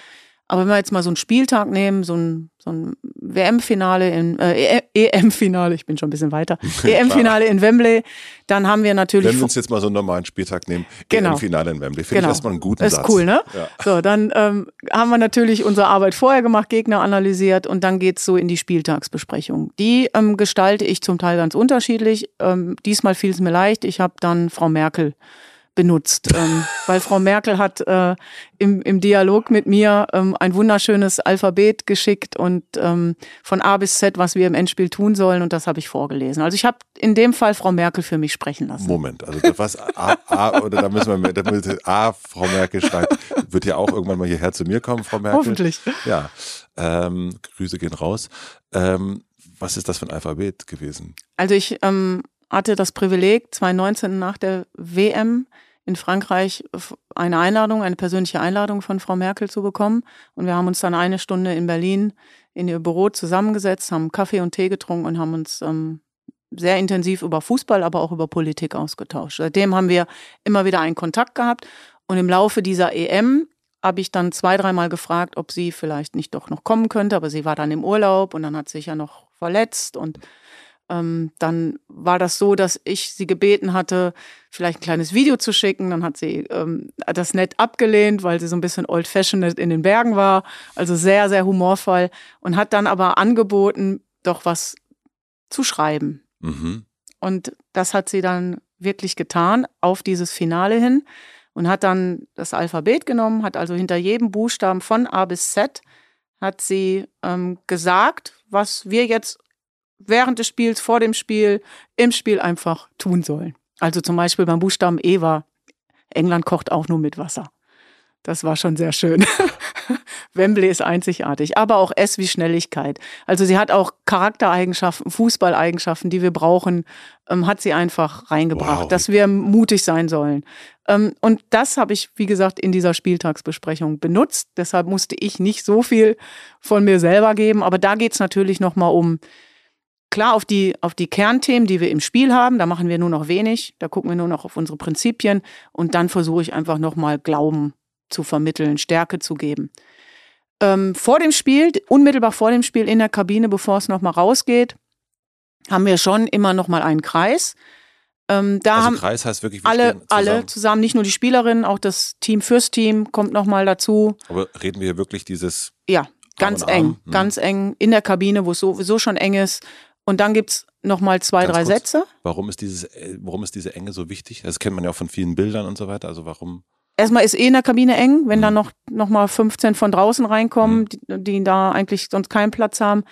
[SPEAKER 1] Aber wenn wir jetzt mal so einen Spieltag nehmen, so ein, so ein WM-Finale in äh, EM-Finale, ich bin schon ein bisschen weiter, EM-Finale in Wembley, dann haben wir natürlich.
[SPEAKER 3] Wenn wir uns jetzt mal so einen normalen Spieltag nehmen, genau. EM-Finale in Wembley, finde genau. ich erstmal einen guten
[SPEAKER 1] das
[SPEAKER 3] ist
[SPEAKER 1] Satz. cool, ne? Ja. So, dann ähm, haben wir natürlich unsere Arbeit vorher gemacht, Gegner analysiert und dann geht's so in die Spieltagsbesprechung. Die ähm, gestalte ich zum Teil ganz unterschiedlich. Ähm, diesmal fiel es mir leicht. Ich habe dann Frau Merkel benutzt, ähm, weil Frau Merkel hat äh, im, im Dialog mit mir ähm, ein wunderschönes Alphabet geschickt und ähm, von A bis Z, was wir im Endspiel tun sollen und das habe ich vorgelesen. Also ich habe in dem Fall Frau Merkel für mich sprechen lassen.
[SPEAKER 3] Moment, also was A, A oder da müssen wir, da müssen A, Frau Merkel schreibt, wird ja auch irgendwann mal hierher zu mir kommen, Frau Merkel.
[SPEAKER 1] Hoffentlich.
[SPEAKER 3] Ja, ähm, Grüße gehen raus. Ähm, was ist das für ein Alphabet gewesen?
[SPEAKER 1] Also ich ähm, hatte das Privileg, 2019 nach der WM in Frankreich eine Einladung, eine persönliche Einladung von Frau Merkel zu bekommen. Und wir haben uns dann eine Stunde in Berlin in ihr Büro zusammengesetzt, haben Kaffee und Tee getrunken und haben uns ähm, sehr intensiv über Fußball, aber auch über Politik ausgetauscht. Seitdem haben wir immer wieder einen Kontakt gehabt. Und im Laufe dieser EM habe ich dann zwei, dreimal gefragt, ob sie vielleicht nicht doch noch kommen könnte. Aber sie war dann im Urlaub und dann hat sie sich ja noch verletzt und ähm, dann war das so, dass ich sie gebeten hatte, vielleicht ein kleines Video zu schicken. Dann hat sie ähm, das nett abgelehnt, weil sie so ein bisschen old-fashioned in den Bergen war. Also sehr, sehr humorvoll. Und hat dann aber angeboten, doch was zu schreiben. Mhm. Und das hat sie dann wirklich getan auf dieses Finale hin und hat dann das Alphabet genommen, hat also hinter jedem Buchstaben von A bis Z hat sie ähm, gesagt, was wir jetzt während des Spiels, vor dem Spiel, im Spiel einfach tun sollen. Also zum Beispiel beim Buchstaben E war, England kocht auch nur mit Wasser. Das war schon sehr schön. Wembley ist einzigartig, aber auch S wie Schnelligkeit. Also sie hat auch Charaktereigenschaften, Fußballeigenschaften, die wir brauchen, ähm, hat sie einfach reingebracht, wow. dass wir mutig sein sollen. Ähm, und das habe ich, wie gesagt, in dieser Spieltagsbesprechung benutzt. Deshalb musste ich nicht so viel von mir selber geben, aber da geht es natürlich nochmal um klar auf die, auf die Kernthemen, die wir im Spiel haben. Da machen wir nur noch wenig. Da gucken wir nur noch auf unsere Prinzipien. Und dann versuche ich einfach nochmal Glauben zu vermitteln, Stärke zu geben. Ähm, vor dem Spiel, unmittelbar vor dem Spiel in der Kabine, bevor es nochmal rausgeht, haben wir schon immer nochmal einen Kreis. Ähm, da
[SPEAKER 3] also
[SPEAKER 1] haben
[SPEAKER 3] Kreis heißt wirklich
[SPEAKER 1] alle,
[SPEAKER 3] zusammen.
[SPEAKER 1] alle zusammen, nicht nur die Spielerinnen, auch das Team fürs Team kommt nochmal dazu.
[SPEAKER 3] Aber reden wir hier wirklich dieses.
[SPEAKER 1] Ja, ganz eng,
[SPEAKER 3] Hm.
[SPEAKER 1] ganz eng in der Kabine, wo es sowieso schon eng ist. Und dann gibt's nochmal zwei,
[SPEAKER 3] Ganz
[SPEAKER 1] drei
[SPEAKER 3] kurz.
[SPEAKER 1] Sätze.
[SPEAKER 3] Warum ist dieses, äh, warum ist diese Enge so wichtig? Das kennt man ja auch von vielen Bildern und so weiter. Also warum?
[SPEAKER 1] Erstmal ist eh in der Kabine eng, wenn
[SPEAKER 3] Mhm.
[SPEAKER 1] dann noch, noch mal 15 von draußen reinkommen,
[SPEAKER 3] Mhm.
[SPEAKER 1] die, die da eigentlich sonst keinen Platz haben.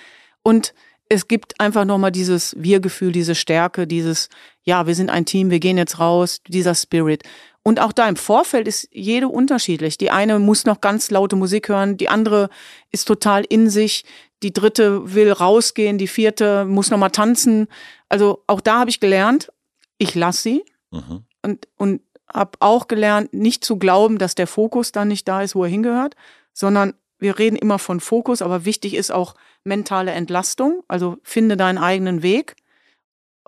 [SPEAKER 1] Und es gibt einfach nochmal dieses Wir-Gefühl, diese Stärke, dieses, ja, wir sind ein Team, wir gehen jetzt raus, dieser Spirit. Und auch da im Vorfeld ist jede unterschiedlich. Die eine muss noch ganz laute Musik hören, die andere ist total in sich, die dritte will rausgehen, die vierte muss noch mal tanzen. Also auch da habe ich gelernt, ich lasse sie
[SPEAKER 3] Mhm.
[SPEAKER 1] und, und habe auch gelernt, nicht zu glauben, dass der Fokus dann nicht da ist, wo er hingehört, sondern wir reden immer von Fokus, aber wichtig ist auch mentale Entlastung. Also finde deinen eigenen Weg.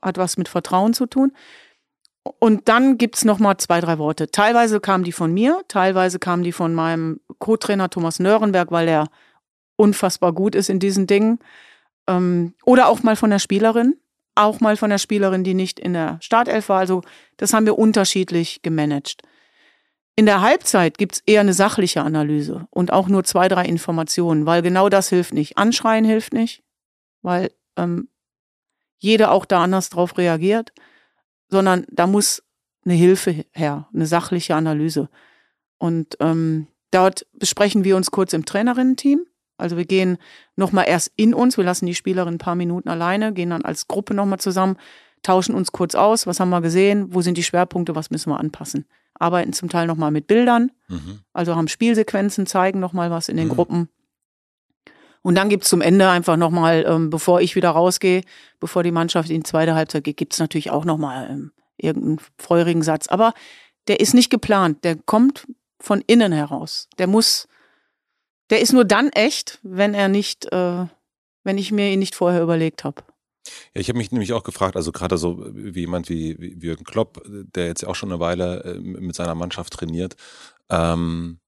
[SPEAKER 1] Hat was mit Vertrauen zu tun. Und dann gibt's noch mal zwei, drei Worte. Teilweise kamen die von mir, teilweise kamen die von meinem Co-Trainer Thomas Nörenberg, weil er unfassbar gut ist in diesen Dingen. Ähm, oder auch mal von der Spielerin, auch mal von der Spielerin, die nicht in der Startelf war. Also das haben wir unterschiedlich gemanagt. In der Halbzeit gibt's eher eine sachliche Analyse und auch nur zwei, drei Informationen, weil genau das hilft nicht. Anschreien hilft nicht, weil ähm, jeder auch da anders drauf reagiert, sondern da muss eine Hilfe her, eine sachliche Analyse. Und ähm, dort besprechen wir uns kurz im Trainerinnen-Team. Also wir gehen nochmal erst in uns, wir lassen die Spielerinnen ein paar Minuten alleine, gehen dann als Gruppe nochmal zusammen, tauschen uns kurz aus, was haben wir gesehen, wo sind die Schwerpunkte, was müssen wir anpassen. Arbeiten zum Teil nochmal mit Bildern,
[SPEAKER 3] Mhm.
[SPEAKER 1] also haben Spielsequenzen, zeigen nochmal was in den
[SPEAKER 3] Mhm.
[SPEAKER 1] Gruppen. Und dann gibt's zum Ende einfach nochmal, ähm, bevor ich wieder rausgehe, bevor die Mannschaft in die zweite Halbzeit geht, gibt's natürlich auch nochmal ähm, irgendeinen feurigen Satz. Aber der ist nicht geplant, der kommt von innen heraus. Der muss, der ist nur dann echt, wenn er nicht, äh, wenn ich mir ihn nicht vorher überlegt habe.
[SPEAKER 3] Ja, ich habe mich nämlich auch gefragt, also gerade so wie jemand wie, wie Jürgen Klopp, der jetzt auch schon eine Weile äh, mit seiner Mannschaft trainiert, ähm,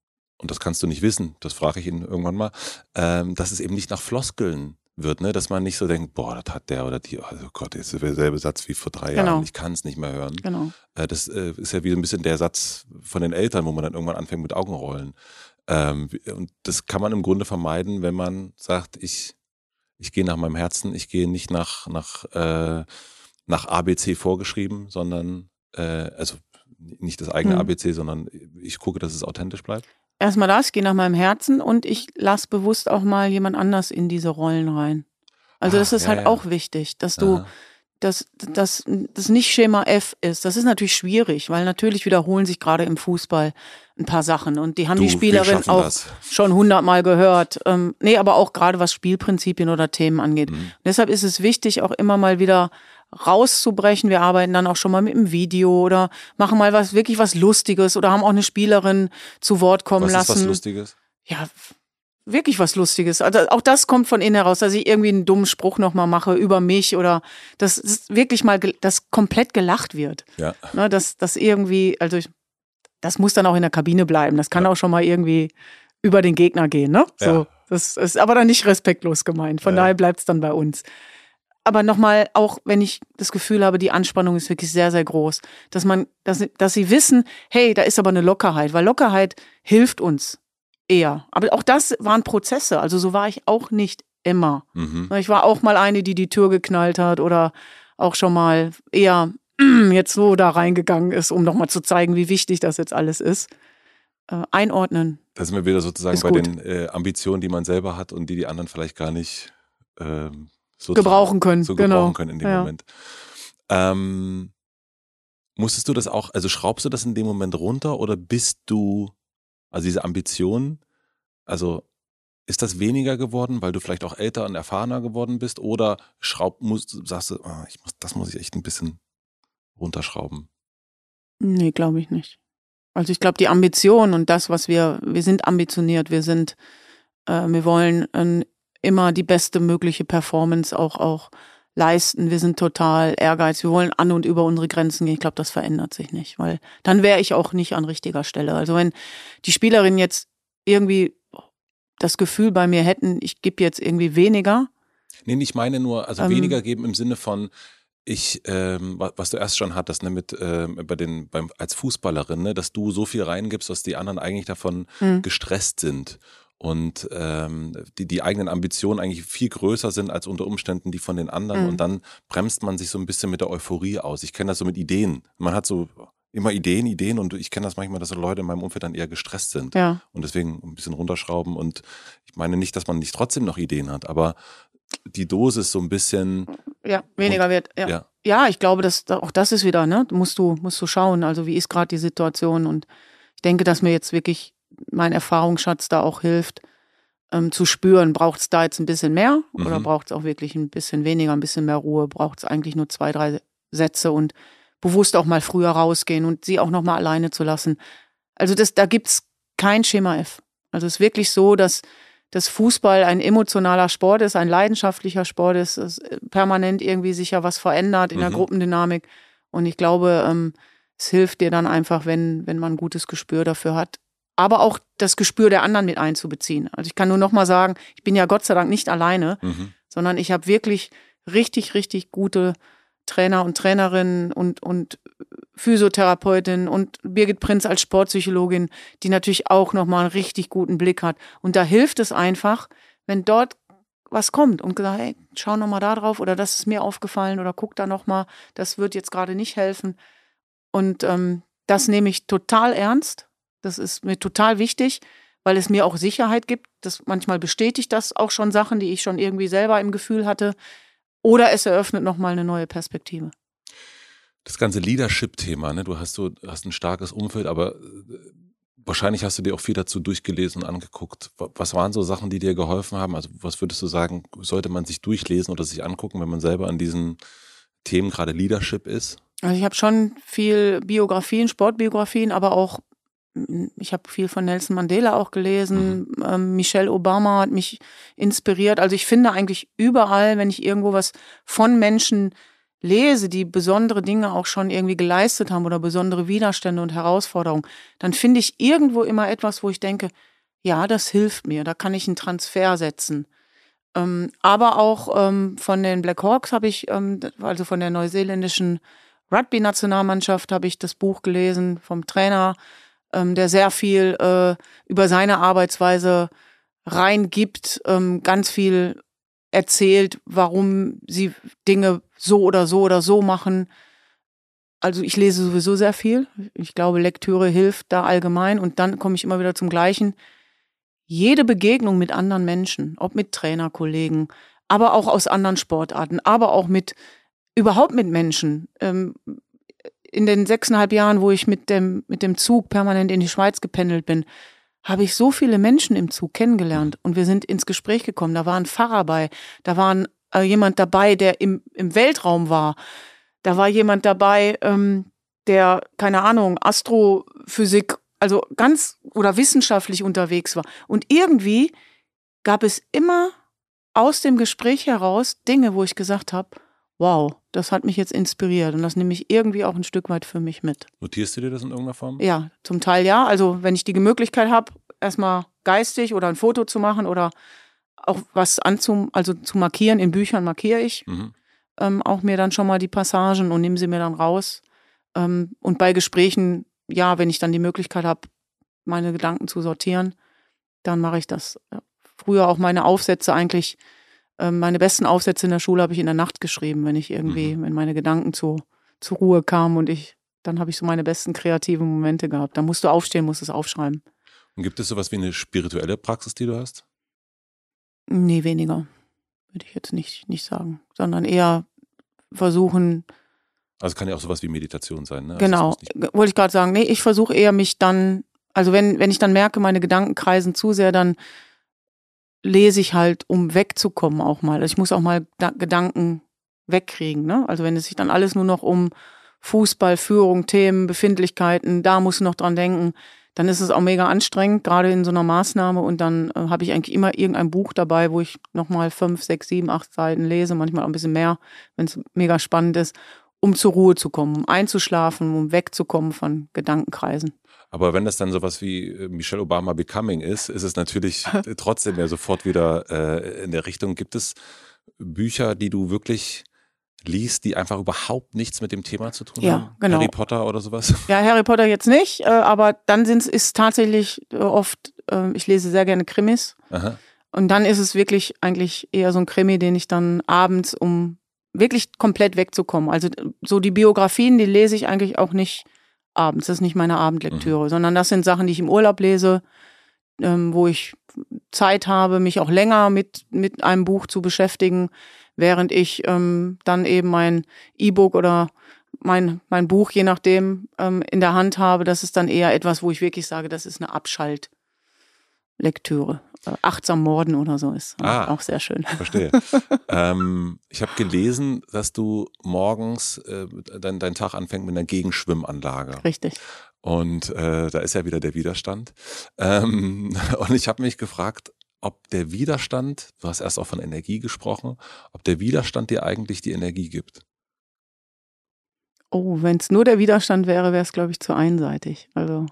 [SPEAKER 3] und das kannst du nicht wissen, das frage ich ihn irgendwann mal, ähm, dass es eben nicht nach Floskeln wird, ne? dass man nicht so denkt, boah, das hat der oder die, also Gott, jetzt ist derselbe Satz wie vor drei
[SPEAKER 1] Genau.
[SPEAKER 3] Jahren, ich kann es nicht mehr hören.
[SPEAKER 1] Genau.
[SPEAKER 3] Äh, das äh, ist ja wie ein bisschen der Satz von den Eltern, wo man dann irgendwann anfängt mit Augenrollen. Ähm, und das kann man im Grunde vermeiden, wenn man sagt, ich, ich gehe nach meinem Herzen, ich gehe nicht nach, nach, äh, nach ABC vorgeschrieben, sondern, äh, also nicht das eigene
[SPEAKER 1] Hm.
[SPEAKER 3] ABC, sondern ich gucke, dass es authentisch bleibt.
[SPEAKER 1] Erstmal das, ich gehe nach meinem Herzen und ich lasse bewusst auch mal jemand anders in diese Rollen rein. Also
[SPEAKER 3] Ah,
[SPEAKER 1] das ist
[SPEAKER 3] ja,
[SPEAKER 1] halt
[SPEAKER 3] ja.
[SPEAKER 1] auch wichtig, dass du,
[SPEAKER 3] Aha.
[SPEAKER 1] Dass das, das nicht Schema F ist. Das ist natürlich schwierig, weil natürlich wiederholen sich gerade im Fußball ein paar Sachen und die haben
[SPEAKER 3] Du,
[SPEAKER 1] die Spielerin auch
[SPEAKER 3] das.
[SPEAKER 1] schon hundertmal gehört. Ähm, nee, aber auch gerade was Spielprinzipien oder Themen angeht.
[SPEAKER 3] Mhm.
[SPEAKER 1] Deshalb ist es wichtig, auch immer mal wieder rauszubrechen. Wir arbeiten dann auch schon mal mit dem Video oder machen mal was wirklich was Lustiges oder haben auch eine Spielerin zu Wort kommen
[SPEAKER 3] Was ist
[SPEAKER 1] lassen.
[SPEAKER 3] was Lustiges?
[SPEAKER 1] Ja, wirklich was Lustiges. Also auch das kommt von innen heraus, dass ich irgendwie einen dummen Spruch nochmal mache über mich oder dass es wirklich mal, dass komplett gelacht wird.
[SPEAKER 3] Ja.
[SPEAKER 1] Ne, dass, dass irgendwie, also ich, das muss dann auch in der Kabine bleiben. Das kann
[SPEAKER 3] Ja.
[SPEAKER 1] auch schon mal irgendwie über den Gegner gehen, ne? So.
[SPEAKER 3] Ja.
[SPEAKER 1] Das ist aber dann nicht respektlos gemeint. Von
[SPEAKER 3] Ja.
[SPEAKER 1] daher bleibt es dann bei uns. Aber nochmal, auch wenn ich das Gefühl habe, die Anspannung ist wirklich sehr, sehr groß, dass man, dass, sie- dass sie wissen, hey, da ist aber eine Lockerheit, weil Lockerheit hilft uns eher. Aber auch das waren Prozesse. Also so war ich auch nicht immer.
[SPEAKER 3] Mhm.
[SPEAKER 1] Ich war auch mal eine, die die Tür geknallt hat oder auch schon mal eher jetzt so da reingegangen ist, um nochmal zu zeigen, wie wichtig das jetzt alles ist. Äh, einordnen.
[SPEAKER 3] Da sind wir wieder sozusagen bei gut. den äh, Ambitionen, die man selber hat und die die anderen vielleicht gar nicht äh,
[SPEAKER 1] so gebrauchen können.
[SPEAKER 3] So genau. gebrauchen können in dem ja. Moment. Ähm, musstest du das auch, also schraubst du das in dem Moment runter oder bist du, also diese Ambition, also ist das weniger geworden, weil du vielleicht auch älter und erfahrener geworden bist? Oder schraub, musst, sagst du, oh, ich muss, das muss ich echt ein bisschen runterschrauben?
[SPEAKER 1] Nee, glaube ich nicht. Also ich glaube, die Ambition und das, was wir, wir sind ambitioniert, wir sind, äh, wir wollen äh, immer die beste mögliche Performance auch, auch leisten. Wir sind total ehrgeizig. Wir wollen an und über unsere Grenzen gehen. Ich glaube, das verändert sich nicht, weil dann wäre ich auch nicht an richtiger Stelle. Also wenn die Spielerinnen jetzt irgendwie das Gefühl bei mir hätten, ich gebe jetzt irgendwie weniger.
[SPEAKER 3] Nee, ich meine nur, also ähm, weniger geben im Sinne von, ich, ähm, was du erst schon hattest, ne, mit ähm, bei den, beim, als Fußballerin, ne, dass du so viel reingibst, dass die anderen eigentlich davon mhm. gestresst sind und ähm, die, die eigenen Ambitionen eigentlich viel größer sind als unter Umständen die von den anderen. Mhm. Und dann bremst man sich so ein bisschen mit der Euphorie aus. Ich kenne das so mit Ideen. Man hat so immer Ideen, Ideen und ich kenne das manchmal, dass so Leute in meinem Umfeld dann eher gestresst sind
[SPEAKER 1] ja.
[SPEAKER 3] und deswegen ein bisschen runterschrauben und ich meine nicht, dass man nicht trotzdem noch Ideen hat, aber die Dosis so ein bisschen
[SPEAKER 1] ja weniger und, wird ja. ja. ja ich glaube dass auch das ist wieder ne musst du musst du schauen also wie ist gerade die Situation und ich denke dass mir jetzt wirklich mein Erfahrungsschatz da auch hilft ähm, zu spüren braucht es da jetzt ein bisschen mehr mhm. oder braucht es auch wirklich ein bisschen weniger ein bisschen mehr Ruhe braucht es eigentlich nur zwei drei Sätze und bewusst auch mal früher rausgehen und sie auch noch mal alleine zu lassen. Also das, da gibt's kein Schema F. Also es ist wirklich so, dass dass Fußball ein emotionaler Sport ist, ein leidenschaftlicher Sport ist, dass permanent irgendwie sich ja was verändert in der mhm. Gruppendynamik. Und ich glaube, ähm, es hilft dir dann einfach, wenn, wenn man ein gutes Gespür dafür hat. Aber auch das Gespür der anderen mit einzubeziehen. Also ich kann nur noch mal sagen, ich bin ja Gott sei Dank nicht alleine, mhm. sondern ich habe wirklich richtig, richtig gute Trainer und Trainerinnen und, und Physiotherapeutin und Birgit Prinz als Sportpsychologin, die natürlich auch nochmal einen richtig guten Blick hat. Und da hilft es einfach, wenn dort was kommt und gesagt, hey, schau nochmal da drauf oder das ist mir aufgefallen oder guck da nochmal, das wird jetzt gerade nicht helfen. Und ähm, das nehme ich total ernst. Das ist mir total wichtig, weil es mir auch Sicherheit gibt. Das manchmal bestätigt das auch schon Sachen, die ich schon irgendwie selber im Gefühl hatte. Oder es eröffnet nochmal eine neue Perspektive.
[SPEAKER 3] Das ganze Leadership-Thema, ne? du hast so, hast ein starkes Umfeld, aber äh, wahrscheinlich hast du dir auch viel dazu durchgelesen und angeguckt. Was waren so Sachen, die dir geholfen haben? Also was würdest du sagen, sollte man sich durchlesen oder sich angucken, wenn man selber an diesen Themen gerade Leadership ist?
[SPEAKER 1] Also ich habe schon viel Biografien, Sportbiografien, aber auch ich habe viel von Nelson Mandela auch gelesen. Mhm. Ähm, Michelle Obama hat mich inspiriert. Also ich finde eigentlich überall, wenn ich irgendwo was von Menschen lese, die besondere Dinge auch schon irgendwie geleistet haben oder besondere Widerstände und Herausforderungen, dann finde ich irgendwo immer etwas, wo ich denke, ja, das hilft mir, da kann ich einen Transfer setzen. Ähm, aber auch ähm, von den Black Hawks habe ich, ähm, also von der neuseeländischen Rugby-Nationalmannschaft habe ich das Buch gelesen vom Trainer ähm, der sehr viel äh, über seine Arbeitsweise reingibt, ähm, ganz viel erzählt, warum sie Dinge so oder so oder so machen. Also ich lese sowieso sehr viel. Ich glaube, Lektüre hilft da allgemein. Und dann komme ich immer wieder zum Gleichen. Jede Begegnung mit anderen Menschen, ob mit Trainerkollegen, aber auch aus anderen Sportarten, aber auch mit überhaupt mit Menschen. Ähm, in den sechseinhalb Jahren, wo ich mit dem, mit dem Zug permanent in die Schweiz gependelt bin, habe ich so viele Menschen im Zug kennengelernt und wir sind ins Gespräch gekommen. Da war ein Pfarrer bei, da war äh, jemand dabei, der im, im Weltraum war. Da war jemand dabei, ähm, der, keine Ahnung, Astrophysik, also ganz oder wissenschaftlich unterwegs war. Und irgendwie gab es immer aus dem Gespräch heraus Dinge, wo ich gesagt habe, wow, das hat mich jetzt inspiriert und das nehme ich irgendwie auch ein Stück weit für mich mit.
[SPEAKER 3] Notierst du dir das in irgendeiner Form?
[SPEAKER 1] Ja, zum Teil ja. Also wenn ich die Möglichkeit habe, erstmal geistig oder ein Foto zu machen oder auch was anzum, also zu markieren, in Büchern markiere ich mhm. ähm, auch mir dann schon mal die Passagen und nehme sie mir dann raus. Ähm, und bei Gesprächen, ja, wenn ich dann die Möglichkeit habe, meine Gedanken zu sortieren, dann mache ich das. Früher auch meine Aufsätze eigentlich meine besten Aufsätze in der Schule habe ich in der Nacht geschrieben, wenn ich irgendwie, mhm. wenn meine Gedanken zu, zur Ruhe kam und ich, dann habe ich so meine besten kreativen Momente gehabt. Da musst du aufstehen, musst es aufschreiben.
[SPEAKER 3] Und gibt es sowas wie eine spirituelle Praxis, die du hast?
[SPEAKER 1] Nee, weniger. Würde ich jetzt nicht, nicht sagen. Sondern eher versuchen.
[SPEAKER 3] Also kann ja auch sowas wie Meditation sein, ne?
[SPEAKER 1] Also genau. Wollte ich gerade sagen. Nee, ich versuche eher mich dann, also wenn, wenn ich dann merke, meine Gedanken kreisen zu sehr, dann lese ich halt, um wegzukommen auch mal. Also ich muss auch mal Gedanken wegkriegen. Ne? Also wenn es sich dann alles nur noch um Fußball, Führung, Themen, Befindlichkeiten, da muss ich noch dran denken, dann ist es auch mega anstrengend, gerade in so einer Maßnahme. Und dann äh, habe ich eigentlich immer irgendein Buch dabei, wo ich nochmal fünf, sechs, sieben, acht Seiten lese, manchmal auch ein bisschen mehr, wenn es mega spannend ist, um zur Ruhe zu kommen, um einzuschlafen, um wegzukommen von Gedankenkreisen.
[SPEAKER 3] Aber wenn das dann sowas wie äh, Michelle Obama Becoming ist, ist es natürlich trotzdem ja sofort wieder äh, in der Richtung. Gibt es Bücher, die du wirklich liest, die einfach überhaupt nichts mit dem Thema zu tun
[SPEAKER 1] ja,
[SPEAKER 3] haben?
[SPEAKER 1] Genau.
[SPEAKER 3] Harry Potter oder sowas?
[SPEAKER 1] Ja, Harry Potter jetzt nicht, äh, aber dann sind es tatsächlich äh, oft, äh, ich lese sehr gerne Krimis. Aha. Und dann ist es wirklich eigentlich eher so ein Krimi, den ich dann abends, um wirklich komplett wegzukommen. Also so die Biografien, die lese ich eigentlich auch nicht abends. Das ist nicht meine Abendlektüre, mhm. sondern das sind Sachen, die ich im Urlaub lese, ähm, wo ich Zeit habe, mich auch länger mit, mit einem Buch zu beschäftigen während ich ähm, dann eben mein E-Book oder mein, mein Buch, je nachdem, ähm, in der Hand habe, das ist dann eher etwas, wo ich wirklich sage, das ist eine Abschaltlektüre. Äh, achtsam Morden oder so ist ah, auch sehr schön.
[SPEAKER 3] Verstehe. ähm, ich habe gelesen, dass du morgens äh, dein, dein Tag anfängt mit einer Gegenschwimmanlage.
[SPEAKER 1] Richtig.
[SPEAKER 3] Und äh, da ist ja wieder der Widerstand. Ähm, und ich habe mich gefragt, ob der Widerstand, du hast erst auch von Energie gesprochen, ob der Widerstand dir eigentlich die Energie gibt.
[SPEAKER 1] Oh, wenn es nur der Widerstand wäre, wäre es, glaube ich, zu einseitig. Also.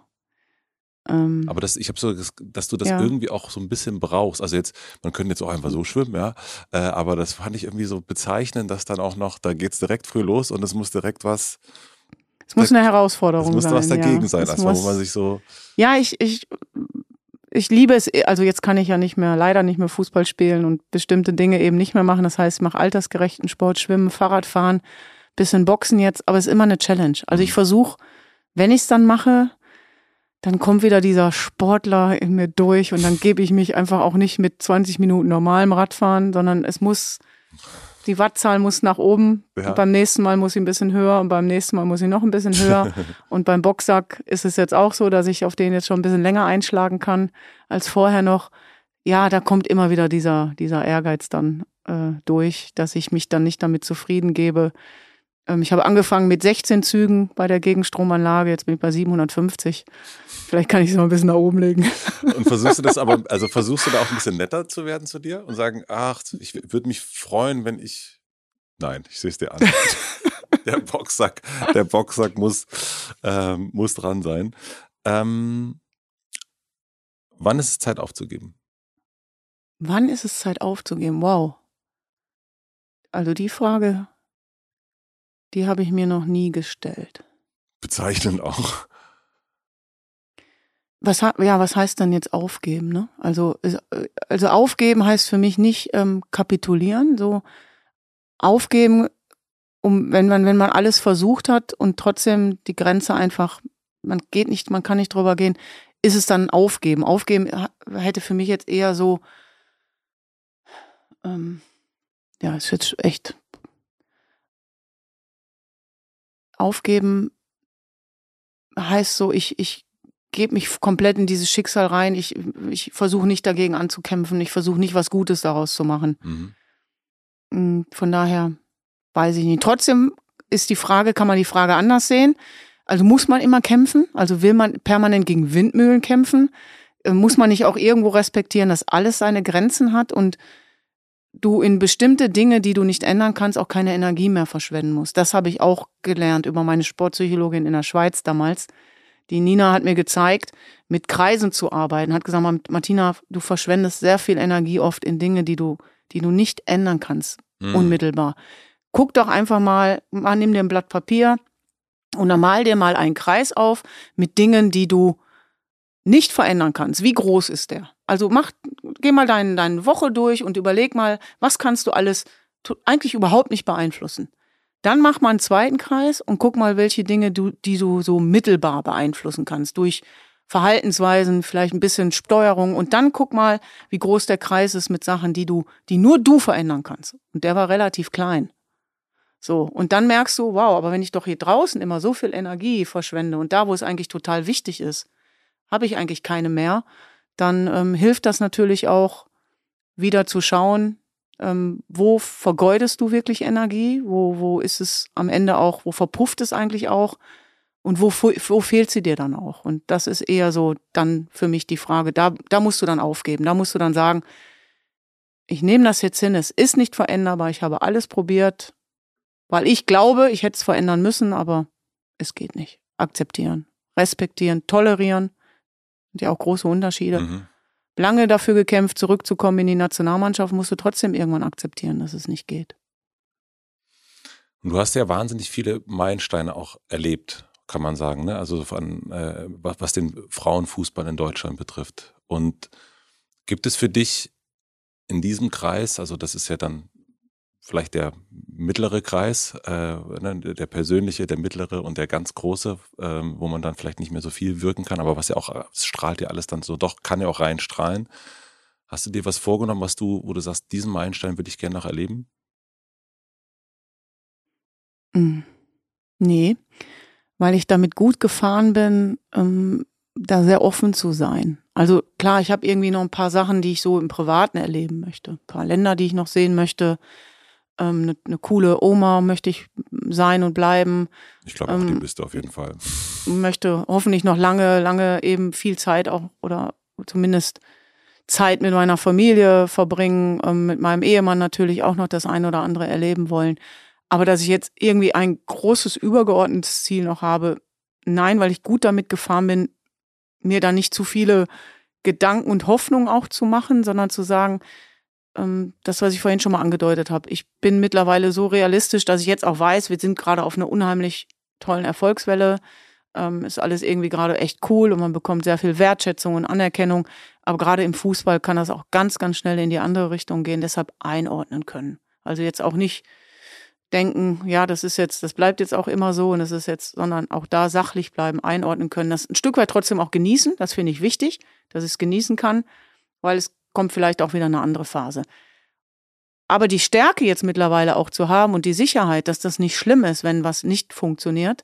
[SPEAKER 3] Ähm, Aber das, ich habe so, dass du das ja. irgendwie auch so ein bisschen brauchst. Also jetzt, man könnte jetzt auch einfach so schwimmen, ja. Äh, aber das fand ich irgendwie so bezeichnend, dass dann auch noch, da geht es direkt früh los und es muss direkt was.
[SPEAKER 1] Es muss eine Herausforderung sein. Es muss
[SPEAKER 3] was dagegen ja. sein, erstmal, wo man sich so.
[SPEAKER 1] Ja, ich, ich ich liebe es, also jetzt kann ich ja nicht mehr, leider nicht mehr Fußball spielen und bestimmte Dinge eben nicht mehr machen. Das heißt, ich mache altersgerechten Sport, Schwimmen, Fahrradfahren, bisschen Boxen jetzt, aber es ist immer eine Challenge. Also ich mhm. versuche, wenn ich es dann mache, dann kommt wieder dieser Sportler in mir durch und dann gebe ich mich einfach auch nicht mit 20 Minuten normalem Radfahren, sondern es muss die Wattzahl muss nach oben. Ja. beim nächsten Mal muss sie ein bisschen höher und beim nächsten Mal muss sie noch ein bisschen höher. und beim Boxsack ist es jetzt auch so, dass ich auf den jetzt schon ein bisschen länger einschlagen kann als vorher noch. Ja, da kommt immer wieder dieser, dieser Ehrgeiz dann äh, durch, dass ich mich dann nicht damit zufrieden gebe. Ähm, ich habe angefangen mit 16 Zügen bei der Gegenstromanlage, jetzt bin ich bei 750. Vielleicht kann ich es mal ein bisschen nach oben legen.
[SPEAKER 3] Und versuchst du das aber, also versuchst du da auch ein bisschen netter zu werden zu dir und sagen, ach, ich würde mich freuen, wenn ich. Nein, ich sehe es dir an. der Boxsack, der Boxsack muss, ähm, muss dran sein. Ähm, wann ist es Zeit aufzugeben?
[SPEAKER 1] Wann ist es Zeit aufzugeben? Wow. Also die Frage, die habe ich mir noch nie gestellt.
[SPEAKER 3] Bezeichnend auch.
[SPEAKER 1] Was, ja, was heißt dann jetzt aufgeben? Ne? Also, also aufgeben heißt für mich nicht ähm, kapitulieren. So aufgeben, um wenn man wenn man alles versucht hat und trotzdem die Grenze einfach, man geht nicht, man kann nicht drüber gehen, ist es dann aufgeben. Aufgeben hätte für mich jetzt eher so, ähm, ja, ist jetzt echt aufgeben heißt so, ich ich gebe mich komplett in dieses Schicksal rein. Ich, ich versuche nicht dagegen anzukämpfen. Ich versuche nicht was Gutes daraus zu machen. Mhm. Mm, von daher weiß ich nicht. Trotzdem ist die Frage, kann man die Frage anders sehen? Also muss man immer kämpfen? Also will man permanent gegen Windmühlen kämpfen? Äh, muss man nicht auch irgendwo respektieren, dass alles seine Grenzen hat und du in bestimmte Dinge, die du nicht ändern kannst, auch keine Energie mehr verschwenden musst? Das habe ich auch gelernt über meine Sportpsychologin in der Schweiz damals die Nina hat mir gezeigt, mit Kreisen zu arbeiten, hat gesagt, Martina, du verschwendest sehr viel Energie oft in Dinge, die du, die du nicht ändern kannst, mhm. unmittelbar. Guck doch einfach mal, mal, nimm dir ein Blatt Papier und dann mal dir mal einen Kreis auf mit Dingen, die du nicht verändern kannst. Wie groß ist der? Also mach, geh mal deine, deine Woche durch und überleg mal, was kannst du alles eigentlich überhaupt nicht beeinflussen. Dann mach mal einen zweiten Kreis und guck mal, welche Dinge du, die du so mittelbar beeinflussen kannst durch Verhaltensweisen, vielleicht ein bisschen Steuerung und dann guck mal, wie groß der Kreis ist mit Sachen, die du, die nur du verändern kannst. Und der war relativ klein. So. Und dann merkst du, wow, aber wenn ich doch hier draußen immer so viel Energie verschwende und da, wo es eigentlich total wichtig ist, habe ich eigentlich keine mehr, dann ähm, hilft das natürlich auch wieder zu schauen, ähm, wo vergeudest du wirklich Energie, wo, wo ist es am Ende auch, wo verpufft es eigentlich auch? Und wo, wo fehlt sie dir dann auch? Und das ist eher so dann für mich die Frage, da, da musst du dann aufgeben, da musst du dann sagen, ich nehme das jetzt hin, es ist nicht veränderbar, ich habe alles probiert, weil ich glaube, ich hätte es verändern müssen, aber es geht nicht. Akzeptieren, respektieren, tolerieren, sind ja auch große Unterschiede. Mhm lange dafür gekämpft, zurückzukommen in die Nationalmannschaft, musst du trotzdem irgendwann akzeptieren, dass es nicht geht.
[SPEAKER 3] Du hast ja wahnsinnig viele Meilensteine auch erlebt, kann man sagen, ne? Also von, äh, was den Frauenfußball in Deutschland betrifft. Und gibt es für dich in diesem Kreis, also das ist ja dann vielleicht der mittlere Kreis, äh, ne, der persönliche, der mittlere und der ganz große, äh, wo man dann vielleicht nicht mehr so viel wirken kann, aber was ja auch, strahlt ja alles dann so, doch, kann ja auch reinstrahlen. Hast du dir was vorgenommen, was du, wo du sagst, diesen Meilenstein würde ich gerne noch erleben?
[SPEAKER 1] Mm. Nee, weil ich damit gut gefahren bin, ähm, da sehr offen zu sein. Also klar, ich habe irgendwie noch ein paar Sachen, die ich so im Privaten erleben möchte. Ein paar Länder, die ich noch sehen möchte ähm, eine, eine coole Oma möchte ich sein und bleiben.
[SPEAKER 3] Ich glaube, ähm, die bist du auf jeden Fall.
[SPEAKER 1] Möchte hoffentlich noch lange, lange eben viel Zeit auch oder zumindest Zeit mit meiner Familie verbringen, ähm, mit meinem Ehemann natürlich auch noch das eine oder andere erleben wollen. Aber dass ich jetzt irgendwie ein großes übergeordnetes Ziel noch habe, nein, weil ich gut damit gefahren bin, mir da nicht zu viele Gedanken und Hoffnungen auch zu machen, sondern zu sagen, das, was ich vorhin schon mal angedeutet habe. Ich bin mittlerweile so realistisch, dass ich jetzt auch weiß, wir sind gerade auf einer unheimlich tollen Erfolgswelle. Ähm, ist alles irgendwie gerade echt cool und man bekommt sehr viel Wertschätzung und Anerkennung. Aber gerade im Fußball kann das auch ganz, ganz schnell in die andere Richtung gehen, deshalb einordnen können. Also jetzt auch nicht denken, ja, das ist jetzt, das bleibt jetzt auch immer so und es ist jetzt, sondern auch da sachlich bleiben, einordnen können, das ein Stück weit trotzdem auch genießen. Das finde ich wichtig, dass ich es genießen kann, weil es kommt vielleicht auch wieder eine andere Phase. Aber die Stärke jetzt mittlerweile auch zu haben und die Sicherheit, dass das nicht schlimm ist, wenn was nicht funktioniert,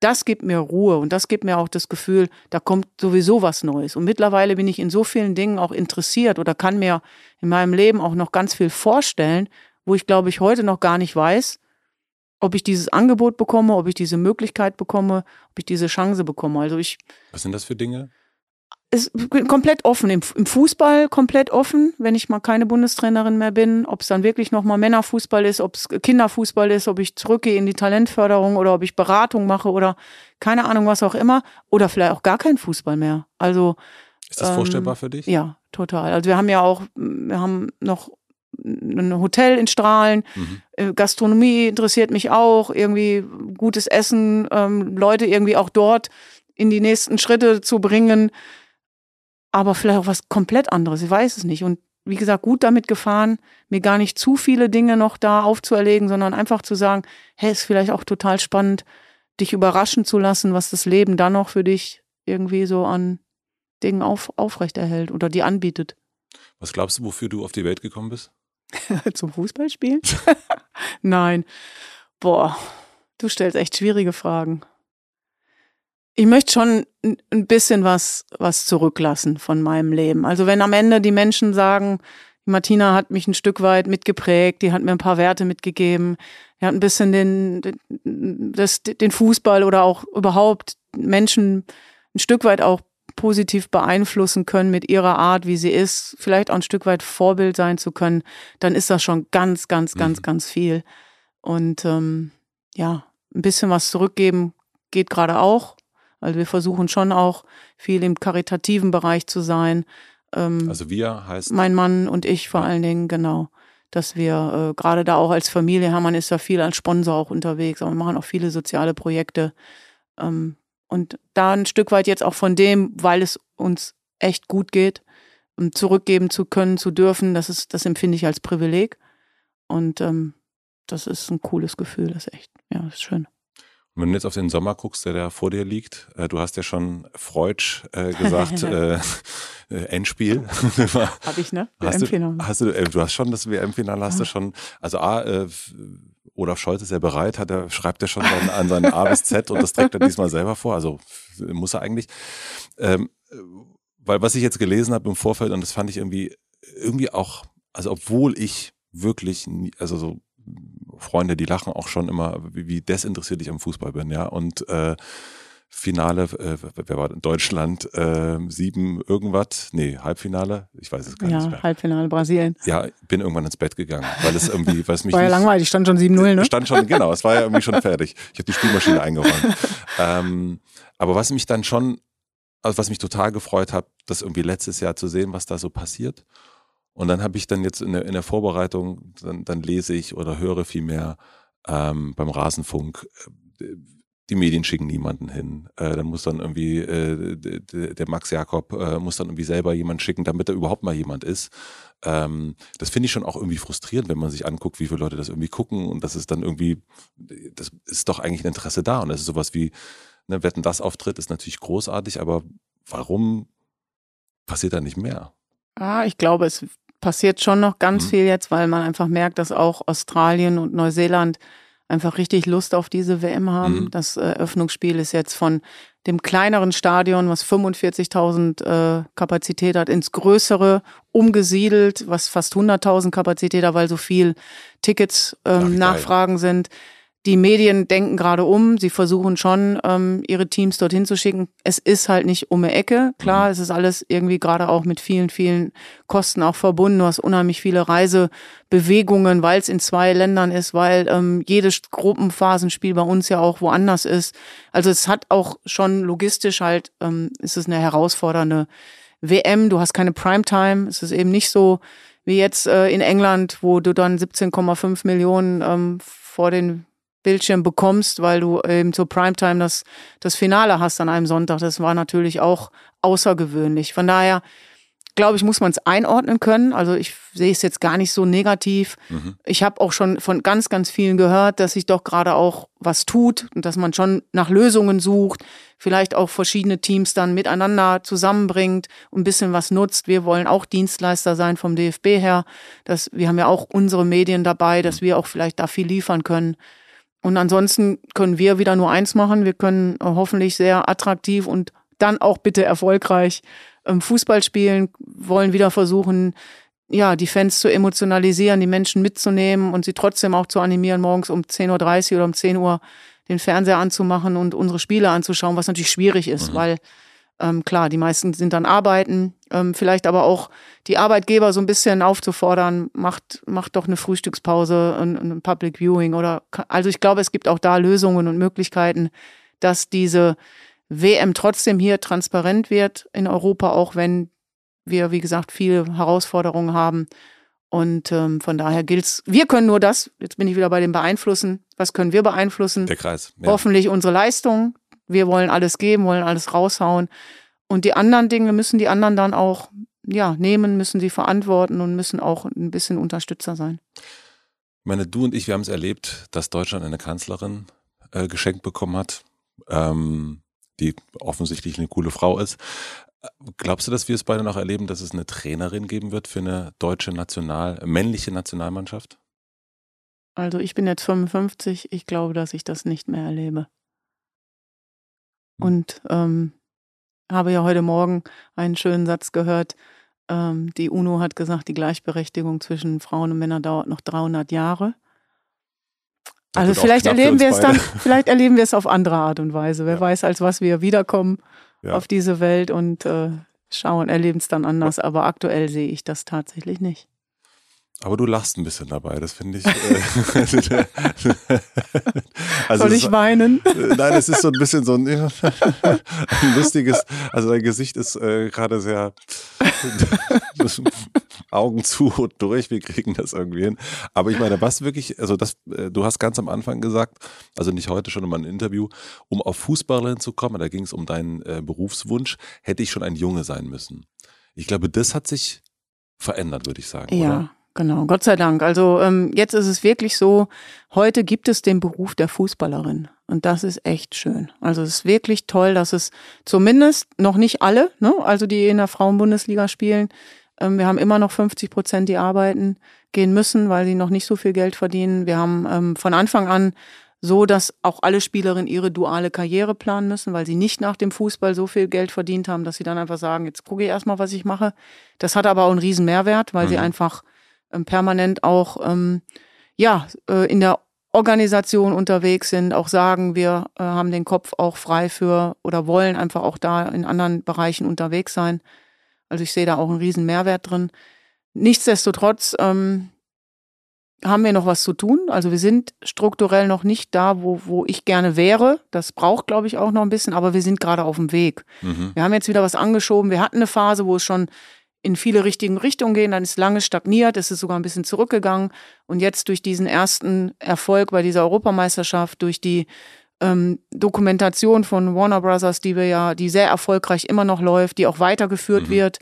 [SPEAKER 1] das gibt mir Ruhe und das gibt mir auch das Gefühl, da kommt sowieso was Neues. Und mittlerweile bin ich in so vielen Dingen auch interessiert oder kann mir in meinem Leben auch noch ganz viel vorstellen, wo ich glaube ich heute noch gar nicht weiß, ob ich dieses Angebot bekomme, ob ich diese Möglichkeit bekomme, ob ich diese Chance bekomme. Also ich.
[SPEAKER 3] Was sind das für Dinge?
[SPEAKER 1] Ist komplett offen. Im, Im, Fußball komplett offen, wenn ich mal keine Bundestrainerin mehr bin, ob es dann wirklich nochmal Männerfußball ist, ob es Kinderfußball ist, ob ich zurückgehe in die Talentförderung oder ob ich Beratung mache oder keine Ahnung, was auch immer. Oder vielleicht auch gar kein Fußball mehr. Also
[SPEAKER 3] Ist das ähm, vorstellbar für dich?
[SPEAKER 1] Ja, total. Also wir haben ja auch, wir haben noch ein Hotel in Strahlen, mhm. Äh, Gastronomie interessiert mich auch, irgendwie gutes Essen, ähm, Leute irgendwie auch dort in die nächsten Schritte zu bringen aber vielleicht auch was komplett anderes. Ich weiß es nicht. Und wie gesagt, gut damit gefahren, mir gar nicht zu viele Dinge noch da aufzuerlegen, sondern einfach zu sagen, hey, ist vielleicht auch total spannend, dich überraschen zu lassen, was das Leben dann noch für dich irgendwie so an Dingen auf, aufrechterhält oder dir anbietet.
[SPEAKER 3] Was glaubst du, wofür du auf die Welt gekommen bist?
[SPEAKER 1] Zum Fußballspielen? Nein. Boah, du stellst echt schwierige Fragen ich möchte schon ein bisschen was, was zurücklassen von meinem Leben. Also wenn am Ende die Menschen sagen, Martina hat mich ein Stück weit mitgeprägt, die hat mir ein paar Werte mitgegeben, die hat ein bisschen den, den, das, den Fußball oder auch überhaupt Menschen ein Stück weit auch positiv beeinflussen können mit ihrer Art, wie sie ist, vielleicht auch ein Stück weit Vorbild sein zu können, dann ist das schon ganz, ganz, ganz, mhm. ganz viel. Und ähm, ja, ein bisschen was zurückgeben geht gerade auch. Also wir versuchen schon auch viel im karitativen Bereich zu sein.
[SPEAKER 3] Ähm, also wir heißt
[SPEAKER 1] mein Mann und ich vor ja. allen Dingen genau, dass wir äh, gerade da auch als Familie, Hermann ist ja viel als Sponsor auch unterwegs, aber wir machen auch viele soziale Projekte ähm, und da ein Stück weit jetzt auch von dem, weil es uns echt gut geht, um zurückgeben zu können, zu dürfen, das ist, das empfinde ich als Privileg und ähm, das ist ein cooles Gefühl, das ist echt, ja, das ist schön.
[SPEAKER 3] Wenn du jetzt auf den Sommer guckst, der da vor dir liegt, äh, du hast ja schon Freudsch äh, gesagt, äh, äh, Endspiel.
[SPEAKER 1] Habe ich, ne?
[SPEAKER 3] Hast du, hast du, äh, du hast schon das WM-Finale, hast ja. du schon, also A, äh, Olaf Scholz ist ja bereit, hat er, schreibt er schon dann an seinen A bis Z und das trägt er diesmal selber vor, also muss er eigentlich. Ähm, weil was ich jetzt gelesen habe im Vorfeld und das fand ich irgendwie, irgendwie auch, also obwohl ich wirklich, also so Freunde, die lachen auch schon immer, wie, wie desinteressiert ich am Fußball bin, ja. Und äh, Finale, äh, wer war in Deutschland? Äh, sieben irgendwas? Nee, Halbfinale? Ich weiß es gar
[SPEAKER 1] ja,
[SPEAKER 3] nicht mehr.
[SPEAKER 1] Halbfinale Brasilien.
[SPEAKER 3] Ja, bin irgendwann ins Bett gegangen, weil es irgendwie, weil es mich
[SPEAKER 1] War ja langweilig, stand schon 7-0, ne?
[SPEAKER 3] Stand schon, genau, es war ja irgendwie schon fertig. Ich habe die Spülmaschine eingeräumt. ähm, aber was mich dann schon, also was mich total gefreut hat, das irgendwie letztes Jahr zu sehen, was da so passiert. Und dann habe ich dann jetzt in der, in der Vorbereitung, dann, dann lese ich oder höre viel mehr ähm, beim Rasenfunk, äh, die Medien schicken niemanden hin. Äh, dann muss dann irgendwie äh, der Max Jakob äh, muss dann irgendwie selber jemand schicken, damit da überhaupt mal jemand ist. Ähm, das finde ich schon auch irgendwie frustrierend, wenn man sich anguckt, wie viele Leute das irgendwie gucken und das ist dann irgendwie, das ist doch eigentlich ein Interesse da und das ist sowas wie, ne, Wetten das Auftritt ist natürlich großartig, aber warum passiert da nicht mehr?
[SPEAKER 1] Ah, ich glaube, es passiert schon noch ganz mhm. viel jetzt, weil man einfach merkt, dass auch Australien und Neuseeland einfach richtig Lust auf diese WM haben. Mhm. Das Eröffnungsspiel ist jetzt von dem kleineren Stadion, was 45.000 äh, Kapazität hat, ins größere umgesiedelt, was fast 100.000 Kapazität hat, weil so viel Tickets ähm, Nachfragen sind. Die Medien denken gerade um, sie versuchen schon, ähm, ihre Teams dorthin zu schicken. Es ist halt nicht um die Ecke. Klar, mhm. es ist alles irgendwie gerade auch mit vielen, vielen Kosten auch verbunden. Du hast unheimlich viele Reisebewegungen, weil es in zwei Ländern ist, weil ähm, jedes Gruppenphasenspiel bei uns ja auch woanders ist. Also es hat auch schon logistisch halt, ähm, ist es eine herausfordernde WM. Du hast keine Primetime. Es ist eben nicht so wie jetzt äh, in England, wo du dann 17,5 Millionen ähm, vor den Bildschirm bekommst, weil du eben zur Primetime das, das Finale hast an einem Sonntag. Das war natürlich auch außergewöhnlich. Von daher, glaube ich, muss man es einordnen können. Also ich sehe es jetzt gar nicht so negativ. Mhm. Ich habe auch schon von ganz, ganz vielen gehört, dass sich doch gerade auch was tut und dass man schon nach Lösungen sucht, vielleicht auch verschiedene Teams dann miteinander zusammenbringt und ein bisschen was nutzt. Wir wollen auch Dienstleister sein vom DFB her. Dass, wir haben ja auch unsere Medien dabei, dass mhm. wir auch vielleicht da viel liefern können. Und ansonsten können wir wieder nur eins machen. Wir können äh, hoffentlich sehr attraktiv und dann auch bitte erfolgreich ähm, Fußball spielen, wollen wieder versuchen, ja, die Fans zu emotionalisieren, die Menschen mitzunehmen und sie trotzdem auch zu animieren, morgens um 10.30 Uhr oder um 10 Uhr den Fernseher anzumachen und unsere Spiele anzuschauen, was natürlich schwierig ist, mhm. weil ähm, klar, die meisten sind dann arbeiten, ähm, vielleicht aber auch die Arbeitgeber so ein bisschen aufzufordern, macht, macht doch eine Frühstückspause, ein, ein Public Viewing oder, also ich glaube, es gibt auch da Lösungen und Möglichkeiten, dass diese WM trotzdem hier transparent wird in Europa, auch wenn wir, wie gesagt, viele Herausforderungen haben. Und ähm, von daher gilt's. Wir können nur das. Jetzt bin ich wieder bei dem Beeinflussen. Was können wir beeinflussen?
[SPEAKER 3] Der Kreis. Ja.
[SPEAKER 1] Hoffentlich unsere Leistung, wir wollen alles geben, wollen alles raushauen. Und die anderen Dinge müssen die anderen dann auch ja, nehmen, müssen sie verantworten und müssen auch ein bisschen Unterstützer sein.
[SPEAKER 3] Ich meine, du und ich, wir haben es erlebt, dass Deutschland eine Kanzlerin äh, geschenkt bekommen hat, ähm, die offensichtlich eine coole Frau ist. Glaubst du, dass wir es beide noch erleben, dass es eine Trainerin geben wird für eine deutsche National, männliche Nationalmannschaft?
[SPEAKER 1] Also ich bin jetzt 55, ich glaube, dass ich das nicht mehr erlebe. Und ähm, habe ja heute Morgen einen schönen Satz gehört. Ähm, die UNO hat gesagt, die Gleichberechtigung zwischen Frauen und Männern dauert noch 300 Jahre. Das also vielleicht erleben wir es dann, vielleicht erleben wir es auf andere Art und Weise. Wer ja. weiß, als was wir wiederkommen ja. auf diese Welt und äh, schauen, erleben es dann anders. Aber aktuell sehe ich das tatsächlich nicht.
[SPEAKER 3] Aber du lachst ein bisschen dabei, das finde ich. Äh,
[SPEAKER 1] also Soll ich es, weinen?
[SPEAKER 3] Äh, nein, es ist so ein bisschen so ein, ein lustiges, also dein Gesicht ist äh, gerade sehr Augen zu und durch, wir kriegen das irgendwie hin. Aber ich meine, was wirklich, also das, äh, du hast ganz am Anfang gesagt, also nicht heute schon in meinem Interview, um auf Fußballerin zu kommen, da ging es um deinen äh, Berufswunsch, hätte ich schon ein Junge sein müssen. Ich glaube, das hat sich verändert, würde ich sagen.
[SPEAKER 1] Ja.
[SPEAKER 3] Oder?
[SPEAKER 1] Genau, Gott sei Dank. Also ähm, jetzt ist es wirklich so, heute gibt es den Beruf der Fußballerin. Und das ist echt schön. Also es ist wirklich toll, dass es zumindest noch nicht alle, ne, also die in der Frauenbundesliga spielen, ähm, wir haben immer noch 50 Prozent, die arbeiten gehen müssen, weil sie noch nicht so viel Geld verdienen. Wir haben ähm, von Anfang an so, dass auch alle Spielerinnen ihre duale Karriere planen müssen, weil sie nicht nach dem Fußball so viel Geld verdient haben, dass sie dann einfach sagen, jetzt gucke ich erstmal, was ich mache. Das hat aber auch einen riesen Mehrwert, weil mhm. sie einfach permanent auch ähm, ja äh, in der Organisation unterwegs sind, auch sagen, wir äh, haben den Kopf auch frei für oder wollen einfach auch da in anderen Bereichen unterwegs sein. Also ich sehe da auch einen riesen Mehrwert drin. Nichtsdestotrotz ähm, haben wir noch was zu tun. Also wir sind strukturell noch nicht da, wo, wo ich gerne wäre. Das braucht, glaube ich, auch noch ein bisschen, aber wir sind gerade auf dem Weg. Mhm. Wir haben jetzt wieder was angeschoben. Wir hatten eine Phase, wo es schon in viele richtigen Richtungen ging, dann ist lange stagniert, es ist sogar ein bisschen zurückgegangen. Und jetzt durch diesen ersten Erfolg bei dieser Europameisterschaft, durch die ähm, Dokumentation von Warner Brothers, die wir ja, die sehr erfolgreich immer noch läuft, die auch weitergeführt mhm. wird,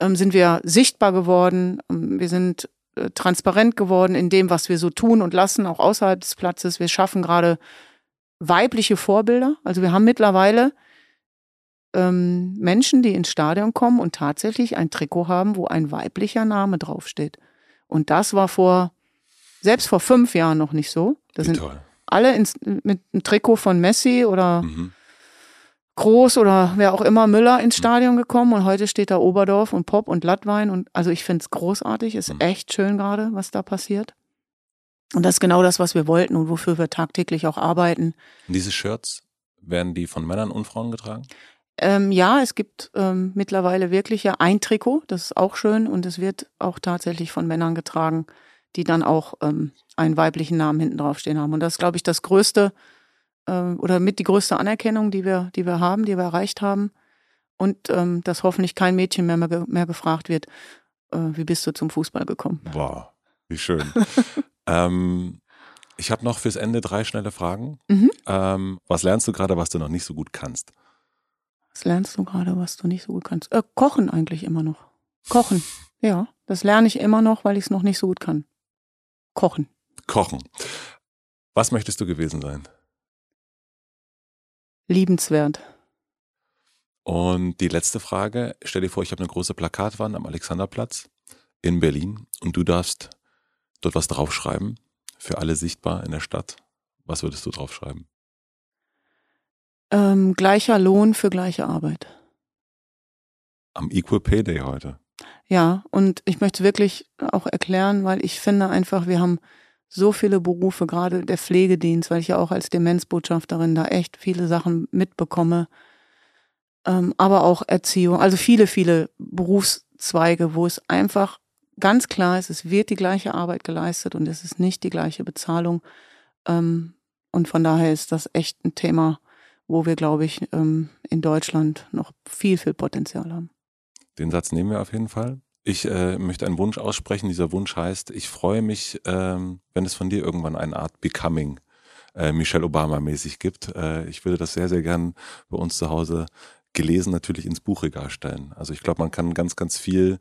[SPEAKER 1] ähm, sind wir sichtbar geworden. Ähm, wir sind äh, transparent geworden in dem, was wir so tun und lassen, auch außerhalb des Platzes. Wir schaffen gerade weibliche Vorbilder. Also wir haben mittlerweile ähm, Menschen, die ins Stadion kommen und tatsächlich ein Trikot haben, wo ein weiblicher Name draufsteht. Und das war vor, selbst vor fünf Jahren noch nicht so. Das sind toll alle ins, mit einem Trikot von Messi oder mhm. Groß oder wer auch immer Müller ins mhm. Stadion gekommen und heute steht da Oberdorf und Pop und Lattwein und also ich finde es großartig, ist mhm. echt schön gerade, was da passiert. Und das ist genau das, was wir wollten und wofür wir tagtäglich auch arbeiten.
[SPEAKER 3] Und diese Shirts, werden die von Männern und Frauen getragen?
[SPEAKER 1] Ähm, ja, es gibt ähm, mittlerweile wirklich ja ein Trikot, das ist auch schön und es wird auch tatsächlich von Männern getragen die dann auch ähm, einen weiblichen Namen hinten draufstehen haben. Und das ist, glaube ich, das größte ähm, oder mit die größte Anerkennung, die wir, die wir haben, die wir erreicht haben. Und ähm, dass hoffentlich kein Mädchen mehr, mehr, mehr gefragt wird, äh, wie bist du zum Fußball gekommen?
[SPEAKER 3] Wow, wie schön. ähm, ich habe noch fürs Ende drei schnelle Fragen. Mhm. Was lernst du gerade, was du noch nicht so gut kannst?
[SPEAKER 1] Was lernst du gerade, was du nicht so gut kannst? Äh, kochen eigentlich immer noch. Kochen, ja. Das lerne ich immer noch, weil ich es noch nicht so gut kann. Kochen.
[SPEAKER 3] Kochen. Was möchtest du gewesen sein?
[SPEAKER 1] Liebenswert.
[SPEAKER 3] Und die letzte Frage, stell dir vor, ich habe eine große Plakatwand am Alexanderplatz in Berlin und du darfst dort was draufschreiben, für alle sichtbar in der Stadt. Was würdest du draufschreiben?
[SPEAKER 1] Ähm, gleicher Lohn für gleiche Arbeit.
[SPEAKER 3] Am Equal Pay Day heute.
[SPEAKER 1] Ja, und ich möchte wirklich auch erklären, weil ich finde einfach, wir haben so viele Berufe, gerade der Pflegedienst, weil ich ja auch als Demenzbotschafterin da echt viele Sachen mitbekomme, ähm, aber auch Erziehung, also viele, viele Berufszweige, wo es einfach ganz klar ist, es wird die gleiche Arbeit geleistet und es ist nicht die gleiche Bezahlung. Ähm, und von daher ist das echt ein Thema, wo wir, glaube ich, ähm, in Deutschland noch viel, viel Potenzial haben.
[SPEAKER 3] Den Satz nehmen wir auf jeden Fall. Ich äh, möchte einen Wunsch aussprechen. Dieser Wunsch heißt, ich freue mich, ähm, wenn es von dir irgendwann eine Art Becoming äh, Michelle Obama mäßig gibt. Äh, ich würde das sehr, sehr gern bei uns zu Hause gelesen natürlich ins Buchregal stellen. Also ich glaube, man kann ganz, ganz viel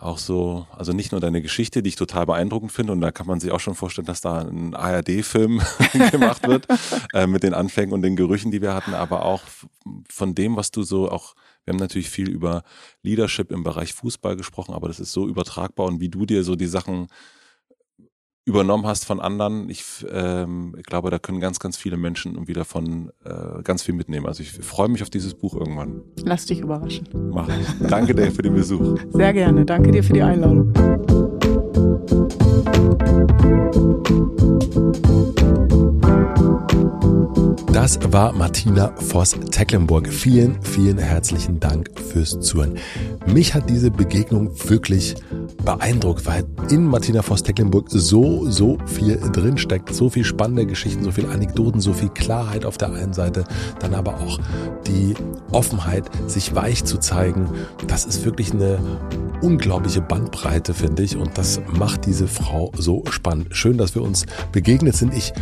[SPEAKER 3] auch so, also nicht nur deine Geschichte, die ich total beeindruckend finde, und da kann man sich auch schon vorstellen, dass da ein ARD-Film gemacht wird äh, mit den Anfängen und den Gerüchen, die wir hatten, aber auch von dem, was du so auch wir haben natürlich viel über Leadership im Bereich Fußball gesprochen, aber das ist so übertragbar und wie du dir so die Sachen übernommen hast von anderen. Ich, ähm, ich glaube, da können ganz, ganz viele Menschen irgendwie davon äh, ganz viel mitnehmen. Also ich freue mich auf dieses Buch irgendwann.
[SPEAKER 1] Lass dich überraschen.
[SPEAKER 3] Mach ich. Danke dir für den Besuch.
[SPEAKER 1] Sehr gerne. Danke dir für die Einladung.
[SPEAKER 3] Das war Martina Voss-Tecklenburg. Vielen, vielen herzlichen Dank fürs Zuhören. Mich hat diese Begegnung wirklich beeindruckt, weil in Martina Voss-Tecklenburg so, so viel drinsteckt. So viel spannende Geschichten, so viel Anekdoten, so viel Klarheit auf der einen Seite, dann aber auch die Offenheit, sich weich zu zeigen. Das ist wirklich eine unglaubliche Bandbreite, finde ich. Und das macht diese Frau so spannend. Schön, dass wir uns begegnet sind. Ich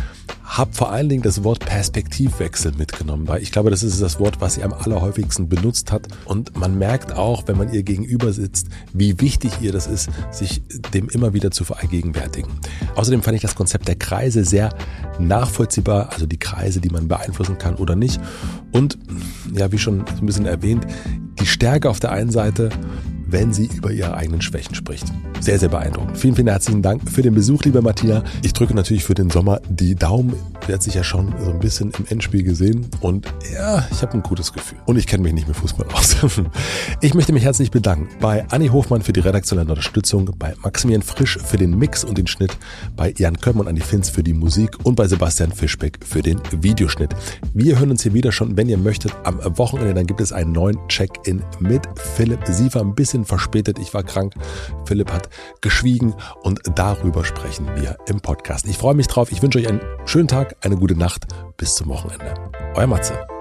[SPEAKER 2] habe vor allen Dingen das Wort Perspektivwechsel mitgenommen, weil ich glaube, das ist das Wort, was sie am allerhäufigsten benutzt hat. Und man merkt auch, wenn man ihr gegenüber sitzt, wie wichtig ihr das ist, sich dem immer wieder zu vergegenwärtigen. Außerdem fand ich das Konzept der Kreise sehr nachvollziehbar, also die Kreise, die man beeinflussen kann oder nicht. Und ja, wie schon ein bisschen erwähnt, die Stärke auf der einen Seite wenn sie über ihre eigenen Schwächen spricht. Sehr, sehr beeindruckend. Vielen, vielen herzlichen Dank für den Besuch, lieber Martina. Ich drücke natürlich für den Sommer die Daumen. Wird sich ja schon so ein bisschen im Endspiel gesehen. Und ja, ich habe ein gutes Gefühl. Und ich kenne mich nicht mit Fußball aus. Ich möchte mich herzlich bedanken bei Anni Hofmann für die redaktionelle Unterstützung, bei Maximilian Frisch für den Mix und den Schnitt, bei Jan Kömm und Anni Finz für die Musik und bei Sebastian Fischbeck für den Videoschnitt. Wir hören uns hier wieder schon, wenn ihr möchtet, am Wochenende. Dann gibt es einen neuen Check-in mit Philipp Siefer. Ein bisschen bisschen verspätet. Ich war krank. Philipp hat geschwiegen und darüber sprechen wir im Podcast. Ich freue mich drauf. Ich wünsche euch einen schönen Tag, eine gute Nacht. Bis zum Wochenende. Euer Matze.